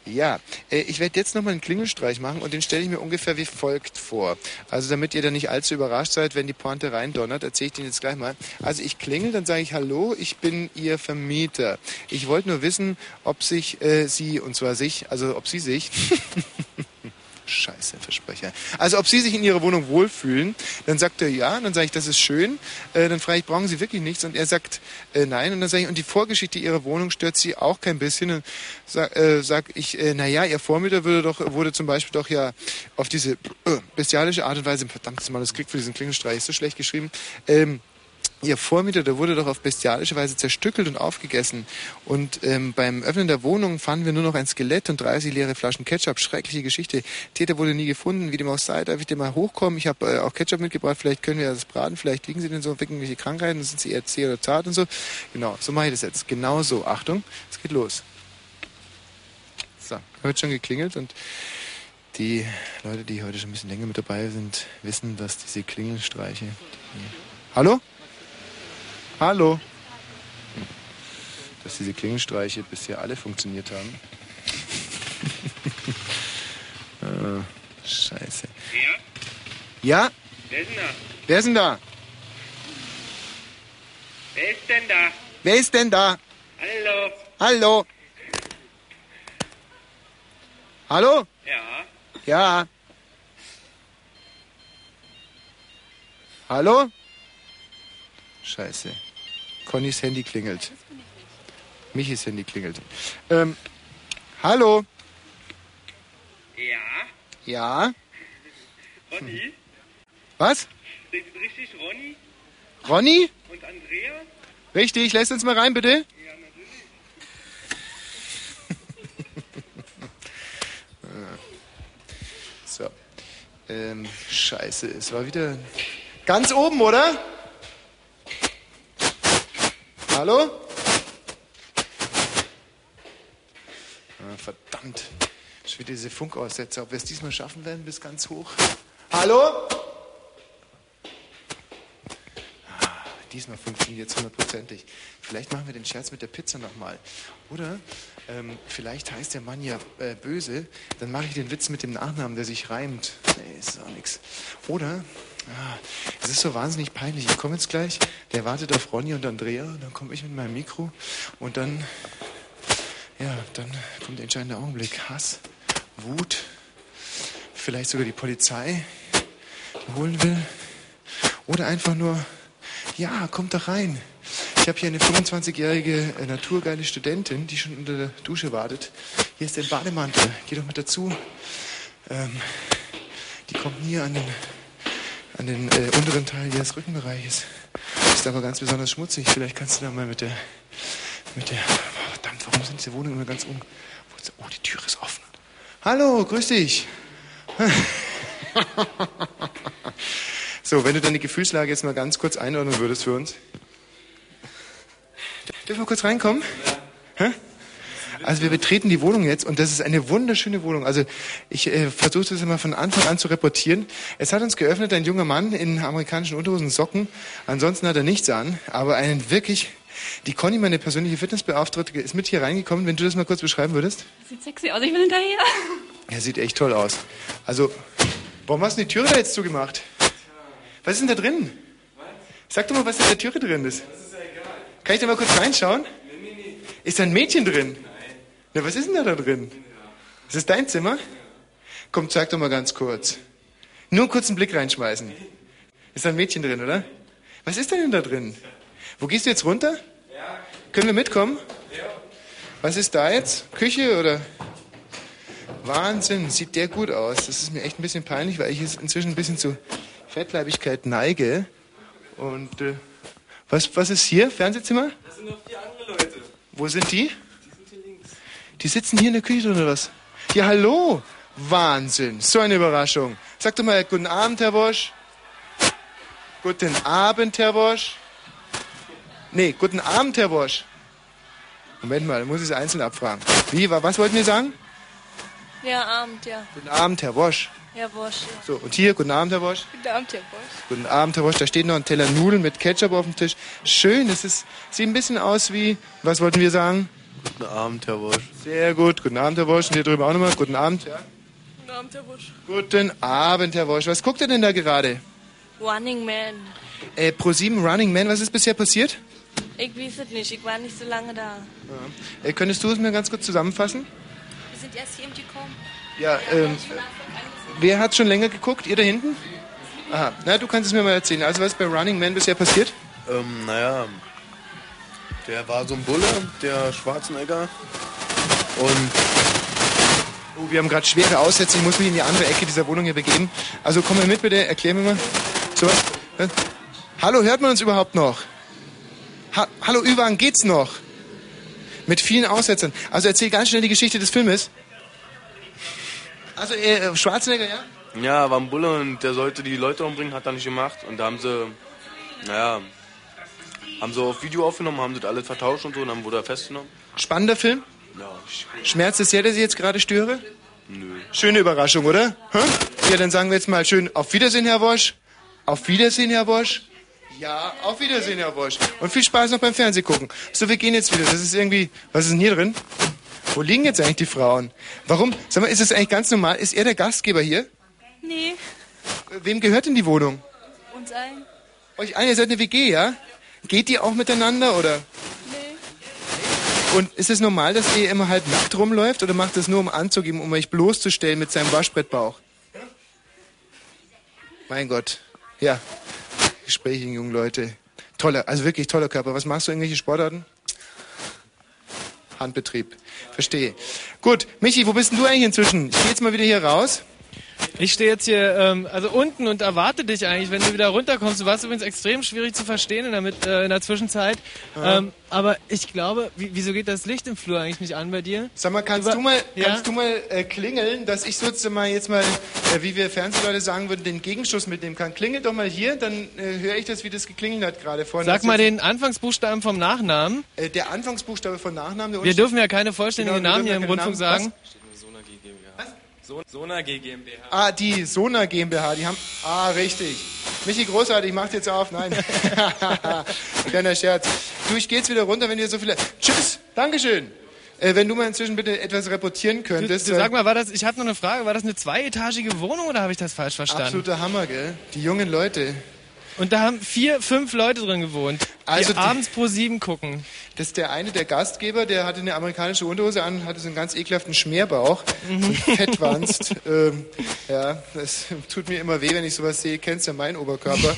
Ja, äh, ich werde jetzt nochmal einen Klingelstreich machen und den stelle ich mir ungefähr wie folgt vor. Also damit ihr da nicht allzu überrascht seid, wenn die Pointe reindonnert, erzähle ich den jetzt gleich mal. Also ich klingel, dann sage ich Hallo, ich bin Ihr Vermieter. Ich wollte nur wissen, ob sich äh, Sie, und zwar sich, also ob Sie sich... Scheiße, Versprecher. Also ob Sie sich in Ihrer Wohnung wohlfühlen, dann sagt er ja, dann sage ich, das ist schön. Äh, dann frage ich, brauchen Sie wirklich nichts? Und er sagt äh, nein. Und dann sage ich, und die Vorgeschichte Ihrer Wohnung stört Sie auch kein bisschen. Und sag, äh, sag ich, äh, naja, Ihr Vormieter würde doch, wurde zum Beispiel doch ja auf diese äh, bestialische Art und Weise, verdammtes Manuskript für diesen Klingelstreich, ist so schlecht geschrieben, ähm, Ihr Vormieter, der wurde doch auf bestialische Weise zerstückelt und aufgegessen. Und ähm, beim Öffnen der Wohnung fanden wir nur noch ein Skelett und 30 leere Flaschen Ketchup. Schreckliche Geschichte. Täter wurde nie gefunden. Wie dem auch sei, darf ich dir mal hochkommen? Ich habe äh, auch Ketchup mitgebracht. Vielleicht können wir das braten. Vielleicht liegen sie denn so auf irgendwelche Krankheiten. Sind sie eher zäh oder zart und so. Genau, so mache ich das jetzt. Genau so. Achtung, es geht los. So, wird schon geklingelt und die Leute, die heute schon ein bisschen länger mit dabei sind, wissen, dass diese Klingelstreiche... Hallo? Hallo. Dass diese Klingelstreiche bisher alle funktioniert haben. äh, scheiße. Ja? Wer ist denn da? Wer ist denn da? Wer ist denn da? Wer ist denn da? Hallo. Hallo? Hallo? Ja. Ja. Hallo? Scheiße. Connys Handy klingelt. Michis Handy klingelt. Ähm, hallo? Ja. Ja? Ronny? Was? Richtig Ronny Ronny? und Andrea? Richtig, lässt uns mal rein, bitte. so. Ähm, scheiße, es war wieder ganz oben, oder? Hallo? Ah, verdammt. Schon wieder diese Funkaussetzer. Ob wir es diesmal schaffen werden bis ganz hoch. Hallo? Ah, diesmal funktioniert es hundertprozentig. Vielleicht machen wir den Scherz mit der Pizza nochmal. Oder ähm, vielleicht heißt der Mann ja äh, böse. Dann mache ich den Witz mit dem Nachnamen, der sich reimt. Nee, ist auch nichts. Oder es ist so wahnsinnig peinlich. Ich komme jetzt gleich. Der wartet auf Ronny und Andrea. Dann komme ich mit meinem Mikro. Und dann, ja, dann kommt der entscheidende Augenblick. Hass, Wut, vielleicht sogar die Polizei holen will. Oder einfach nur, ja, kommt doch rein. Ich habe hier eine 25-jährige äh, naturgeile Studentin, die schon unter der Dusche wartet. Hier ist der Bademantel. Geh doch mit dazu. Ähm, die kommt hier an den, an den äh, unteren Teil ihres Rückenbereiches. Ist aber ganz besonders schmutzig. Vielleicht kannst du da mal mit der, mit der, verdammt, warum sind diese Wohnungen immer ganz um? Oh, die Tür ist offen. Hallo, grüß dich. So, wenn du deine Gefühlslage jetzt mal ganz kurz einordnen würdest für uns. Dürfen wir kurz reinkommen? Hä? Also wir betreten die Wohnung jetzt und das ist eine wunderschöne Wohnung. Also ich äh, versuche das immer von Anfang an zu reportieren. Es hat uns geöffnet ein junger Mann in amerikanischen Unterhosen und Socken. Ansonsten hat er nichts an, aber einen wirklich... Die Conny, meine persönliche Fitnessbeauftragte, ist mit hier reingekommen. Wenn du das mal kurz beschreiben würdest. Sieht sexy aus, ich will hinterher. Er sieht echt toll aus. Also, warum hast du die Türe da jetzt zugemacht? Was ist denn da drin? Sag doch mal, was in der Türe drin ist. Kann ich da mal kurz reinschauen? Ist da ein Mädchen drin? Na, was ist denn da, da drin? Ist das dein Zimmer? Komm, zeig doch mal ganz kurz. Nur einen kurzen Blick reinschmeißen. Ist da ein Mädchen drin, oder? Was ist denn da drin? Wo gehst du jetzt runter? Können wir mitkommen? Was ist da jetzt? Küche oder? Wahnsinn, sieht der gut aus. Das ist mir echt ein bisschen peinlich, weil ich jetzt inzwischen ein bisschen zu Fettleibigkeit neige. Und äh, was, was ist hier? Fernsehzimmer? Das sind noch vier andere Leute. Wo sind die? Die sind hier links. Die sitzen hier in der Küche drin, oder was? Ja, hallo! Wahnsinn, so eine Überraschung. Sag doch mal guten Abend, Herr Wosch. Guten Abend, Herr Wosch. Nee, guten Abend, Herr Wosch. Moment mal, dann muss ich es einzeln abfragen. Wie, wa- was wollten wir sagen? Ja, Abend, ja. Guten Abend, Herr Wosch. Ja, Bosch. Ja. So, und hier, guten Abend, Herr Wosch. Guten Abend, Herr Bosch. Guten Abend, Herr Wosch. Da steht noch ein Teller Nudeln mit Ketchup auf dem Tisch. Schön, das ist, sieht ein bisschen aus wie, was wollten wir sagen? Guten Abend, Herr Wosch. Sehr gut. Guten Abend, Herr Wosch. Und hier drüben auch nochmal. Guten Abend. Ja. Guten Abend, Herr Bosch. Guten Abend, Herr Wosch. Was guckt er denn da gerade? Running Man. Äh, Pro7 Running Man, was ist bisher passiert? Ich weiß es nicht, ich war nicht so lange da. Äh, könntest du es mir ganz kurz zusammenfassen? Wir sind erst hier im gekommen. Ja, ähm, wer hat schon länger geguckt? Ihr da hinten? Aha, na, du kannst es mir mal erzählen. Also, was ist bei Running Man bisher passiert? Ähm, naja, der war so ein Bulle, der Schwarzenegger. Und Oh, wir haben gerade schwere Aussätze. Ich muss mich in die andere Ecke dieser Wohnung hier begeben. Also, komm mal mit, bitte. Erklär mir mal. So was. Äh, Hallo, hört man uns überhaupt noch? Ha Hallo, Üwan, geht's noch? Mit vielen Aussetzern. Also, erzähl ganz schnell die Geschichte des Filmes. Also, äh, Schwarzenegger, ja? ja, war ein Bulle und der sollte die Leute umbringen, hat er nicht gemacht. Und da haben sie, naja, haben sie auf Video aufgenommen, haben das alles vertauscht und so und dann wurde er festgenommen. Spannender Film? Ja, Schmerzt es sehr, dass ich jetzt gerade störe? nö. Schöne Überraschung, oder? Hä? Ja, dann sagen wir jetzt mal schön auf Wiedersehen, Herr Wosch. Auf Wiedersehen, Herr Wosch. Ja, auf Wiedersehen, Herr Wosch. Und viel Spaß noch beim Fernsehgucken. So, wir gehen jetzt wieder. Das ist irgendwie... Was ist denn hier drin? Wo liegen jetzt eigentlich die Frauen? Warum? Sag mal, ist das eigentlich ganz normal? Ist er der Gastgeber hier? Nee, Wem gehört denn die Wohnung? uns ein. Euch ein, ihr seid eine WG, ja? Geht ihr auch miteinander, oder? Nee. Und ist es normal, dass ihr immer halt nackt rumläuft oder macht es nur, um anzugeben, um euch bloßzustellen mit seinem Waschbrettbauch? Mein Gott. Ja. Gespräche, jungen Leute. Toller, also wirklich toller Körper. Was machst du, irgendwelche Sportarten? Handbetrieb. Verstehe. Gut, Michi, wo bist denn du eigentlich inzwischen? Ich gehe jetzt mal wieder hier raus. Ich stehe jetzt hier ähm, also unten und erwarte dich eigentlich, wenn du wieder runterkommst. Du warst übrigens extrem schwierig zu verstehen in der, Mit- äh, in der Zwischenzeit. Ja. Ähm, aber ich glaube, wie, wieso geht das Licht im Flur eigentlich nicht an bei dir? Sag mal, kannst Über- du mal, Ja? kannst du mal äh, klingeln, dass ich sozusagen mal jetzt mal, äh, wie wir Fernsehleute sagen würden, den Gegenschuss mitnehmen kann? Klingelt doch mal hier, dann äh, höre ich das, wie das geklingelt hat gerade vorhin. Sag mal den Anfangsbuchstaben vom Nachnamen. Äh, der Anfangsbuchstabe von Nachnamen. Der Wir dürfen ja keine vollständigen Genau, Namen hier im Rundfunk keine sagen. So, Sona GmbH. Ah, die Sona GmbH, die haben. Ah, richtig. Michi, großartig, macht jetzt auf. Nein. Kleiner Scherz. Du, ich geh jetzt wieder runter, wenn ihr so viele. Tschüss, Dankeschön. Äh, wenn du mal inzwischen bitte etwas reportieren Du, könntest. du, sag mal, war das, ich habe noch eine Frage, war das eine zweietagige Wohnung oder habe ich das falsch verstanden? Absoluter Hammer, gell? Die jungen Leute. Und da haben vier, fünf Leute drin gewohnt. Also die abends pro sieben gucken. Das ist der eine, der Gastgeber, der hatte eine amerikanische Unterhose an hatte so einen ganz ekelhaften Schmierbauch. Mhm. Fettwanst. ähm, ja, das tut mir immer weh, wenn ich sowas sehe. Kennst ja meinen Oberkörper.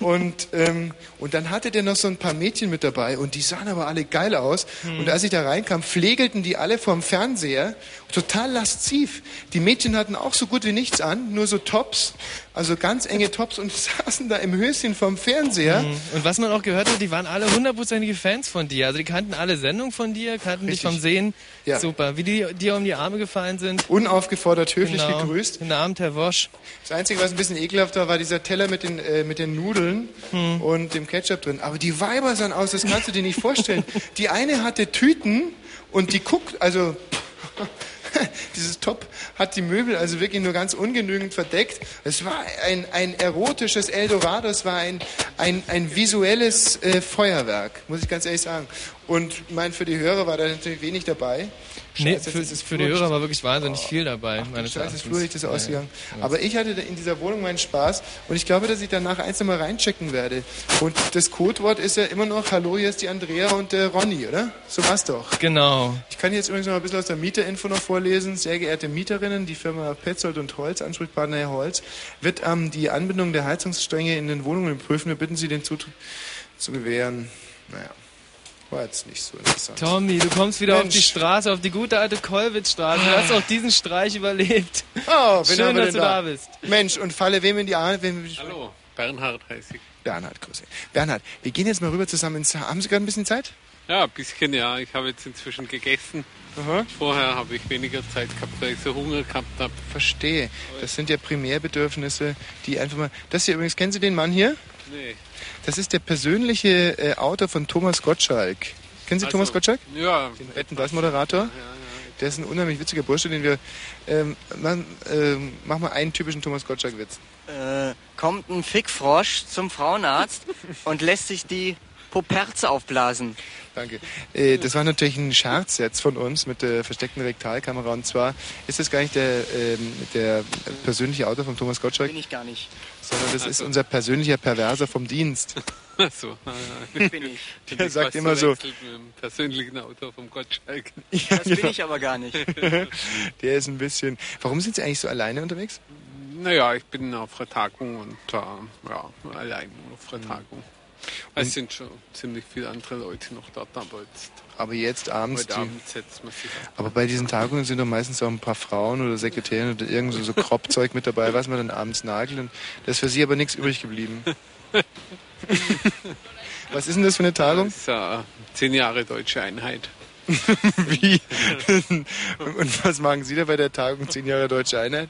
Und, ähm, und dann hatte der noch so ein paar Mädchen mit dabei und die sahen aber alle geil aus. Mhm. Und als ich da reinkam, pflegelten die alle vorm Fernseher. Total lasziv. Die Mädchen hatten auch so gut wie nichts an, nur so Tops. Also ganz enge Tops und saßen da im Höschen vorm Fernseher. Mhm. Und was man auch gehört hat, die waren alle hundertprozentige Fans von dir. Also die kannten alle Sendungen von dir, kannten dich Richtig. vom Sehen. Ja. Super. Wie die dir um die Arme gefallen sind. Unaufgefordert höflich Genau. gegrüßt. Guten Abend, Herr Wosch. Das Einzige, was ein bisschen ekelhaft war, war dieser Teller mit den, äh, mit den Nudeln Hm. und dem Ketchup drin. Aber die Weiber sahen aus, das kannst du dir nicht vorstellen. Die eine hatte Tüten und die guckt, also dieses Top hat die Möbel also wirklich nur ganz ungenügend verdeckt. Es war ein, ein erotisches Eldorado, es war ein, ein, ein visuelles äh, Feuerwerk, muss ich ganz ehrlich sagen. Und ich meine, für die Hörer war da natürlich wenig dabei. Nee, Scheiße, für, jetzt ist für die. Hörer war wirklich wahnsinnig viel dabei. meines Scheiße, das. Flurlicht ist ausgegangen. Ja. Aber ich hatte in dieser Wohnung meinen Spaß und ich glaube, dass ich danach eins nochmal reinchecken werde. Und das Codewort ist ja immer noch Hallo, hier ist die Andrea und der Ronny, oder? So war's doch. Genau. Ich kann jetzt übrigens noch ein bisschen aus der Mieterinfo noch vorlesen. Sehr geehrte Mieterinnen, die Firma Petzold und Holz, Ansprechpartner Herr Holz, wird ähm, die Anbindung der Heizungsstränge in den Wohnungen prüfen. Wir bitten Sie, den Zutritt zu gewähren. Naja, war jetzt nicht so interessant. Tommy, du kommst wieder auf Mensch. die Straße, auf die gute alte Kollwitzstraße. Du hast auch diesen Streich überlebt. Oh, wen Schön, haben wir dass denn du da bist. Mensch, und falle wem in die Arme? Wem, Hallo, Bernhard heiße ich. Bernhard, Grüße. Bernhard, wir gehen jetzt mal rüber zusammen ins... Haben Sie gerade ein bisschen Zeit? Ja, ein bisschen ja. Ich habe jetzt inzwischen gegessen. Vorher habe ich weniger Zeit gehabt, weil ich so Hunger gehabt habe. Verstehe. Das sind ja Primärbedürfnisse, die einfach mal... Das hier übrigens, kennen Sie den Mann hier? Nee. Das ist der persönliche äh, Autor von Thomas Gottschalk. Kennen Sie Also, Thomas Gottschalk? Ja. Den Wetten, das Moderator? Der ist ein unheimlich witziger Bursche, den wir... Ähm, man, ähm, mach mal einen typischen Thomas Gottschalk-Witz. Äh, kommt ein Fickfrosch zum Frauenarzt und lässt sich die Poperze aufblasen. Danke. Äh, das war natürlich ein Scherz jetzt von uns mit der versteckten Rektalkamera. Und zwar ist das gar nicht der, ähm, der persönliche Autor von Thomas Gottschalk, Bin ich gar nicht. Sondern das ist unser persönlicher Perverser vom Dienst. Ach so. Bin ich. Der ich sagt immer so- Mit dem persönlichen Autor vom Gottschalk. Ja, Das bin ich aber gar nicht. Der ist ein bisschen. Warum sind Sie eigentlich so alleine unterwegs? Naja, ich bin auf einer Tagung und äh, ja, allein auf Mhm. einer Tagung. Es sind schon ziemlich viele andere Leute noch dort, aber jetzt, Aber jetzt abends. Die, Abend setzt man sich ab. aber bei diesen Tagungen sind doch meistens auch ein paar Frauen oder Sekretärinnen oder irgend so, so Kropfzeug mit dabei, was man dann abends nagelt. Und da ist für Sie aber nichts übrig geblieben. was ist denn das für eine Tagung? Das ist äh, zehn Jahre deutsche Einheit. Wie? Und was machen Sie da bei der Tagung 10 Jahre Deutsche Einheit?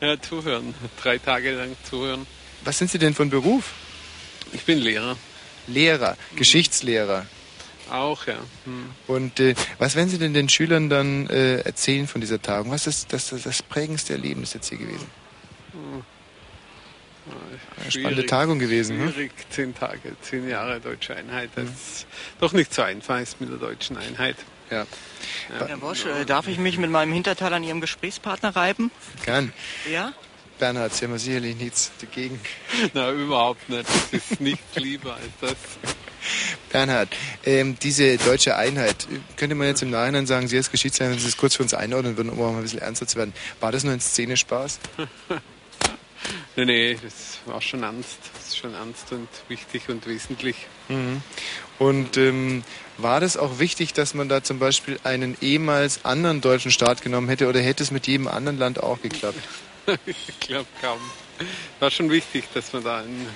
Ja, zuhören. Drei Tage lang zuhören. Was sind Sie denn von Beruf? Ich bin Lehrer. Lehrer, Geschichtslehrer. Auch, ja. Hm. Und äh, was werden Sie denn den Schülern dann äh, erzählen von dieser Tagung? Was ist das, das, das prägendste Erlebnis jetzt hier gewesen? Eine spannende Tagung gewesen, hm? Schwierig, zehn Tage, zehn Jahre deutsche Einheit. Das ist doch nicht so einfach ist mit der deutschen Einheit. Ja. Herr Bosch, äh, darf ich mich mit meinem Hinterteil an Ihrem Gesprächspartner reiben? Gern. Ja? Bernhard, Sie haben sicherlich nichts dagegen. Na, überhaupt nicht. Das ist nichts lieber als das. Bernhard, ähm, diese deutsche Einheit, könnte man jetzt im Nachhinein sagen, Sie als Geschichtslehrer, wenn Sie das kurz für uns einordnen würden, um auch mal ein bisschen ernster zu werden, war das nur ein Szenespaß? Nee, nee, das war schon ernst. Das ist schon ernst und wichtig und wesentlich. Mhm. Und ähm, war das auch wichtig, dass man da zum Beispiel einen ehemals anderen deutschen Staat genommen hätte oder hätte es mit jedem anderen Land auch geklappt? ich glaube kaum. War schon wichtig, dass man da einen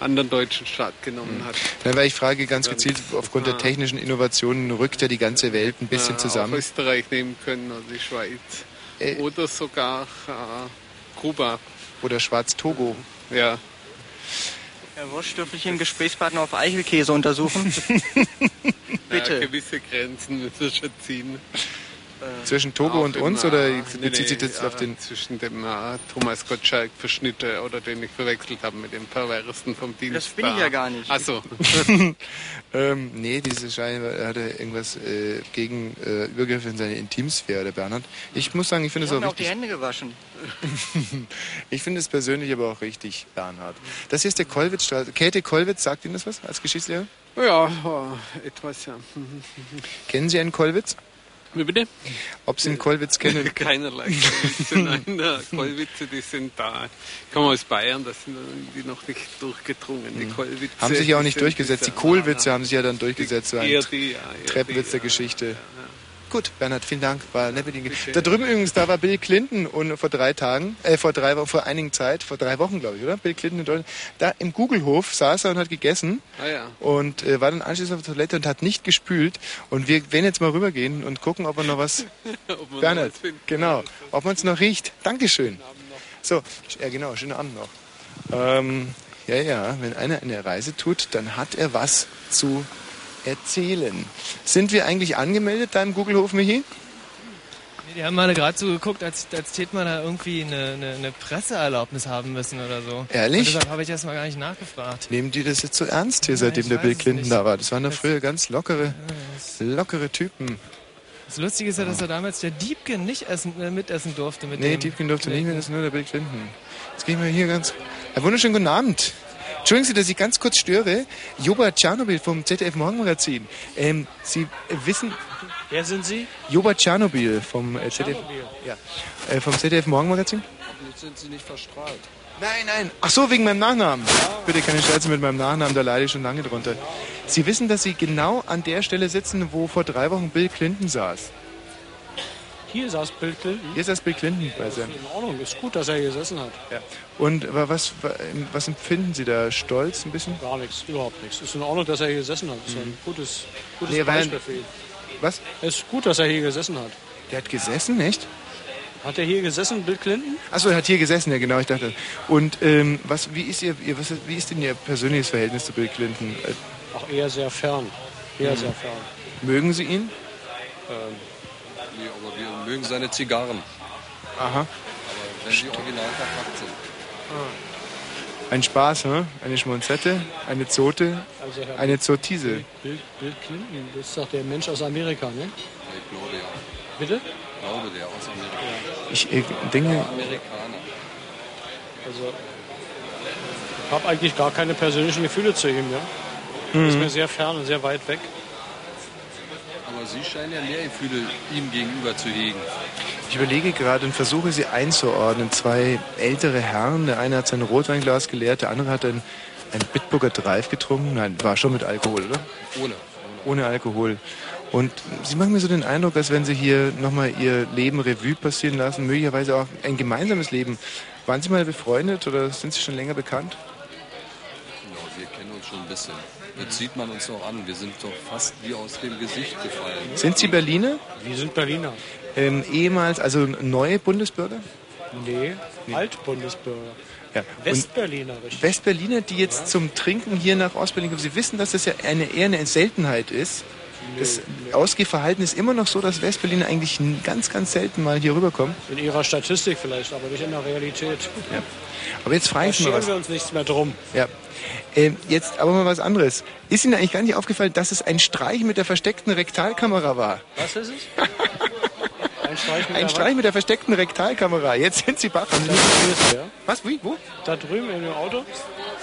anderen deutschen Staat genommen hat. Nein, weil ich frage ganz gezielt, aufgrund der Ah. technischen Innovationen rückt ja die ganze Welt ein bisschen Ja, zusammen. Auch Österreich nehmen können oder die Schweiz. Äh. oder sogar äh, Kuba. Oder Schwarz-Togo. Ja. Herr Bosch, dürfte ich Ihren Gesprächspartner auf Eichelkäse untersuchen? Ja, Bitte. gewisse Grenzen müssen wir schon ziehen. Zwischen Togo Auch und uns oder bezieht sich nee, das auf den... Zwischen dem äh, Thomas Gottschalk Verschnitte oder den ich verwechselt habe mit dem Perversen vom Dienst. Das bin ich ja gar nicht. Achso. ähm, nee, diese Scheine er hatte irgendwas äh, gegen äh, Übergriffe in seine Intimsphäre, der Bernhard. Ich muss sagen, ich finde Ich es habe auch mir auch die richtig. Hände gewaschen. ich finde es persönlich aber auch richtig, Bernhard. Das hier ist der Kollwitzstraße. Käthe Kollwitz, sagt Ihnen das was als Geschichtslehrer? Ja, äh, etwas, ja. Kennen Sie einen Kollwitz? Wie bitte? Ob Sie einen Kollwitz kennen? Keinerlei Kollwitze, nein, Kollwitze, die sind da. Ich komme aus Bayern, das sind irgendwie noch nicht durchgedrungen. Die Kollwitze. Mhm. Haben sich ja auch die nicht durchgesetzt. Die Kohlwitze haben sich ja dann durchgesetzt. So ein eher die, ja, eher Treppenwitz der Geschichte. Gut, Bernhard, vielen Dank. War nett mit Ihnen. Da drüben übrigens, da war Bill Clinton und vor drei Tagen, äh, vor drei Wochen, vor einigen Zeit, vor drei Wochen, glaube ich, oder? Bill Clinton in Deutschland. Da im Google-Hof saß er und hat gegessen Ah ja. und äh, war dann anschließend auf der Toilette und hat nicht gespült. Und wir werden jetzt mal rübergehen und gucken, ob er noch was. Man noch Bernhard, was genau. Ob man es noch riecht. Dankeschön. So, ja genau, schönen Abend noch. Ähm, ja, ja, wenn einer eine Reise tut, dann hat er was zu erzählen. Sind wir eigentlich angemeldet da im Google-Hof, Michi? Die haben mal gerade so geguckt, als, als hätte man da irgendwie eine, eine, eine Presseerlaubnis haben müssen oder so. Ehrlich? Und deshalb habe ich erst mal gar nicht nachgefragt. Nehmen die das jetzt so ernst hier, seitdem ich der Bill Clinton da war? Das waren doch früher ganz lockere, lockere Typen. Das Lustige ist ja, dass er damals der Diebken nicht essen, äh, mitessen durfte mit Nee, dem. Diebkin durfte nicht mehr, das ist nur der Bill Clinton. Jetzt gehen wir hier ganz... Einen wunderschönen guten Abend. Entschuldigen Sie, dass ich ganz kurz störe. Joba Tschernobyl vom ZDF Morgenmagazin. Ähm, Sie wissen... Wer sind Sie? Joba Tschernobyl vom äh, ZDF... Tschernobyl. Ja, äh, vom ZDF Morgenmagazin? Jetzt sind Sie nicht verstrahlt. Nein, nein. Ach so, wegen meinem Nachnamen. Bitte keine Scherze mit meinem Nachnamen, da leide ich schon lange drunter. Sie wissen, dass Sie genau an der Stelle sitzen, wo vor drei Wochen Bill Clinton saß. Hier saß Bill Clinton. Hier saß Bill Clinton bei seinem... In Ordnung, ist gut, dass er hier gesessen hat. Ja. Und wa- was, wa- was empfinden Sie da? Stolz ein bisschen? Gar nichts, überhaupt nichts. Ist in Ordnung, dass er hier gesessen hat. Ist ein gutes, gutes Nee, Beispiel für ihn. Was? Ist gut, dass er hier gesessen hat. Der hat gesessen, nicht? Hat er hier gesessen, Bill Clinton? Achso, er hat hier gesessen, ja genau, ich dachte. Und ähm, was, wie, ist ihr, ihr, was, wie ist denn Ihr persönliches Verhältnis zu Bill Clinton? Auch eher sehr fern. Eher Mhm. sehr fern. mögen Sie ihn? Ähm, mögen seine Zigarren. Aha. Aber wenn sie original verpackt sind. Ein Spaß, ne? Eine Schmonzette, eine Zote, Also Herr eine Zotise. Bill, Bill Clinton, das ist doch der Mensch aus Amerika, ne? Ich glaube ja. Bitte? Ich glaube der aus Amerika. Ich äh, denke, Amerikaner. Also, ich habe eigentlich gar keine persönlichen Gefühle zu ihm, ja? Mhm. Ist mir sehr fern und sehr weit weg. Aber Sie scheinen ja mehr Gefühle ihm gegenüber zu hegen. ich überlege gerade und versuche sie einzuordnen. Zwei ältere Herren, der eine hat sein Rotweinglas geleert, der andere hat ein, ein Bitburger Drive getrunken. Nein, war schon mit Alkohol, oder? Ohne. Ohne Alkohol. Und sie machen mir so den Eindruck, als wenn sie hier nochmal ihr Leben Revue passieren lassen, möglicherweise auch ein gemeinsames Leben. Waren Sie mal befreundet oder sind Sie schon länger bekannt? Ja, wir kennen uns schon ein bisschen. Jetzt sieht man uns noch an. Wir sind doch fast wie aus dem Gesicht gefallen. Sind Sie Berliner? Wir sind Berliner. Ähm, ehemals, also neue Bundesbürger? Nee, Altbundesbürger. Ja. Westberliner, richtig. Westberliner, die jetzt zum Trinken hier nach Ostberlin kommen, Sie wissen, dass das ja eine, eher eine Seltenheit ist. Das Ausgehverhalten ist immer noch so, dass Westberliner eigentlich ganz, ganz selten mal hier rüberkommen. In ihrer Statistik vielleicht, aber nicht in der Realität. Ja. Aber jetzt frage ich mal was. wir uns nichts mehr drum. Ja. Ähm, jetzt aber mal was anderes. Ist Ihnen eigentlich gar nicht aufgefallen, dass es ein Streich mit der versteckten Rektalkamera war? Was ist es? Ein Streich mit Ein der Streich mit der versteckten Rektalkamera. Jetzt sind Sie nicht ja? Was? Wie? Wo? Da drüben in dem Auto?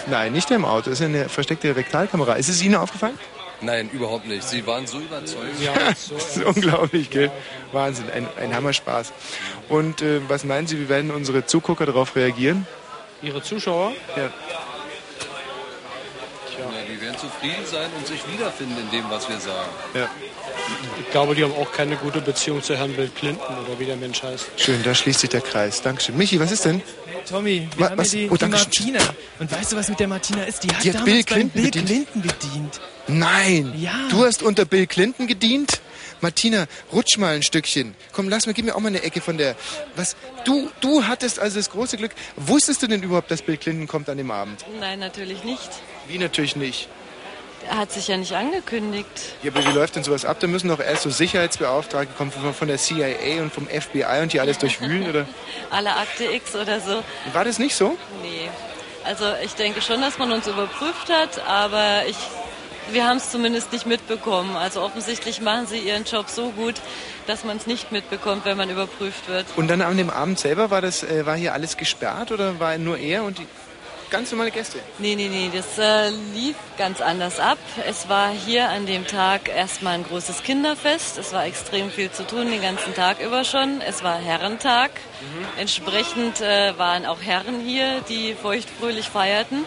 Nein, nicht im Auto. Das ist eine versteckte Rektalkamera. Ist es Ihnen aufgefallen? Nein, überhaupt nicht. Sie waren so überzeugt. das ist unglaublich, gell? Wahnsinn, ein, ein Hammerspaß. Und äh, was meinen Sie, wie werden unsere Zugucker darauf reagieren? Ihre Zuschauer? Ja. Ja, die werden zufrieden sein und sich wiederfinden in dem, was wir sagen. Ja. Ich glaube, die haben auch keine gute Beziehung zu Herrn Bill Clinton oder wie der Mensch heißt. Schön, da schließt sich der Kreis. Dankeschön. Michi, was ist denn? Tommy, wir Wa- haben was? hier die, Oh, die. Martina. Und weißt du, was mit der Martina ist? Die hat, Die hat damals Bill Clinton Bill bedient. Clinton gedient. Nein! Ja. Du hast unter Bill Clinton gedient? Martina, rutsch mal ein Stückchen. Komm, lass mir, gib mir auch mal eine Ecke von der. Was? Du, du hattest also das große Glück. Wusstest du denn überhaupt, dass Bill Clinton kommt an dem Abend? Nein, natürlich nicht. Wie natürlich nicht. Er hat sich ja nicht angekündigt. Ja, aber wie läuft denn sowas ab? Da müssen doch erst so Sicherheitsbeauftragte kommen von, von der CIA und vom FBI und die alles durchwühlen, oder? Alle Akte X oder so. War das nicht so? Nee. Also ich denke schon, dass man uns überprüft hat, aber ich, wir haben es zumindest nicht mitbekommen. Also offensichtlich machen sie ihren Job so gut, dass man es nicht mitbekommt, wenn man überprüft wird. Und dann an dem Abend selber war das, äh, war hier alles gesperrt oder war nur er und die ganz normale Gäste? Nee, nee, nee, das äh, lief ganz anders ab. Es war hier an dem Tag erstmal ein großes Kinderfest. Es war extrem viel zu tun, den ganzen Tag über schon. Es war Herrentag. Entsprechend äh, waren auch Herren hier, die feuchtfröhlich feierten.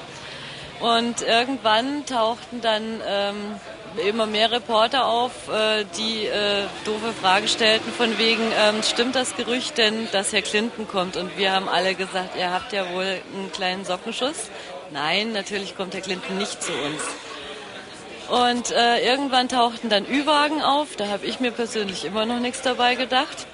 Und irgendwann tauchten dann ähm, immer mehr Reporter auf, äh, die äh, doofe Fragen stellten von wegen, ähm, stimmt das Gerücht denn, dass Herr Clinton kommt? Und wir haben alle gesagt, ihr habt ja wohl einen kleinen Sockenschuss. Nein, natürlich kommt Herr Clinton nicht zu uns. Und äh, irgendwann tauchten dann Ü-Wagen auf, da habe ich mir persönlich immer noch nichts dabei gedacht.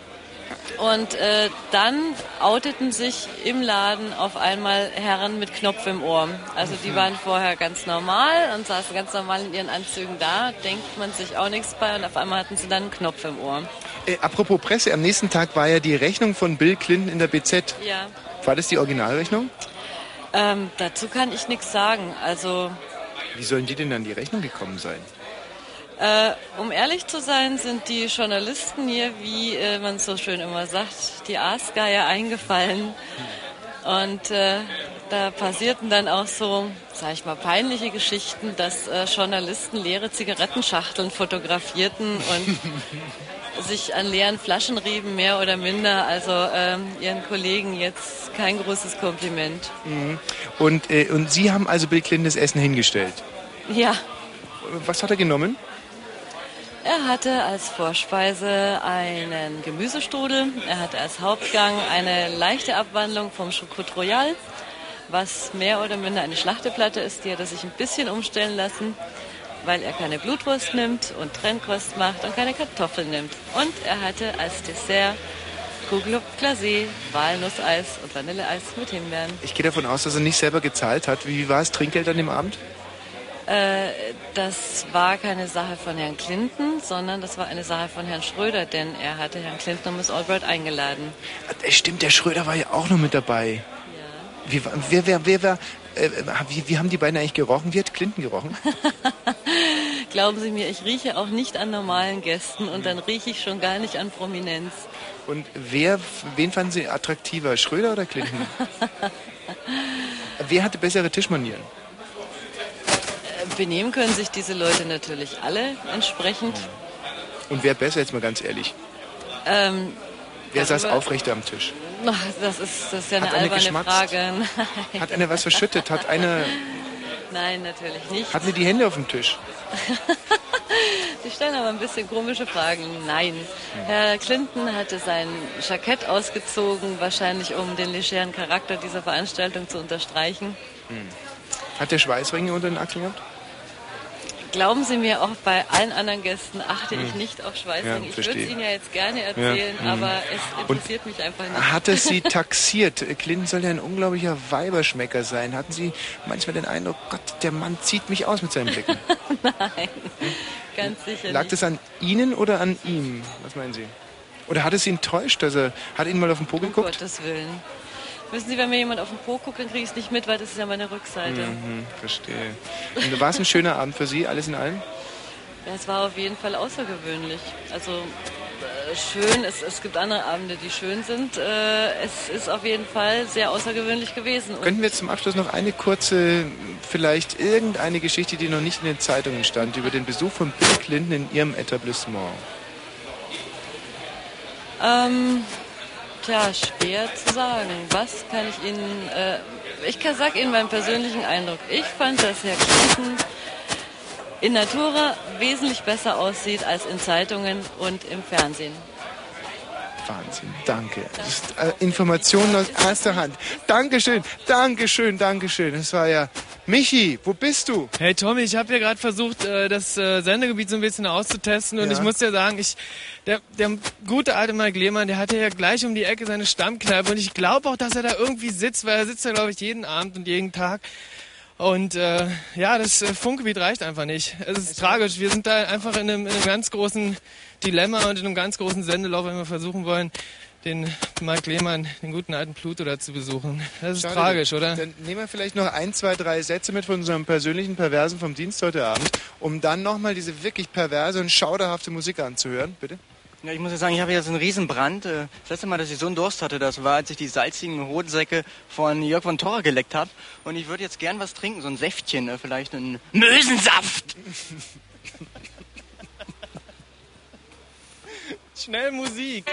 Und äh, dann outeten sich im Laden auf einmal Herren mit Knopf im Ohr. Also die waren vorher ganz normal und saßen ganz normal in ihren Anzügen da, denkt man sich auch nichts bei und auf einmal hatten sie dann einen Knopf im Ohr. Äh, apropos Presse, am nächsten Tag war ja die Rechnung von Bill Clinton in der BZ. Ja. War das die Originalrechnung? Ähm, dazu kann ich nichts sagen. Also Wie sollen die denn an die Rechnung gekommen sein? Äh, um ehrlich zu sein, sind die Journalisten hier, wie äh, man so schön immer sagt, die Aasgeier eingefallen. Und äh, da passierten dann auch so, sag ich mal, peinliche Geschichten, dass äh, Journalisten leere Zigarettenschachteln fotografierten und sich an leeren Flaschen rieben, mehr oder minder. Also ähm, ihren Kollegen jetzt kein großes Kompliment. Mhm. Und, äh, und Sie haben also Bill Clinton das Essen hingestellt. Ja, Was hat er genommen? Er hatte als Vorspeise einen Gemüsestrudel. Er hatte als Hauptgang eine leichte Abwandlung vom Choucroute Royal, was mehr oder minder eine Schlachteplatte ist. Die hat er sich ein bisschen umstellen lassen, weil er keine Blutwurst nimmt und Trennkost macht und keine Kartoffeln nimmt. Und er hatte als Dessert Kugelhupf Glacé, Walnusseis und Vanilleeis mit Himbeeren. Ich gehe davon aus, dass er nicht selber gezahlt hat. Wie war das Trinkgeld an dem Abend? Äh, das war keine Sache von Herrn Clinton, sondern das war eine Sache von Herrn Schröder, denn er hatte Herrn Clinton und Miss Albright eingeladen. Äh, Stimmt, der Schröder war ja auch noch mit dabei. Wie, war- wer, wer, wer, wer, äh, wie, wie haben die beiden eigentlich gerochen? Wie hat Clinton gerochen? Glauben Sie mir, ich rieche auch nicht an normalen Gästen und dann rieche ich schon gar nicht an Prominenz. Und wer, wen fanden Sie attraktiver, Schröder oder Clinton? wer hatte bessere Tischmanieren? Benehmen können sich diese Leute natürlich alle entsprechend. Und wer besser, jetzt mal ganz ehrlich? Ähm, Wer saß aufrechter am Tisch? Das ist, das ist ja eine Hat eine alberne? Frage. Nein. Hat einer was verschüttet? Hat einer, Nein, natürlich nicht. hatten die die Hände auf dem Tisch? Sie stellen aber ein bisschen komische Fragen. Nein. Herr Clinton hatte sein Jackett ausgezogen, wahrscheinlich um den legeren Charakter dieser Veranstaltung zu unterstreichen. Hm. Hat der Schweißringe unter den Achseln gehabt? Glauben Sie mir, auch bei allen anderen Gästen achte ich Hm. nicht auf Schweißringe. Ja, ich würde es Ihnen ja jetzt gerne erzählen, Ja, hm. aber es interessiert mich einfach nicht. Hat er sie taxiert? Clinton soll ja ein unglaublicher Weiberschmecker sein. Hatten Sie manchmal den Eindruck, Gott, der Mann zieht mich aus mit seinen Blicken? Nein, ganz sicher Lag das an Ihnen oder an ihm? Was meinen Sie? Oder hat es Sie enttäuscht, dass er, hat er Ihnen mal auf den Po Um geguckt? Gottes Willen. Wissen Sie, wenn mir jemand auf den Po guckt, dann kriege ich es nicht mit, weil das ist ja meine Rückseite. Mhm, verstehe. Und war es ein schöner Abend für Sie, alles in allem? Ja, es war auf jeden Fall außergewöhnlich. Also äh, schön, es, es gibt andere Abende, die schön sind. Äh, es ist auf jeden Fall sehr außergewöhnlich gewesen. Und Könnten wir jetzt zum Abschluss noch eine kurze, vielleicht irgendeine Geschichte, die noch nicht in den Zeitungen stand, über den Besuch von Bill Clinton in Ihrem Etablissement? Ähm, tja, schwer zu sagen. Was kann ich Ihnen... Äh, ich kann, sag Ihnen meinen persönlichen Eindruck. Ich fand, dass Herr Clinton in Natura wesentlich besser aussieht als in Zeitungen und im Fernsehen. Wahnsinn, danke. Äh, Informationen aus erster Hand. Dankeschön, Dankeschön, Dankeschön. Das war ja... Michi, wo bist du? Hey Tommy, ich habe ja gerade versucht, äh, das äh, Sendegebiet so ein bisschen auszutesten und Ja. ich muss dir sagen, ich, der, der gute alte Mike Lehmann, der hatte ja gleich um die Ecke seine Stammkneipe und ich glaube auch, dass er da irgendwie sitzt, weil er sitzt da glaube ich jeden Abend und jeden Tag. Und äh, ja, das Funkgebiet reicht einfach nicht. Es ist tragisch. Wir sind da einfach in einem, in einem ganz großen Dilemma und in einem ganz großen Sendelauf, wenn wir versuchen wollen, den Mike Lehmann, den guten alten Pluto da zu besuchen. Das ist Schade, tragisch, oder? Dann nehmen wir vielleicht noch ein, zwei, drei Sätze mit von unserem persönlichen Perversen vom Dienst heute Abend, um dann nochmal diese wirklich perverse und schauderhafte Musik anzuhören. Bitte? Ja, ich muss ja sagen, ich habe jetzt einen Riesenbrand. Äh, Das letzte Mal, dass ich so einen Durst hatte, das war, als ich die salzigen Hodensäcke von Jörg von Torra geleckt habe. Und ich würde jetzt gern was trinken, so ein Säftchen, äh, vielleicht einen Mösensaft. Schnell Musik.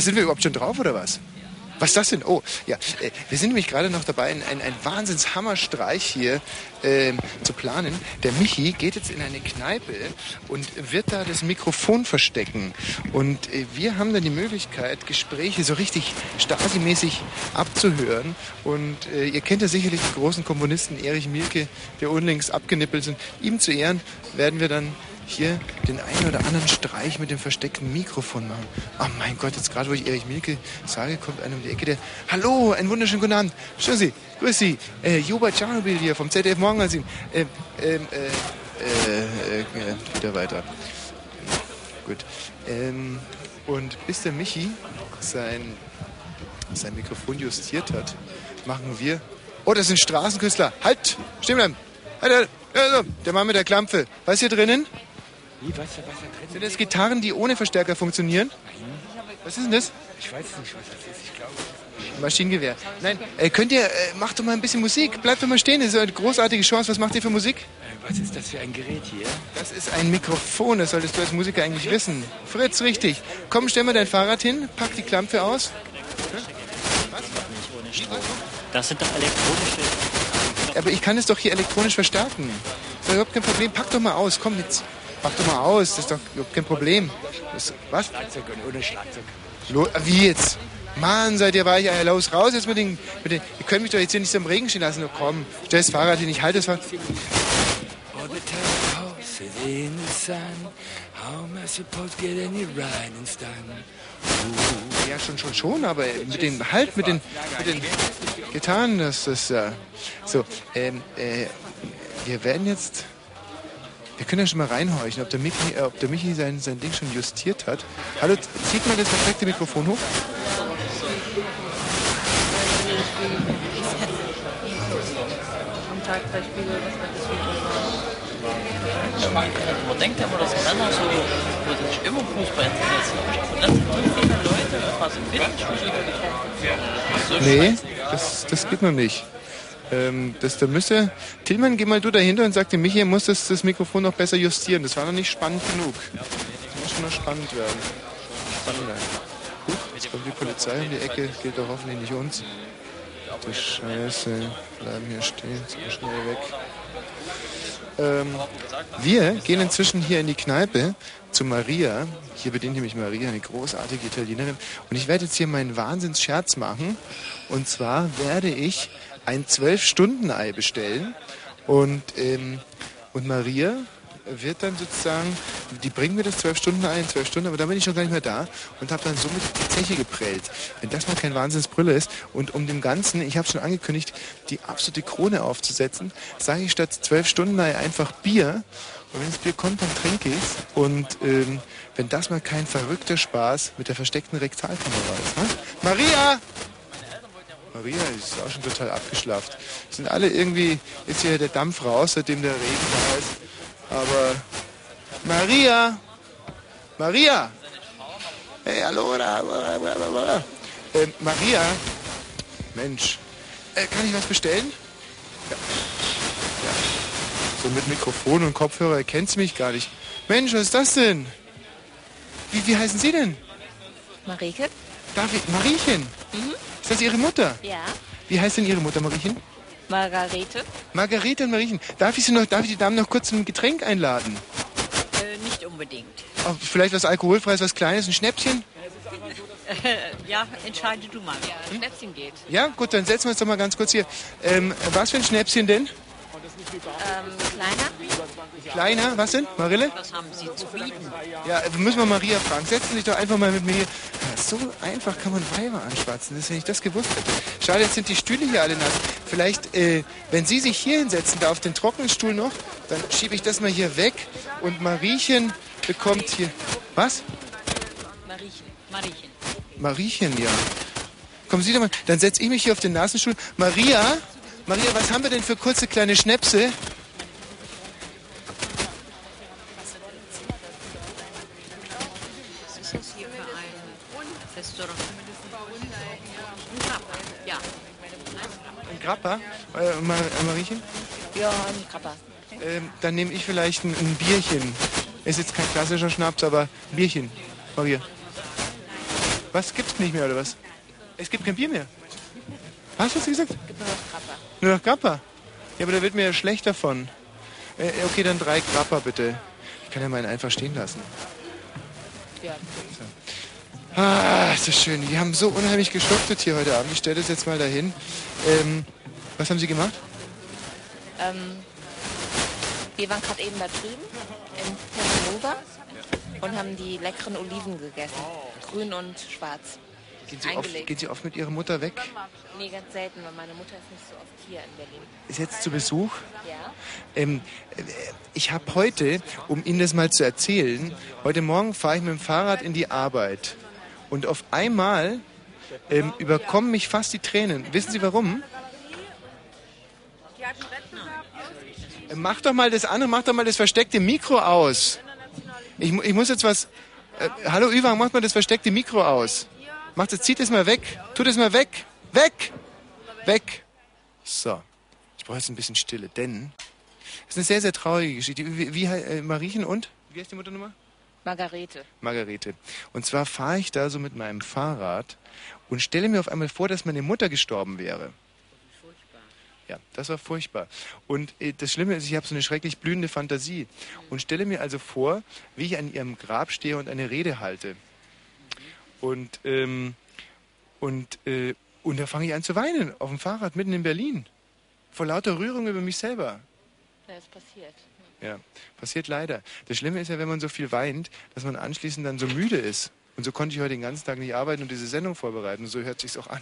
Ah, sind wir überhaupt schon drauf oder was? Was ist das denn? Oh, ja. äh, Wir sind nämlich gerade noch dabei, einen, einen, Wahnsinnshammerstreich hier ähm, zu planen. Der Michi geht jetzt in eine Kneipe und wird da das Mikrofon verstecken. Und äh, wir haben dann die Möglichkeit, Gespräche so richtig Stasi-mäßig abzuhören. Und äh, ihr kennt ja sicherlich den großen Komponisten Erich Mielke, der unlängst abgenippelt sind. Ihm zu Ehren werden wir dann hier den einen oder anderen Streich mit dem versteckten Mikrofon machen. Oh mein Gott, jetzt gerade wo ich Erich Mielke sage, kommt einer um die Ecke, der... Hallo, einen wunderschönen guten Abend. Schön Sie, grüß Sie. Äh, Juba Tschernobyl hier vom ZDF Morgenmagazin. Ähm, ähm, äh, äh, äh, wieder weiter. Gut. Ähm, und bis der Michi sein, sein Mikrofon justiert hat, machen wir... Oh, das sind Straßenkünstler. Halt! Stehen bleiben! Halt, halt! Also, der Mann mit der Klampfe. Was ist hier drinnen? Sind das Gitarren, die ohne Verstärker funktionieren? Was ist denn das? Ich weiß nicht, was das ist. Ich glaube. Maschinengewehr. Nein, äh, könnt ihr, äh, macht doch mal ein bisschen Musik. Bleibt doch mal stehen, das ist eine großartige Chance. Was macht ihr für Musik? Äh, was ist das für ein Gerät hier? Das ist ein Mikrofon, das solltest du als Musiker eigentlich wissen. Fritz, richtig. Komm, stell mal dein Fahrrad hin, pack die Klampfe aus. Das sind doch elektronische. Aber ich kann es doch hier elektronisch verstärken. Das ist überhaupt kein Problem. Pack doch mal aus, komm jetzt. Pack doch mal aus, das ist doch kein Problem. Das, was? Schlagzeug und ohne Schlagzeug. Lo wie jetzt? Mann, seid ihr weich, Eier, los, raus jetzt mit den, mit den... Ihr könnt mich doch jetzt hier nicht so im Regen stehen lassen. Oh, komm, stell das Fahrrad hin, ich halte das Fahrrad... Ja, schon, schon, schon, aber mit den, halt, mit den, mit den Gitarren, das ist, ja... So, ähm, äh, wir werden jetzt... Wir können ja schon mal reinhorchen, ob der Michi, äh, ob der Michi sein, sein Ding schon justiert hat. Hallo, zieht mal das perfekte Mikrofon hoch. Das Man denkt ja immer, dass Männer so, wo sich immer Fußball interessieren. Das sind so viele Leute, was im Fitnessstudio so Nee, das, das geht noch nicht. Ähm, das, da müsste. Tillmann, geh mal du dahinter und sag Michi, er muss das, das Mikrofon noch besser justieren. Das war noch nicht spannend genug. Das muss schon noch spannend werden. Spannender. Huch, jetzt kommt die Polizei um die Ecke, geht doch hoffentlich nicht uns. Du Scheiße, bleiben hier stehen, so schnell weg. Ähm, wir gehen inzwischen hier in die Kneipe zu Maria. Hier bedient nämlich Maria, eine großartige Italienerin. Und ich werde jetzt hier meinen Wahnsinnsscherz machen. Und zwar werde ich ein Zwölf-Stunden-Ei bestellen. Und, ähm, und Maria wird dann sozusagen, die bringen mir das zwölf Stunden ein, zwölf Stunden, aber dann bin ich schon gar nicht mehr da und habe dann somit die Zeche geprellt. Wenn das mal kein Wahnsinnsbrille ist und um dem Ganzen, ich habe schon angekündigt, die absolute Krone aufzusetzen, sage ich statt zwölf Stunden Ei einfach Bier. Und wenn das Bier kommt, dann trinke ich Und ähm, wenn das mal kein verrückter Spaß mit der versteckten Rektalkamera ist. Ne? Maria! Maria ist auch schon total abgeschlafft. Sind alle irgendwie, ist hier der Dampf raus, seitdem der Regen da ist. Aber Maria! Maria! Hey, hallo! Ähm, Maria! Mensch, äh, kann ich was bestellen? Ja. ja. So mit Mikrofon und Kopfhörer erkennt mich gar nicht. Mensch, was ist das denn? Wie, wie heißen Sie denn? Marike? Darf ich, Mariechen? Mhm. Ist das Ihre Mutter? Ja. Wie heißt denn Ihre Mutter, Mariechen? Margarete? Margarete und Mariechen. Darf ich Sie noch, darf ich die Damen noch kurz zum Getränk einladen? Äh, nicht unbedingt. Auch vielleicht was alkoholfreies, was Kleines, ein Schnäppchen? ja, entscheide du mal. Ja, ein Schnäppchen geht. Ja, gut, dann setzen wir uns doch mal ganz kurz hier. Ähm, was für ein Schnäppchen denn? Ähm, kleiner? Kleiner, was denn? Marille? Was haben Sie zu bieten? Ja, müssen wir Maria fragen. Setzen Sie sich doch einfach mal mit mir hier. So einfach kann man Weiber anschwatzen, das, wenn ich das gewusst hätte. Schade, jetzt sind die Stühle hier alle nass. Vielleicht, äh, wenn Sie sich hier hinsetzen, da auf den trockenen Stuhl noch, dann schiebe ich das mal hier weg und Mariechen bekommt hier... Was? Mariechen. Mariechen. Mariechen, ja. Kommen Sie doch mal, dann setze ich mich hier auf den Nasenstuhl. Maria, Maria, was haben wir denn für kurze kleine Schnäpse? Grappa? Äh, Mar äh, Mariechen? Ja, ein Krabber. Ähm, dann nehme ich vielleicht ein, ein Bierchen. Ist jetzt kein klassischer Schnaps, aber ein Bierchen. Maria. Was gibt's nicht mehr oder was? Es gibt kein Bier mehr. Was hast du gesagt? Gibt nur noch Krabber. Nur noch Grappa? Ja, aber da wird mir ja schlecht davon. Äh, okay, dann drei Grappa bitte. Ich kann ja meinen einfach stehen lassen. Ja. Ah, ist das schön. Die haben so unheimlich geschuftet hier heute Abend. Ich stelle das jetzt mal dahin. Ähm, was haben Sie gemacht? Ähm, wir waren gerade eben da drüben in Terranova und haben die leckeren Oliven gegessen. Grün und schwarz. Gehen Sie, oft, gehen Sie oft mit Ihrer Mutter weg? Nee, ganz selten, weil meine Mutter ist nicht so oft hier in Berlin. Ist jetzt zu Besuch? Ja. Ähm, äh, ich habe heute, um Ihnen das mal zu erzählen, heute Morgen fahre ich mit dem Fahrrad in die Arbeit. Und auf einmal ähm, überkommen mich fast die Tränen. Wissen Sie warum? Äh, Mach doch mal das andere, mach doch mal das versteckte Mikro aus. Ich, ich muss jetzt was. Äh, hallo Üwang, mach mal das versteckte Mikro aus. Mach das, zieht es mal weg. Tut es mal weg. Weg! Weg! So. Ich brauche jetzt ein bisschen Stille, denn es ist eine sehr, sehr traurige Geschichte. Wie, wie äh, Mariechen und? Wie heißt die Mutternummer? Margarete. Margarete. Und zwar fahre ich da so mit meinem Fahrrad und stelle mir auf einmal vor, dass meine Mutter gestorben wäre. Ja, das war furchtbar. Und äh, das Schlimme ist, ich habe so eine schrecklich blühende Fantasie und stelle mir also vor, wie ich an ihrem Grab stehe und eine Rede halte. Und, ähm, und, äh, und da fange ich an zu weinen auf dem Fahrrad mitten in Berlin. Vor lauter Rührung über mich selber. Ja, ist passiert. Ja, passiert leider. Das Schlimme ist ja, wenn man so viel weint, dass man anschließend dann so müde ist. Und so konnte ich heute den ganzen Tag nicht arbeiten und diese Sendung vorbereiten. Und so hört sich's auch an.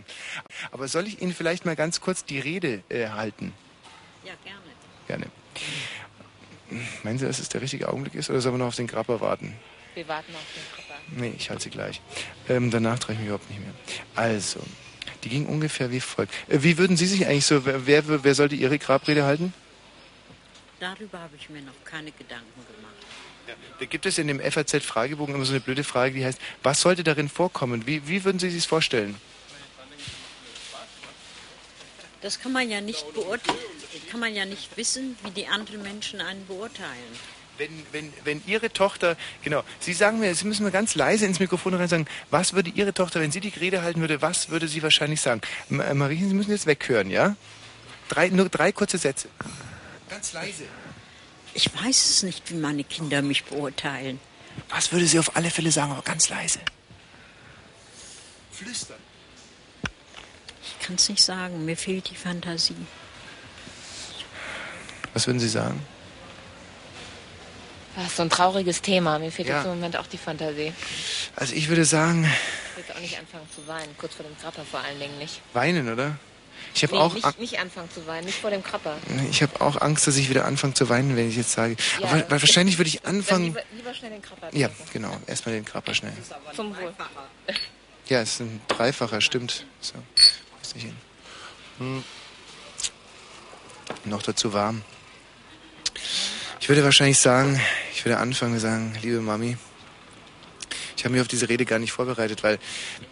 Aber soll ich Ihnen vielleicht mal ganz kurz die Rede äh, halten? Ja, gerne. Gerne. Meinen Sie, dass es der richtige Augenblick ist oder sollen wir noch auf den Grapper warten? Wir warten auf den Körper. Nee, ich halte sie gleich. Ähm, danach traue ich mich überhaupt nicht mehr. Also, die ging ungefähr wie folgt. Äh, wie würden Sie sich eigentlich so, wer, wer, wer sollte Ihre Grabrede halten? Darüber habe ich mir noch keine Gedanken gemacht. Da gibt es in dem FAZ-Fragebogen immer so eine blöde Frage, die heißt, was sollte darin vorkommen? Wie, wie würden Sie sich vorstellen? Das kann man ja nicht beurteilen. Kann man ja nicht wissen, wie die anderen Menschen einen beurteilen. Wenn, wenn, wenn Ihre Tochter, genau, Sie sagen mir, Sie müssen mir ganz leise ins Mikrofon rein sagen, was würde Ihre Tochter, wenn sie die Rede halten würde, was würde sie wahrscheinlich sagen? Äh, Marien, Sie müssen jetzt weghören, ja? Drei, nur drei kurze Sätze. Ganz leise. Ich weiß es nicht, wie meine Kinder mich beurteilen. Was würde sie auf alle Fälle sagen, aber ganz leise? Flüstern. Ich kann es nicht sagen. Mir fehlt die Fantasie. Was würden Sie sagen? Das ist so ein trauriges Thema. Mir fehlt Ja. jetzt im Moment auch die Fantasie. Also ich würde sagen, Ich will jetzt auch nicht anfangen zu weinen. Kurz vor dem Krapper vor allen Dingen nicht. weinen, oder? Ich habe nee, auch, nicht, nicht anfangen zu weinen. Nicht vor dem Krapper. ich habe auch Angst, dass ich wieder anfange zu weinen, wenn ich jetzt sage. Ja. Aber, weil wahrscheinlich würde ich anfangen. lieber, lieber schnell den Krapper Ja, genau. Erstmal den Krapper schnell. Zum Wohl. Ja, es ist ein Dreifacher, stimmt. So, muss ich hin. Hm. Noch dazu warm. Ich würde wahrscheinlich sagen, ich würde anfangen und sagen, liebe Mami, ich habe mich auf diese Rede gar nicht vorbereitet, weil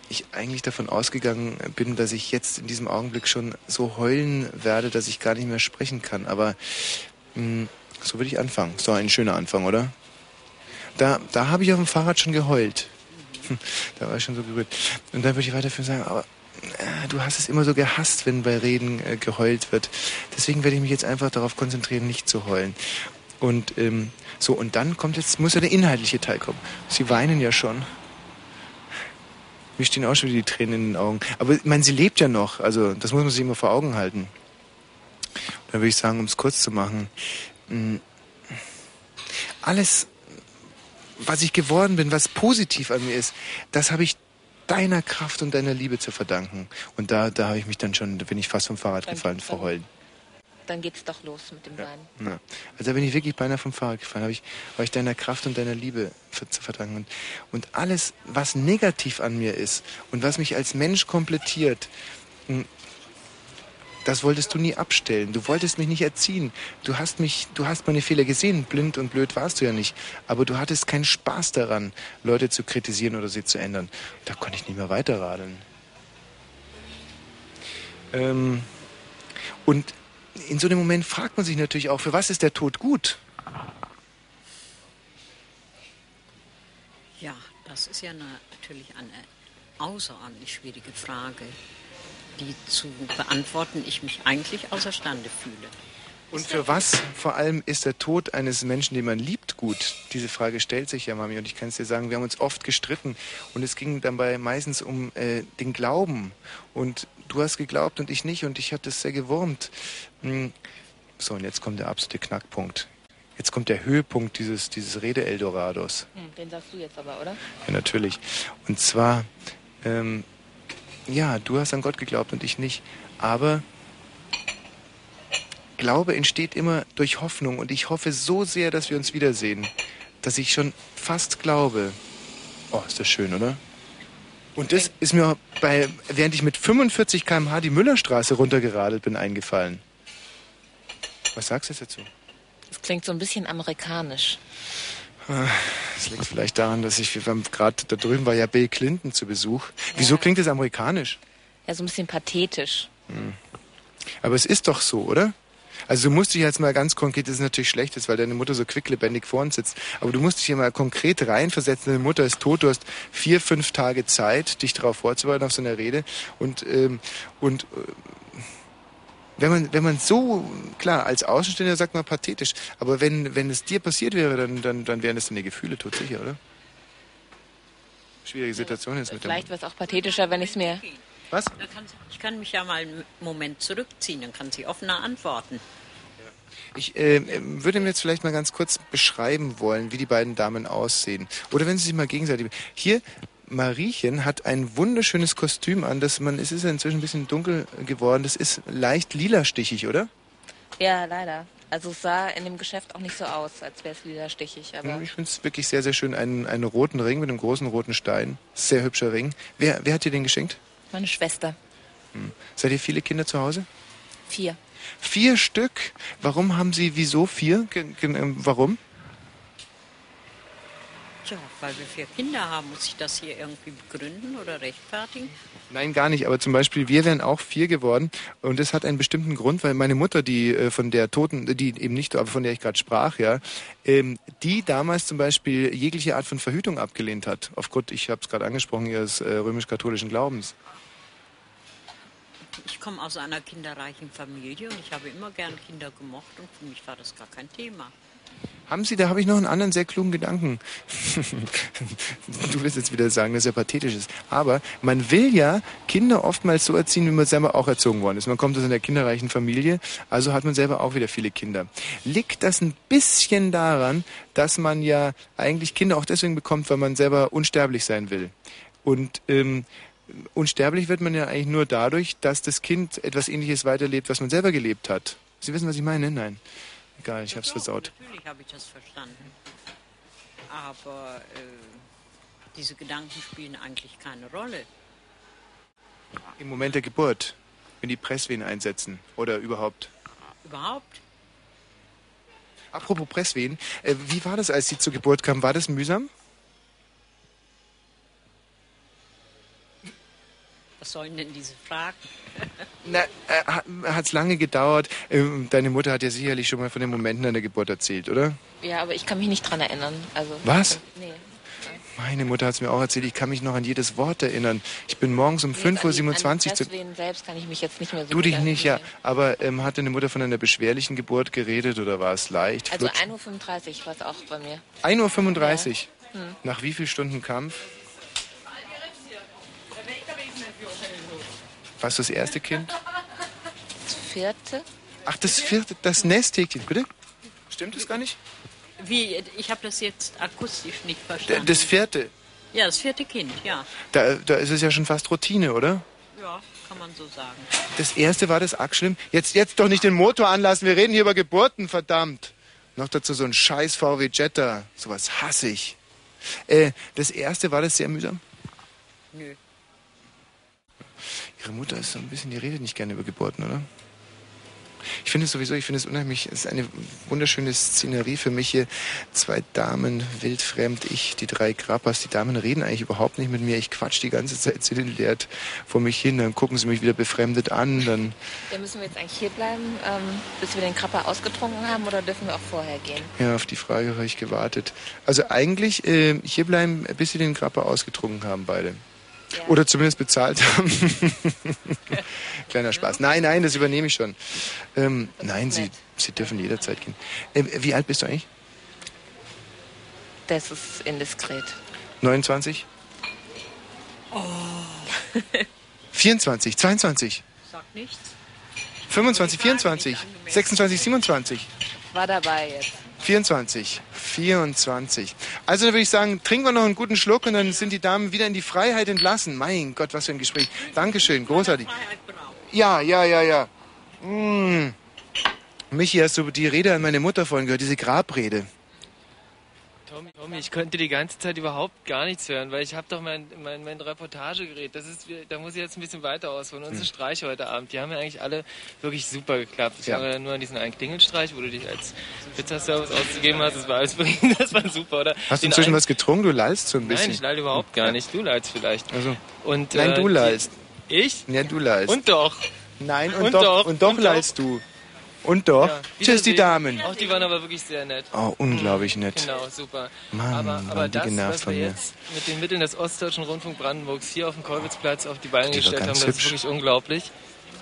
ich eigentlich davon ausgegangen bin, dass ich jetzt in diesem Augenblick schon so heulen werde, dass ich gar nicht mehr sprechen kann. Aber mh, so würde ich anfangen. So ein schöner Anfang, oder? Da, da habe ich auf dem Fahrrad schon geheult. Da war ich schon so gerührt. Und dann würde ich weiterführen sagen, aber äh, du hast es immer so gehasst, wenn bei Reden äh, geheult wird. Deswegen werde ich mich jetzt einfach darauf konzentrieren, nicht zu heulen. Und ähm, so, und dann kommt jetzt, muss ja der inhaltliche Teil kommen. Sie weinen ja schon. Mir stehen auch schon wieder die Tränen in den Augen. Aber ich meine, sie lebt ja noch. Also das muss man sich immer vor Augen halten. Dann würde ich sagen, um es kurz zu machen, mh, alles, was ich geworden bin, was positiv an mir ist, das habe ich deiner Kraft und deiner Liebe zu verdanken. Und da, da habe ich mich dann schon, da bin ich fast vom Fahrrad gefallen vor Heulen. Dann geht's doch los mit dem Weinen. Ja. Also da bin ich wirklich beinahe vom Fahrrad gefallen. Habe ich, habe ich deiner Kraft und deiner Liebe zu verdanken. Und, und alles, was negativ an mir ist und was mich als Mensch komplettiert, mh, das wolltest du nie abstellen. Du wolltest mich nicht erziehen. Du hast mich, du hast meine Fehler gesehen. Blind und blöd warst du ja nicht. Aber du hattest keinen Spaß daran, Leute zu kritisieren oder sie zu ändern. Da konnte ich nicht mehr weiterradeln. Ähm, und in so einem Moment fragt man sich natürlich auch, für was ist der Tod gut? Ja, das ist ja natürlich eine außerordentlich schwierige Frage, die zu beantworten ich mich eigentlich außerstande fühle. Und für was vor allem ist der Tod eines Menschen, den man liebt, gut? Diese Frage stellt sich ja, Mami. Und ich kann es dir sagen, wir haben uns oft gestritten. Und es ging dabei meistens um äh, den Glauben. Und du hast geglaubt und ich nicht. Und ich hatte es sehr gewurmt. Hm. So, und jetzt kommt der absolute Knackpunkt. Jetzt kommt der Höhepunkt dieses, dieses Rede-Eldorados. Hm, den sagst du jetzt aber, oder? Ja, natürlich. Und zwar, ähm, ja, du hast an Gott geglaubt und ich nicht. Aber Glaube entsteht immer durch Hoffnung und ich hoffe so sehr, dass wir uns wiedersehen, dass ich schon fast glaube. Oh, ist das schön, oder? Und das ist mir bei, während ich mit 45 km/h die Müllerstraße runtergeradelt bin, eingefallen. Was sagst du jetzt dazu? Das klingt so ein bisschen amerikanisch. Ah, Das liegt vielleicht daran, dass ich, gerade da drüben war ja Bill Clinton zu Besuch. Wieso klingt das amerikanisch? Ja, so ein bisschen pathetisch. Hm. Aber es ist doch so, oder? Also du musst dich jetzt mal ganz konkret, das ist natürlich schlecht, ist, weil deine Mutter so quicklebendig vor uns sitzt, aber du musst dich hier mal konkret reinversetzen, deine Mutter ist tot, du hast vier, fünf Tage Zeit, dich darauf vorzubereiten, auf so eine Rede und, ähm, und äh, wenn man, wenn man so, klar, als Außenstehender sagt man pathetisch, aber wenn, wenn es dir passiert wäre, dann, dann, dann wären das deine Gefühle todsicher, oder? schwierige Situation jetzt mit dem. Vielleicht wäre es auch pathetischer, wenn ich es mir. Was? Da kann sie, ich kann mich ja mal einen Moment zurückziehen, dann kann sie offener antworten. Ich äh, würde mir jetzt vielleicht mal ganz kurz beschreiben wollen, wie die beiden Damen aussehen. Oder wenn sie sich mal gegenseitig. Hier, Mariechen hat ein wunderschönes Kostüm an, das man, es ist ja inzwischen ein bisschen dunkel geworden, das ist leicht lilastichig, oder? Ja, leider. Also es sah in dem Geschäft auch nicht so aus, als wäre es wieder stichig. Aber Ja, Ich finde es wirklich sehr, sehr schön. Einen, einen roten Ring mit einem großen roten Stein. Sehr hübscher Ring. Wer, wer hat dir den geschenkt? Meine Schwester. Hm. Seid ihr viele Kinder zu Hause? Vier. Vier Stück. Warum haben Sie, wieso vier? Ge ähm, warum? Tja, weil wir vier Kinder haben, muss ich das hier irgendwie begründen oder rechtfertigen? Nein, gar nicht. Aber zum Beispiel, wir wären auch vier geworden. Und das hat einen bestimmten Grund, weil meine Mutter, die äh, von der Toten, die eben nicht, aber von der ich gerade sprach, ja, ähm, die damals zum Beispiel jegliche Art von Verhütung abgelehnt hat. Aufgrund, ich habe es gerade angesprochen, ihres äh, römisch-katholischen Glaubens. Ich komme aus einer kinderreichen Familie und ich habe immer gern Kinder gemocht und für mich war das gar kein Thema. Haben Sie, da habe ich noch einen anderen sehr klugen Gedanken. du wirst jetzt wieder sagen, dass er pathetisch ist. Aber man will ja Kinder oftmals so erziehen, wie man selber auch erzogen worden ist. Man kommt aus einer kinderreichen Familie, also hat man selber auch wieder viele Kinder. Liegt das ein bisschen daran, dass man ja eigentlich Kinder auch deswegen bekommt, weil man selber unsterblich sein will? Und ähm, unsterblich wird man ja eigentlich nur dadurch, dass das Kind etwas Ähnliches weiterlebt, was man selber gelebt hat. Sie wissen, was ich meine? Nein. Egal, ich hab's versaut. Natürlich habe ich das verstanden. Aber äh, diese Gedanken spielen eigentlich keine Rolle. Im Moment der Geburt, wenn die Presswehen einsetzen oder überhaupt. Überhaupt? Apropos Presswehen, äh, wie war das, als Sie zur Geburt kamen? War das mühsam? Was sollen denn diese Fragen? Na, äh, hat es lange gedauert? Ähm, deine Mutter hat ja sicherlich schon mal von den Momenten an der Geburt erzählt, oder? Ja, aber ich kann mich nicht dran erinnern. Also, Was? Nee. Meine Mutter hat es mir auch erzählt, ich kann mich noch an jedes Wort erinnern. Ich bin morgens um 5.27 Uhr zu... Selbst kann ich mich jetzt nicht mehr so Du dich nicht, ja. Aber ähm, hat deine Mutter von einer beschwerlichen Geburt geredet oder war es leicht? Also flutsch? 1.35 Uhr war es auch bei mir. 1.35 Uhr. Hm. Nach wie vielen Stunden Kampf? Was das erste Kind? Das vierte? Ach, das vierte, das Nesthäkchen, bitte? Stimmt das gar nicht? Wie? Ich habe das jetzt akustisch nicht verstanden. Das vierte, ja, das vierte Kind, ja. da, da ist es ja schon fast Routine, oder? Ja, kann man so sagen. Das erste war das arg schlimm. Jetzt, jetzt doch nicht den Motor anlassen, wir reden hier über Geburten, verdammt. Noch dazu so ein scheiß VW Jetta, sowas hasse ich. Äh, das erste war das sehr mühsam. Nö. Ihre Mutter ist so ein bisschen, die redet nicht gerne über Geburten, oder? Ich finde es sowieso, ich finde es unheimlich, es ist eine wunderschöne Szenerie für mich hier. Zwei Damen, wildfremd, ich, die drei Grappas. Die Damen reden eigentlich überhaupt nicht mit mir. Ich quatsch die ganze Zeit zielentleert vor mich hin, dann gucken sie mich wieder befremdet an, dann Ja, müssen wir jetzt eigentlich hier bleiben, ähm, bis wir den Krapper ausgetrunken haben oder dürfen wir auch vorher gehen? Ja, auf die Frage habe ich gewartet. Also eigentlich äh, hier bleiben, bis sie den Grappa ausgetrunken haben, beide. Oder zumindest bezahlt haben. Kleiner Spaß. Nein, nein, das übernehme ich schon. Ähm, nein, sie, sie dürfen jederzeit gehen. Äh, wie alt bist du eigentlich? Das ist indiskret. 29? Oh. 24, 22, Sagt nichts. 25, 24, 26, 27. War dabei jetzt. 24. 24. Also dann würde ich sagen, trinken wir noch einen guten Schluck und dann sind die Damen wieder in die Freiheit entlassen. Mein Gott, was für ein Gespräch. Dankeschön, großartig. Ja, ja, ja, ja. Mm. Michi, hast du die Rede an meine Mutter vorhin gehört, diese Grabrede? Tommy, Tommy, ich konnte die ganze Zeit überhaupt gar nichts hören, weil ich habe doch mein, mein, mein Reportagegerät, das ist, da muss ich jetzt ein bisschen weiter ausholen. Unsere Hm. Streiche heute Abend, die haben ja eigentlich alle wirklich super geklappt. Ich Ja. habe ja nur an diesen einen Klingelstreich, wo du dich als Pizzaservice ausgegeben hast, das war alles das war super, oder? Hast du inzwischen einen- was getrunken? Du lallst so ein bisschen. Nein, ich leide überhaupt gar nicht. Du leidest vielleicht. Also. Und, Nein, äh, du lallst. Ich? Ja, du lallst. Und doch. Nein, und, Und doch, doch, und doch und doch. lallst du. Und doch. Ja, Tschüss, die. Damen. Auch die waren aber wirklich sehr nett. Oh, unglaublich nett. Genau, super. Mann, aber aber die das, was von wir jetzt mit den Mitteln des Ostdeutschen Rundfunk Brandenburgs hier auf dem Kolwitzplatz auf die Beine Die gestellt haben, das ist hübsch. wirklich unglaublich.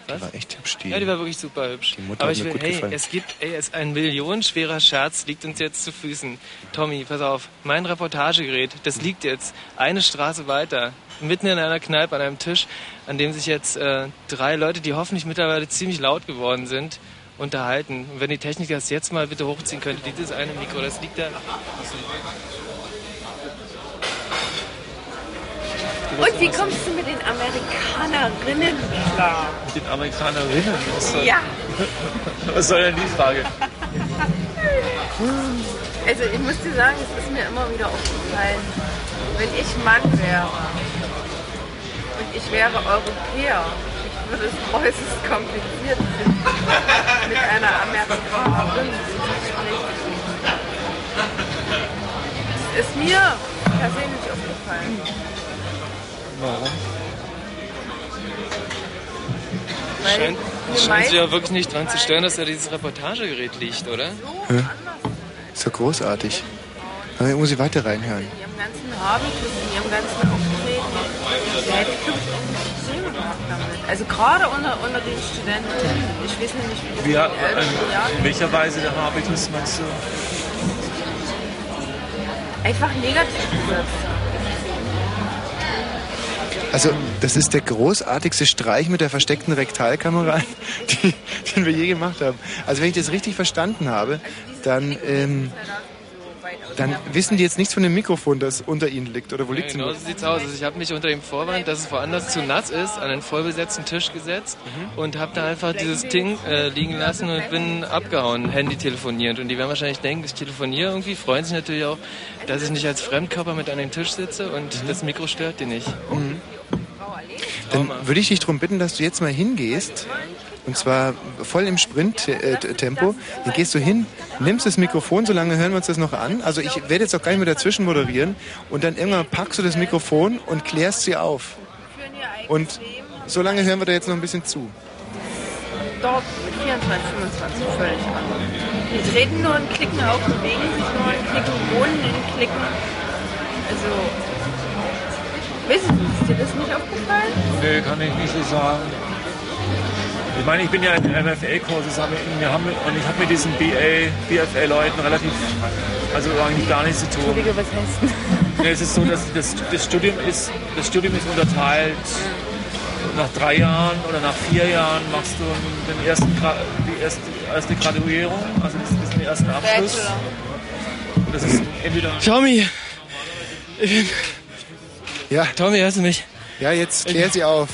Die war echt hübsch, die. Ja, die war wirklich super hübsch. Die Mutter Aber hat ich mir will, gut hey, gefallen. es gibt, ey, es ein millionenschwerer Scherz liegt uns jetzt zu Füßen. Tommy, pass auf, mein Reportagegerät, das liegt jetzt eine Straße weiter, mitten in einer Kneipe an einem Tisch, an dem sich jetzt äh, drei Leute, die hoffentlich mittlerweile ziemlich laut geworden sind, unterhalten. Und wenn die Technik das jetzt mal bitte hochziehen könnte, dieses eine Mikro, das liegt da. Und wie kommst du mit den Amerikanerinnen klar? Mit den Amerikanerinnen? Was soll, Ja. was soll denn die Frage? Also ich muss dir sagen, es ist mir immer wieder aufgefallen, wenn ich Mann wäre und ich wäre Europäer, ich würde es äußerst kompliziert finden, mit einer Amerikanerin zu sprechen. Das ist mir persönlich aufgefallen. Warum? Weil Scheint, scheint sie ja wirklich nicht dran zu stören, dass da dieses Reportagegerät liegt, oder? Ja. Ist doch großartig. Aber ich muss ich weiter reinhören. In ihrem ganzen Habitus, in ihrem ganzen Auftreten, Also gerade unter, unter den Studenten, ich weiß nicht, wie das Wie, in älteren in welcher Weise der Habitus meinst du? einfach negativ besetzt. Also, das ist der großartigste Streich mit der versteckten Rektalkamera, die, den wir je gemacht haben. Also, wenn ich das richtig verstanden habe, dann, ähm, dann wissen die jetzt nichts von dem Mikrofon, das unter ihnen liegt. Oder wo Ja, liegt es genau denn? so sieht's aus. Also ich habe mich unter dem Vorwand, dass es woanders zu nass ist, an einen vollbesetzten Tisch gesetzt Mhm. und habe da einfach dieses Ding äh, liegen lassen und bin abgehauen, Handy telefonierend. Und die werden wahrscheinlich denken, ich telefoniere irgendwie, freuen sich natürlich auch, dass ich nicht als Fremdkörper mit an dem Tisch sitze und das Mikro stört die nicht. Mhm. Dann würde ich dich darum bitten, dass du jetzt mal hingehst. Und zwar voll im Sprint-Tempo. Dann gehst du hin, nimmst das Mikrofon, solange hören wir uns das noch an. Also ich werde jetzt auch gar nicht mehr dazwischen moderieren. Und dann irgendwann packst du das Mikrofon und klärst sie auf. Und solange hören wir da jetzt noch ein bisschen zu. Dort mit 24, 25 völlig anders. Die treten nur und klicken auf, bewegen sich nur und klicken, wohnen in Klicken. Also, weißt du, ist dir das nicht aufgefallen? Nee, kann ich nicht so sagen. Ich meine, ich bin ja in MFA-Kurses wir haben, und ich habe mit diesen BA, BFA-Leuten relativ, also eigentlich gar nichts zu tun. Entschuldige, was heißt denn? Nee, es ist so, dass das, das, Studium ist, das Studium ist unterteilt. Nach drei Jahren oder nach vier Jahren machst du den ersten, die erste, erste Graduierung, also das, den ersten Abschluss. Und das ist entweder Tommy! Ich bin Ja. Tommy, hörst du mich? Ja, jetzt klär sie auf.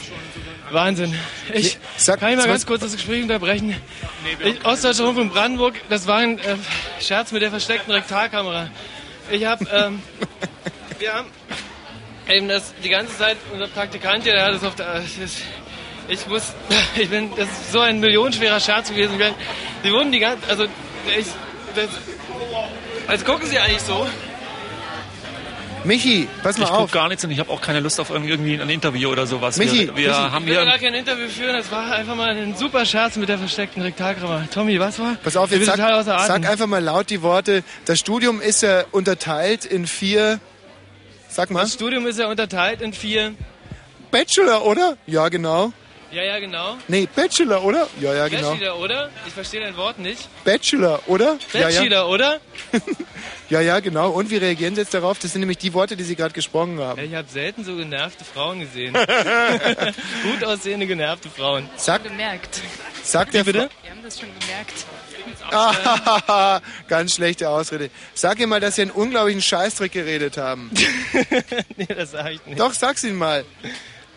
Wahnsinn. Ich kann ich mal ganz kurz das Gespräch unterbrechen. Ich, Ostdeutscher Rundfunk Brandenburg, das war ein äh, Scherz mit der versteckten Rektalkamera. Ich habe, ähm, wir haben eben das die ganze Zeit, unser Praktikant hier, der hat das auf der, das, ich muss, ich bin, das ist so ein millionenschwerer Scherz gewesen. Die wurden die ganze, also, ich, das, als gucken sie eigentlich so. Michi, pass mal ich auf. gucke gar nichts und ich habe auch keine Lust auf irgendwie ein Interview oder sowas. Michi, wir, wir Michi. haben Ich will hier gar kein Interview führen, das war einfach mal ein super Scherz mit der versteckten Rektalkamera. Tommy, was war? Pass auf, Ich jetzt sag, sag einfach mal laut die Worte. Das Studium ist ja unterteilt in vier. Sag mal. Das Studium ist ja unterteilt in vier. Bachelor, oder? Ja, genau. Ja, ja, genau. Nee, Bachelor, oder? Ja, ja, genau. Bachelor, oder? Ich verstehe dein Wort nicht. Bachelor, oder? Bachelor, ja, ja. oder? ja, ja, genau. Und wie reagieren Sie jetzt darauf? Das sind nämlich die Worte, die Sie gerade gesprochen haben. Ja, ich habe selten so genervte Frauen gesehen. Gut aussehende, genervte Frauen. Sag, gemerkt. sag der bitte? Wir haben das schon gemerkt. Ah, ganz schlechte Ausrede. Sag ihm mal, dass Sie einen unglaublichen Scheißdreck geredet haben. nee, das sag ich nicht. Doch, sag's ihm mal.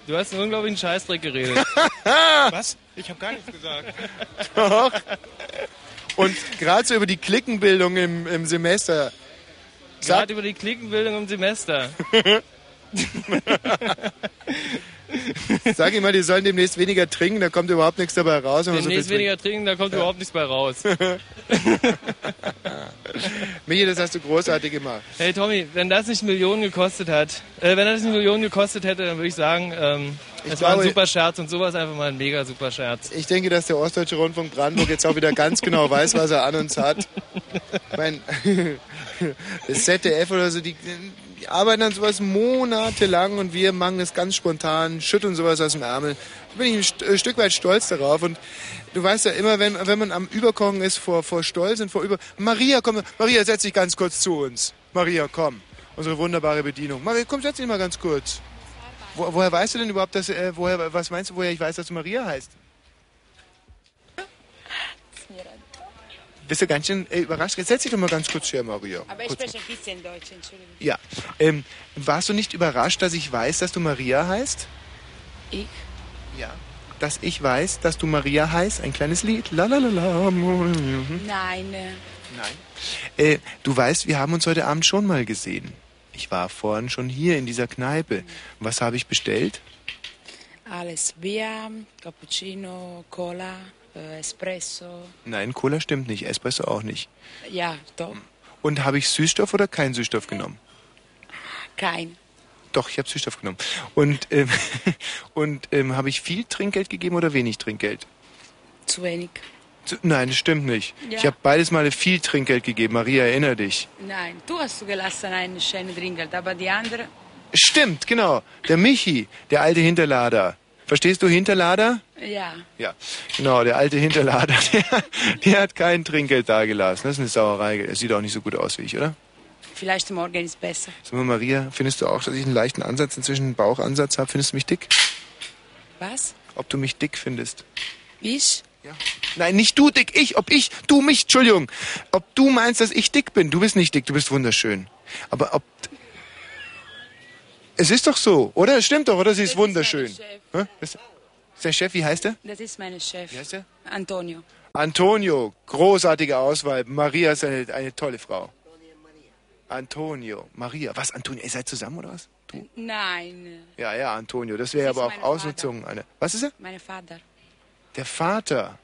Du hast einen unglaublichen Scheißdreck geredet. Was? Ich habe gar nichts gesagt. Doch. Und gerade so über die Klickenbildung im, im Semester. Gerade über die Klickenbildung im Semester. Sag ihm mal, die sollen demnächst weniger trinken, da kommt überhaupt nichts dabei raus. so Demnächst viel weniger trinken, da kommt überhaupt nichts bei raus. Michi, das hast du großartig gemacht. Hey Tommy, wenn das nicht Millionen gekostet hat, äh, wenn das nicht Millionen gekostet hätte, dann würde ich sagen, ähm, es war ein super Scherz und sowas einfach mal ein mega super Scherz. Ich denke, dass der Ostdeutsche Rundfunk Brandenburg jetzt auch wieder ganz genau weiß, was er an uns hat. Ich mein, das ZDF oder so, die, Die arbeiten an sowas monatelang und wir machen das ganz spontan, schütteln sowas aus dem Ärmel. Da bin ich ein äh, Stück weit stolz darauf und du weißt ja immer, wenn, wenn man am Überkochen ist vor, vor Stolz und vor Über... Maria, komm, Maria, setz dich ganz kurz zu uns. Maria, komm. Unsere wunderbare Bedienung. Maria, komm, setz dich mal ganz kurz. Wo, woher weißt du denn überhaupt, dass, äh, woher, was meinst du, woher ich weiß, dass du Maria heißt? Bist du ganz schön äh, überrascht? Jetzt setz dich doch mal ganz kurz her, Maria. Aber ich Kurz spreche ein bisschen Deutsch, Entschuldigung. Ja. Ähm, warst du nicht überrascht, dass ich weiß, dass du Maria heißt? Ich? Ja. Dass ich weiß, dass du Maria heißt? Ein kleines Lied. La la la la. Nein. äh, Nein. Äh, du weißt, wir haben uns heute Abend schon mal gesehen. Ich war vorhin schon hier in dieser Kneipe. Was habe ich bestellt? Alles Bier, Cappuccino, Cola, äh, Espresso. Nein, Cola stimmt nicht, Espresso auch nicht. Ja, doch. Und habe ich Süßstoff oder keinen Süßstoff genommen? Kein. Doch, ich habe Süßstoff genommen. Und, ähm, und ähm, habe ich viel Trinkgeld gegeben oder wenig Trinkgeld? Zu wenig. Zu- Nein, das stimmt nicht. Ja. Ich habe beides Mal viel Trinkgeld gegeben. Maria, erinnere dich. Nein, du hast zugelassen ein schönes Trinkgeld, aber die andere... Stimmt, genau. Der Michi, der alte Hinterlader. Verstehst du Hinterlader? Ja. Ja, genau, der alte Hinterlader, der, der hat kein Trinkgeld dagelassen. Das ist eine Sauerei. Er sieht auch nicht so gut aus wie ich, oder? Vielleicht morgen ist besser. Sag mal, Maria, findest du auch, dass ich einen leichten Ansatz, inzwischen einen Bauchansatz habe? Findest du mich dick? Was? Ob du mich dick findest? Ich? Nein, nicht du dick, ich, ob ich, du mich, Entschuldigung. Ob du meinst, dass ich dick bin. Du bist nicht dick, du bist wunderschön. Aber ob... Es ist doch so, oder? Es stimmt doch, oder? Sie ist wunderschön. Hä? Ist ist der Chef, wie heißt er? Das ist mein Chef. Wie heißt er? Antonio. Antonio, großartige Auswahl. Maria ist eine, eine tolle Frau. Antonio, Maria. Was, Antonio? Ihr seid zusammen oder was? Nein. Ja, ja, Antonio. Das wäre Das aber auch Ausnutzung. Eine. Was ist er? Mein Vater. Der Vater.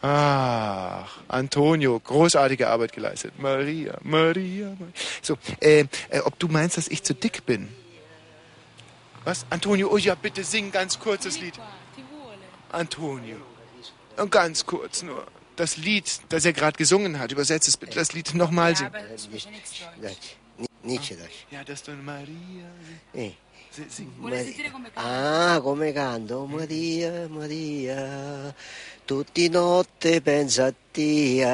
Ach, Antonio, großartige Arbeit geleistet. Maria, Maria. Maria. So, äh, äh, ob du meinst, dass ich zu dick bin? Was? Antonio, oh ja, bitte sing ganz kurz das Lied. Antonio. Und ganz kurz nur. Das Lied, das er gerade gesungen hat, übersetzt es bitte. Das Lied nochmal singen. Niente Deutsch. Ja, das du Maria. Sing. Ah, come canto Maria, Maria, tutti notte pensa a Dio.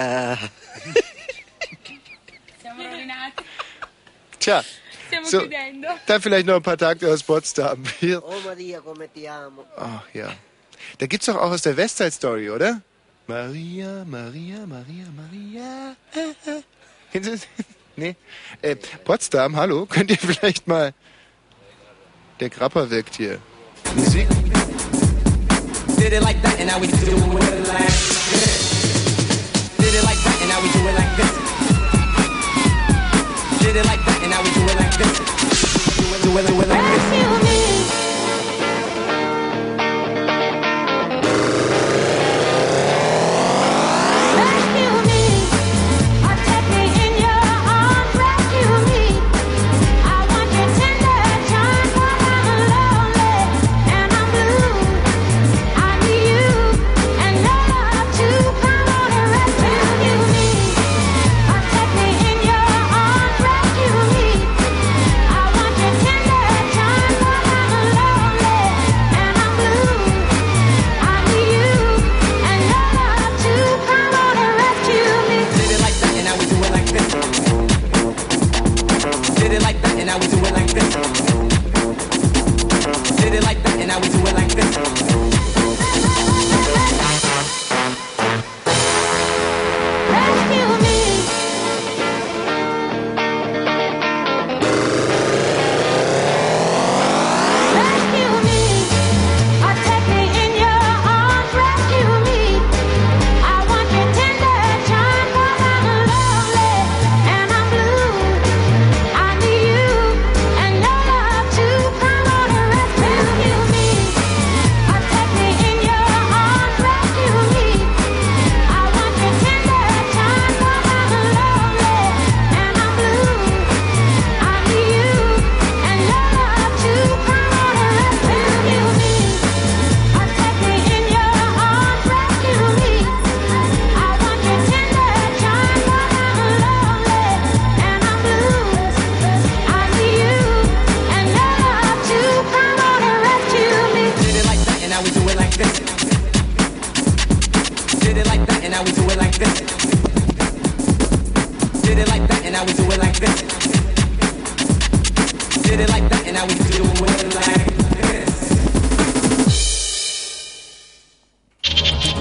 Siamo rovinati. Tja, Stiamo so, chiudendo. dann vielleicht noch ein paar Takte aus Potsdam. Hier. Oh Maria, come ti amo. Ach ja. Da gibt's doch auch aus der Westside Story, oder? Maria, Maria, Maria, Maria. Kennen Sie das? Nee. Äh, Potsdam, hallo, könnt ihr vielleicht mal. Der Grapper wirkt hier. Musik. Did it like that and now we do it like this. Did it like that and now we do it like this. Did it like that and now we do it like this. Do it, do it, do it like this. Now we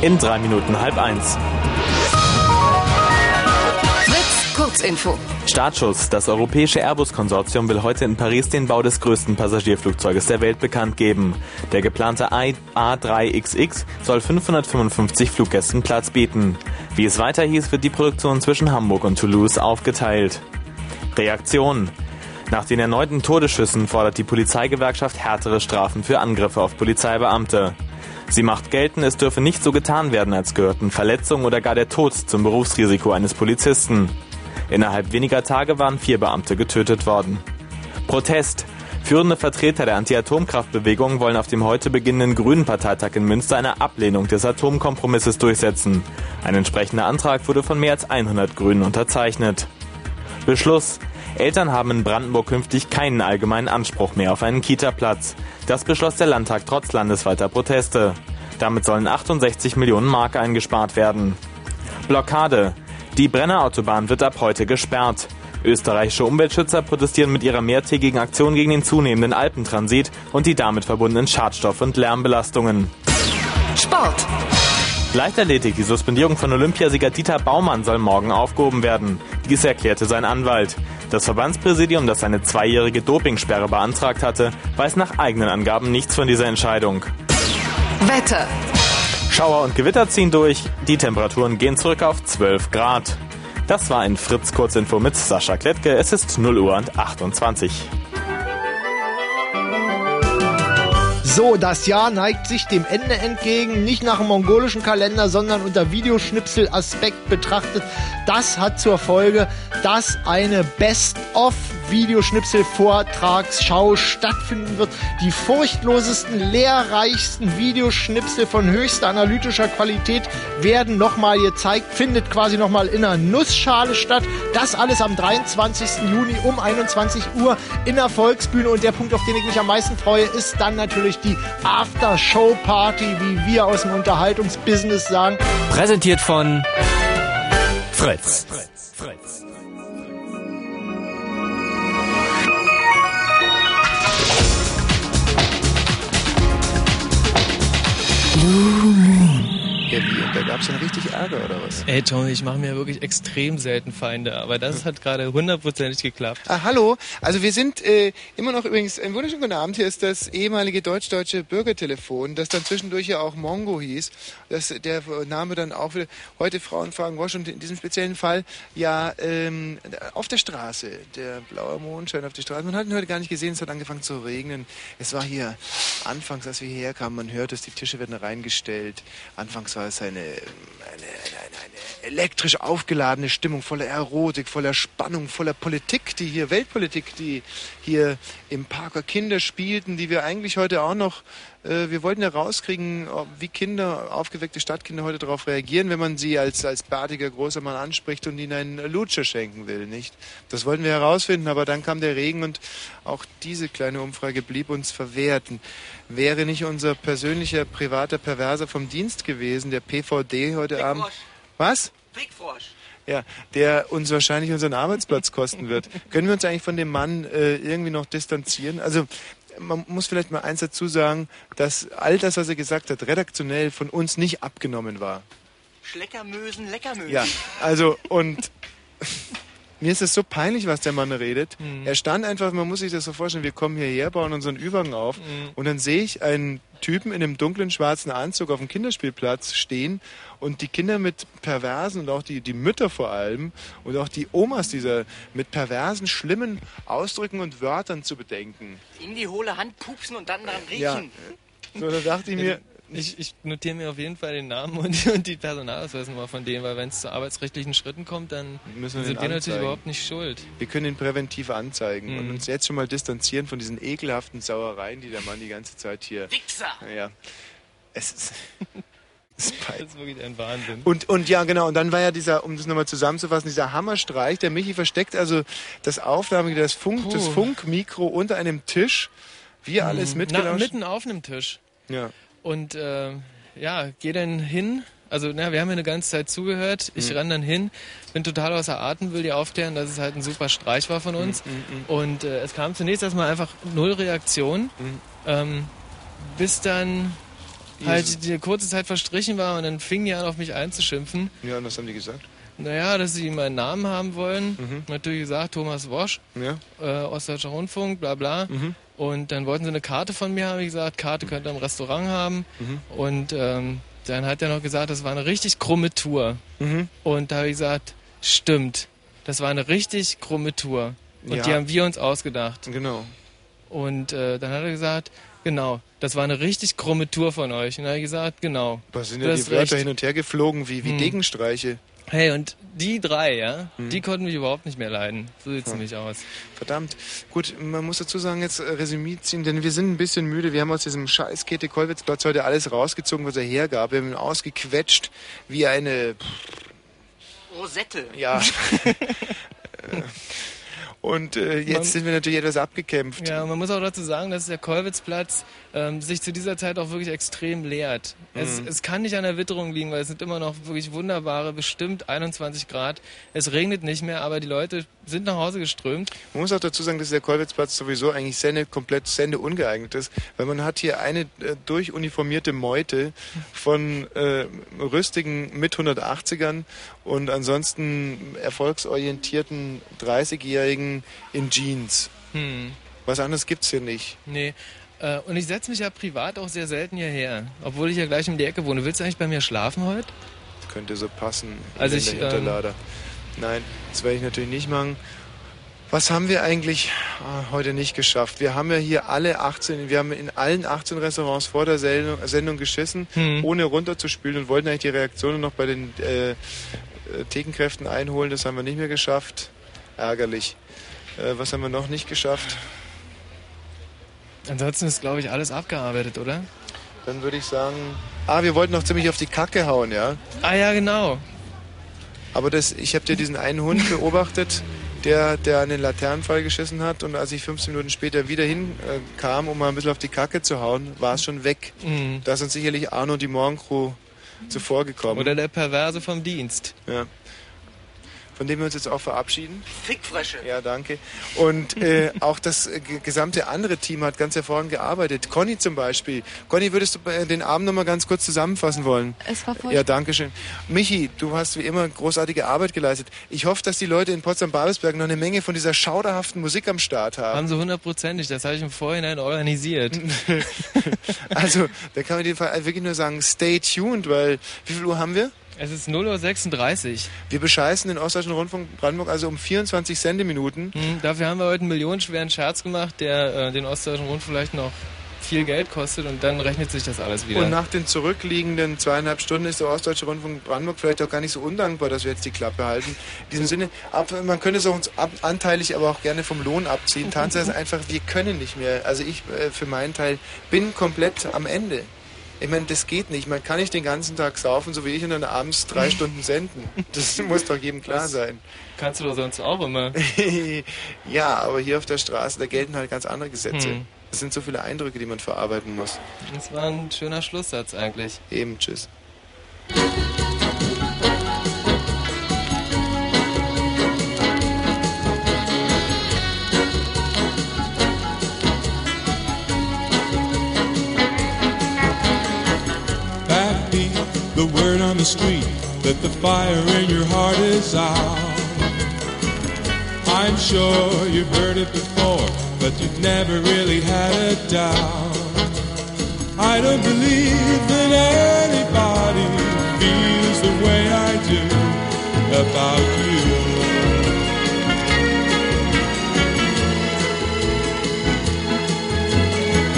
In drei Minuten halb eins. Fritz, Kurzinfo. Startschuss. Das europäische Airbus-Konsortium will heute in Paris den Bau des größten Passagierflugzeuges der Welt bekannt geben. Der geplante A3XX soll 555 Fluggästen Platz bieten. Wie es weiter hieß, wird die Produktion zwischen Hamburg und Toulouse aufgeteilt. Reaktion. Nach den erneuten Todesschüssen fordert die Polizeigewerkschaft härtere Strafen für Angriffe auf Polizeibeamte. Sie macht geltend, es dürfe nicht so getan werden, als gehörten Verletzungen oder gar der Tod zum Berufsrisiko eines Polizisten. Innerhalb weniger Tage waren vier Beamte getötet worden. Protest. Führende Vertreter der Anti-Atomkraftbewegung wollen auf dem heute beginnenden Grünen Parteitag in Münster eine Ablehnung des Atomkompromisses durchsetzen. Ein entsprechender Antrag wurde von mehr als 100 Grünen unterzeichnet. Beschluss. Eltern haben in Brandenburg künftig keinen allgemeinen Anspruch mehr auf einen Kita-Platz. Das beschloss der Landtag trotz landesweiter Proteste. Damit sollen 68 Millionen Mark eingespart werden. Blockade. Die Brennerautobahn wird ab heute gesperrt. Österreichische Umweltschützer protestieren mit ihrer mehrtägigen Aktion gegen den zunehmenden Alpentransit und die damit verbundenen Schadstoff- und Lärmbelastungen. Sport. Leichtathletik, die Suspendierung von Olympiasieger Dieter Baumann soll morgen aufgehoben werden. Dies erklärte sein Anwalt. Das Verbandspräsidium, das eine zweijährige Dopingsperre beantragt hatte, weiß nach eigenen Angaben nichts von dieser Entscheidung. Wetter. Schauer und Gewitter ziehen durch, die Temperaturen gehen zurück auf 12 Grad. Das war ein Fritz Kurzinfo mit Sascha Klettke. Es ist 0 Uhr und 28. So, das Jahr neigt sich dem Ende entgegen, nicht nach dem mongolischen Kalender, sondern unter Videoschnipsel-Aspekt betrachtet. Das hat zur Folge, dass eine Best-of-Videoschnipsel-Vortragsschau stattfinden wird. Die furchtlosesten, lehrreichsten Videoschnipsel von höchster analytischer Qualität werden nochmal gezeigt, findet quasi nochmal in einer Nussschale statt. Das alles am 23. Juni um 21 Uhr in der Volksbühne. Und der Punkt, auf den ich mich am meisten freue, ist dann natürlich die After-Show-Party, wie wir aus dem Unterhaltungsbusiness sagen. Präsentiert von Fritz. Blue Ja, wie? Und da gab es dann richtig Ärger oder was? Ey, Tommy, ich mache mir wirklich extrem selten Feinde, aber das hat gerade hundertprozentig geklappt. Ah, hallo. Also wir sind äh, immer noch übrigens, einen wunderschönen guten Abend. Hier ist das ehemalige deutsch-deutsche Bürgertelefon, das dann zwischendurch ja auch Mongo hieß. Das, der Name dann auch wieder heute Frauen fragen Wosch und in diesem speziellen Fall ja ähm, auf der Straße. Der blaue Mondschein auf der Straße. Man hat ihn heute gar nicht gesehen, es hat angefangen zu regnen. Es war hier anfangs, als wir hierher kamen, man hört es, die Tische werden reingestellt. Anfangs war es eine, eine, eine, eine elektrisch aufgeladene Stimmung, voller Erotik, voller Spannung, voller Politik, die hier, Weltpolitik, die hier im Parker Kinder spielten, die wir eigentlich heute auch noch, äh, wir wollten ja rauskriegen, wie Kinder, aufgeweckte Stadtkinder heute darauf reagieren, wenn man sie als, als bärtiger großer Mann anspricht und ihnen einen Lutscher schenken will, nicht? Das wollten wir herausfinden, aber dann kam der Regen und auch diese kleine Umfrage blieb uns verwehrt. Wäre nicht unser persönlicher, privater Perverser vom Dienst gewesen, der PVD heute Abend. Was? Fickfrosch. Ja, der uns wahrscheinlich unseren Arbeitsplatz kosten wird. Können wir uns eigentlich von dem Mann äh, irgendwie noch distanzieren? Also man muss vielleicht mal eins dazu sagen, dass all das, was er gesagt hat, redaktionell von uns nicht abgenommen war. Schleckermösen, Leckermösen. Ja, also und mir ist es so peinlich, was der Mann redet. Mhm. Er stand einfach, man muss sich das so vorstellen, wir kommen hierher, bauen unseren Übergang auf Mhm. und dann sehe ich einen Typen in einem dunklen schwarzen Anzug auf dem Kinderspielplatz stehen und die Kinder mit perversen und auch die, die Mütter vor allem und auch die Omas dieser mit perversen, schlimmen Ausdrücken und Wörtern zu bedenken. In die hohle Hand pupsen und dann dran riechen. Ja. So, da dachte ich mir, Ich, ich notiere mir auf jeden Fall den Namen und, und die Personalausweisnummer von denen, weil wenn es zu arbeitsrechtlichen Schritten kommt, dann müssen wir sind wir natürlich überhaupt nicht schuld. Wir können ihn präventiv anzeigen und Mhm. uns jetzt schon mal distanzieren von diesen ekelhaften Sauereien, die der Mann die ganze Zeit hier. Wichser! Ja. Es ist. es ist Das ist wirklich ein Wahnsinn. Und, und ja, genau, und dann war ja dieser, um das nochmal zusammenzufassen, dieser Hammerstreich. Der Michi versteckt also das Aufnahme, das, Funk, das Puh. Funkmikro unter einem Tisch. Wir alles Mhm. mitgelauscht. Na, mitten auf einem Tisch. Ja. Und äh, ja, geh dann hin Also, na, wir haben ja eine ganze Zeit zugehört. Ich Mhm. renn dann hin, bin total außer Atem, will dir aufklären, dass es halt ein super Streich war von uns. Mhm, mhm, mhm. Und äh, es kam zunächst erstmal einfach null Reaktion, Mhm. ähm, bis dann halt die kurze Zeit verstrichen war und dann fingen die an, auf mich einzuschimpfen. Ja, und was haben die gesagt? Naja, dass sie meinen Namen haben wollen. Mhm. Natürlich gesagt, Thomas Wosch, Ja. äh, Ostdeutscher Rundfunk, bla bla. Mhm. Und dann wollten sie eine Karte von mir, habe ich gesagt, Karte könnt ihr im Restaurant haben. Mhm. Und ähm, dann hat er noch gesagt, das war eine richtig krumme Tour. Mhm. Und da habe ich gesagt, stimmt, das war eine richtig krumme Tour. Und Ja. die haben wir uns ausgedacht. Genau. Und äh, dann hat er gesagt, genau, das war eine richtig krumme Tour von euch. Und dann habe ich gesagt, genau. Was sind ja die Wörter recht. hin und her geflogen, wie, wie Hm. Degenstreiche. Hey, und die drei, ja, Mhm. die konnten mich überhaupt nicht mehr leiden. So sieht's Ja. nämlich aus. Verdammt. Gut, man muss dazu sagen, jetzt äh, Resümee ziehen, denn wir sind ein bisschen müde. Wir haben aus diesem scheiß Käthe-Kollwitz-Platz heute alles rausgezogen, was er hergab. Wir haben ihn ausgequetscht wie eine... Rosette. Ja. Und äh, jetzt Man- sind wir natürlich etwas abgekämpft. Ja, man muss auch dazu sagen, dass der Kollwitzplatz ähm, sich zu dieser Zeit auch wirklich extrem leert. Es, Mhm. es kann nicht an der Witterung liegen, weil es sind immer noch wirklich wunderbare, bestimmt 21 Grad. Es regnet nicht mehr, aber die Leute sind nach Hause geströmt. Man muss auch dazu sagen, dass der Kollwitzplatz sowieso eigentlich Sende, komplett Sende ungeeignet ist, weil man hat hier eine äh, durchuniformierte Meute von äh, rüstigen mit 180ern und ansonsten erfolgsorientierten 30-Jährigen in Jeans. Hm. Was anderes gibt's hier nicht. Nee. Äh, und ich setze mich ja privat auch sehr selten hierher, obwohl ich ja gleich um die Ecke wohne. Willst du eigentlich bei mir schlafen heute? Könnte so passen. Also ich, ähm, Hinterlader. Nein, das werde ich natürlich nicht machen. Was haben wir eigentlich ah, heute nicht geschafft? Wir haben ja hier alle 18, wir haben in allen 18 Restaurants vor der Sendung, Sendung geschissen, Hm. ohne runterzuspülen und wollten eigentlich die Reaktionen noch bei den äh, äh, Thekenkräften einholen. Das haben wir nicht mehr geschafft. Ärgerlich. Äh, was haben wir noch nicht geschafft? Ansonsten ist, glaube ich, alles abgearbeitet, oder? Dann würde ich sagen, ah, wir wollten noch ziemlich auf die Kacke hauen, ja? Ah ja, genau. Aber das, ich habe dir diesen einen Hund beobachtet, der, der an den Laternenfall geschissen hat und als ich 15 Minuten später wieder hinkam, äh, kam, um mal ein bisschen auf die Kacke zu hauen, war es schon weg. Mhm. Da ist uns sicherlich Arno und die Morgencrew zuvor gekommen. Oder der Perverse vom Dienst. Ja. Von dem wir uns jetzt auch verabschieden. Fickfresche. Ja, danke. Und äh, auch das äh, ge- gesamte andere Team hat ganz hervorragend gearbeitet. Conny zum Beispiel. Conny, würdest du äh, den Abend nochmal ganz kurz zusammenfassen wollen? Es war furchtbar. Ja, danke schön. Michi, du hast wie immer großartige Arbeit geleistet. Ich hoffe, dass die Leute in Potsdam-Babelsberg noch eine Menge von dieser schauderhaften Musik am Start haben. Haben sie hundertprozentig, das habe ich im Vorhinein organisiert. Also, da kann man in dem Fall wirklich nur sagen, stay tuned, weil wie viel Uhr haben wir? Es ist 0.36 Uhr. Wir bescheißen den Ostdeutschen Rundfunk Brandenburg also um 24 Sendeminuten. Hm, dafür haben wir heute einen millionenschweren Scherz gemacht, der äh, den Ostdeutschen Rundfunk vielleicht noch viel Geld kostet und dann rechnet sich das alles wieder. Und nach den zurückliegenden zweieinhalb Stunden ist der Ostdeutsche Rundfunk Brandenburg vielleicht auch gar nicht so undankbar, dass wir jetzt die Klappe halten. In diesem Sinne, ab, man könnte es auch uns ab, anteilig, aber auch gerne vom Lohn abziehen. Tatsache ist einfach, wir können nicht mehr. Also ich äh, für meinen Teil bin komplett am Ende. Ich meine, das geht nicht. Man kann nicht den ganzen Tag saufen, so wie ich, und dann abends drei Stunden senden. Das muss doch jedem klar Das sein. Kannst du doch sonst auch immer. ja, aber hier auf der Straße, da gelten halt ganz andere Gesetze. Hm. Es sind so viele Eindrücke, die man verarbeiten muss. Das war ein schöner Schlusssatz eigentlich. Eben, tschüss. The street that the fire in your heart is out. I'm sure you've heard it before, but you've never really had a doubt. I don't believe that anybody feels the way I do about you.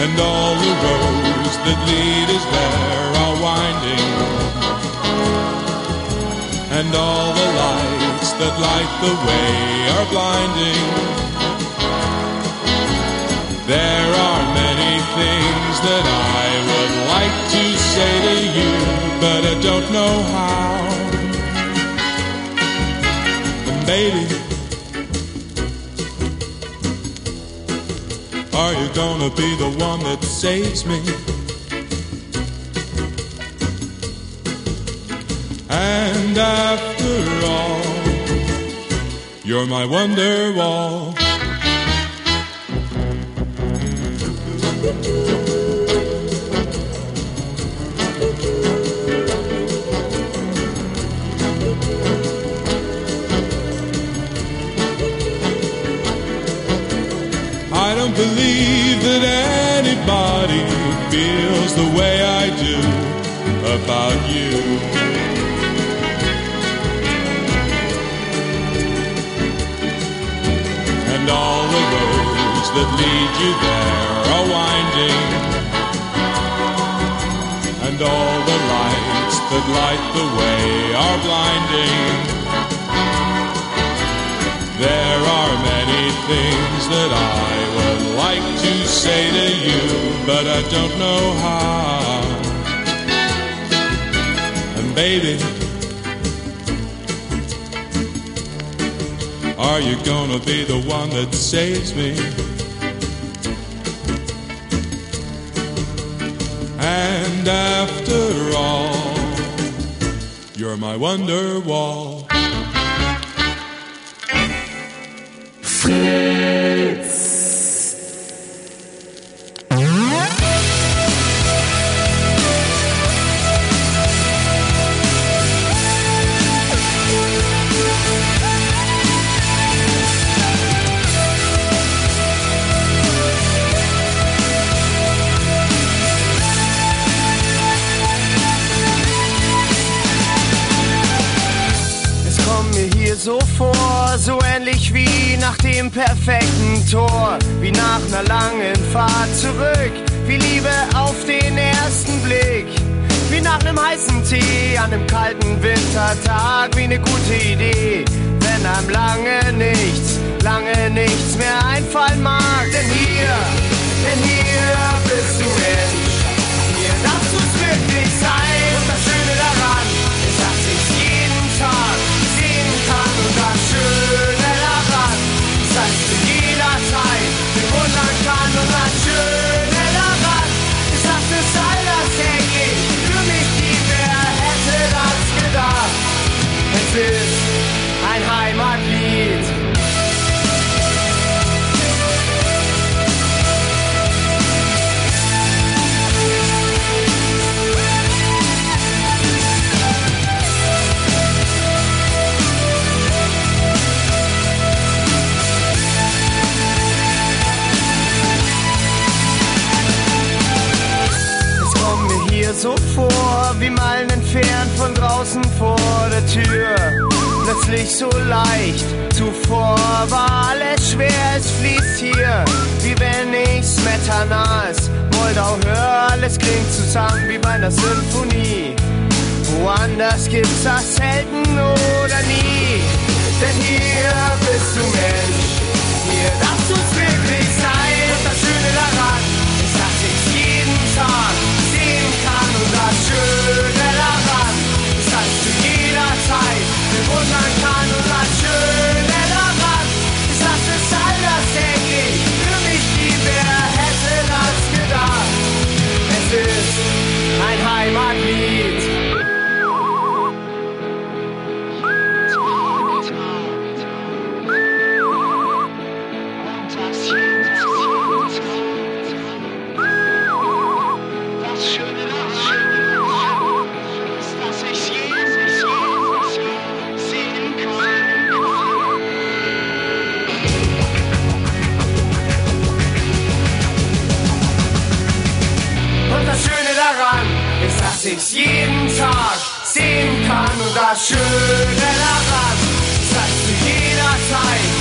And all the roads that lead us there are winding. And all the lights that light the way are blinding. There are many things that I would like to say to you, but I don't know how. And baby, Are you gonna be the one that saves me? And after all, you're my wonder wall. I don't believe that anybody feels the way I do about you. And all the roads that lead you there are winding. And all the lights that light the way are blinding. There are many things that I would like to say to you, but I don't know how. And baby, are you gonna be the one that saves me? And after all, you're my wonder wall. Es Tor, wie nach einer langen Fahrt zurück, wie Liebe auf den ersten Blick, wie nach einem heißen Tee an einem kalten Wintertag, wie eine gute Idee, wenn einem lange nichts, lange nichts mehr einfallen mag. Denn hier, denn hier bist du Mensch, Plötzlich so leicht, zuvor war alles schwer, es fließt hier, wie wenn ich Smetanas Moldau hör, alles klingt zusammen wie bei einer Symphonie. Woanders gibt's das selten oder nie, denn hier bist du Mensch, hier darfst du's wirklich sehen kann. Und das Schöne daran ist, dass du jederzeit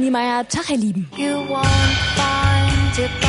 Niemeyer, Tag, ihr Lieben. You won't find it by.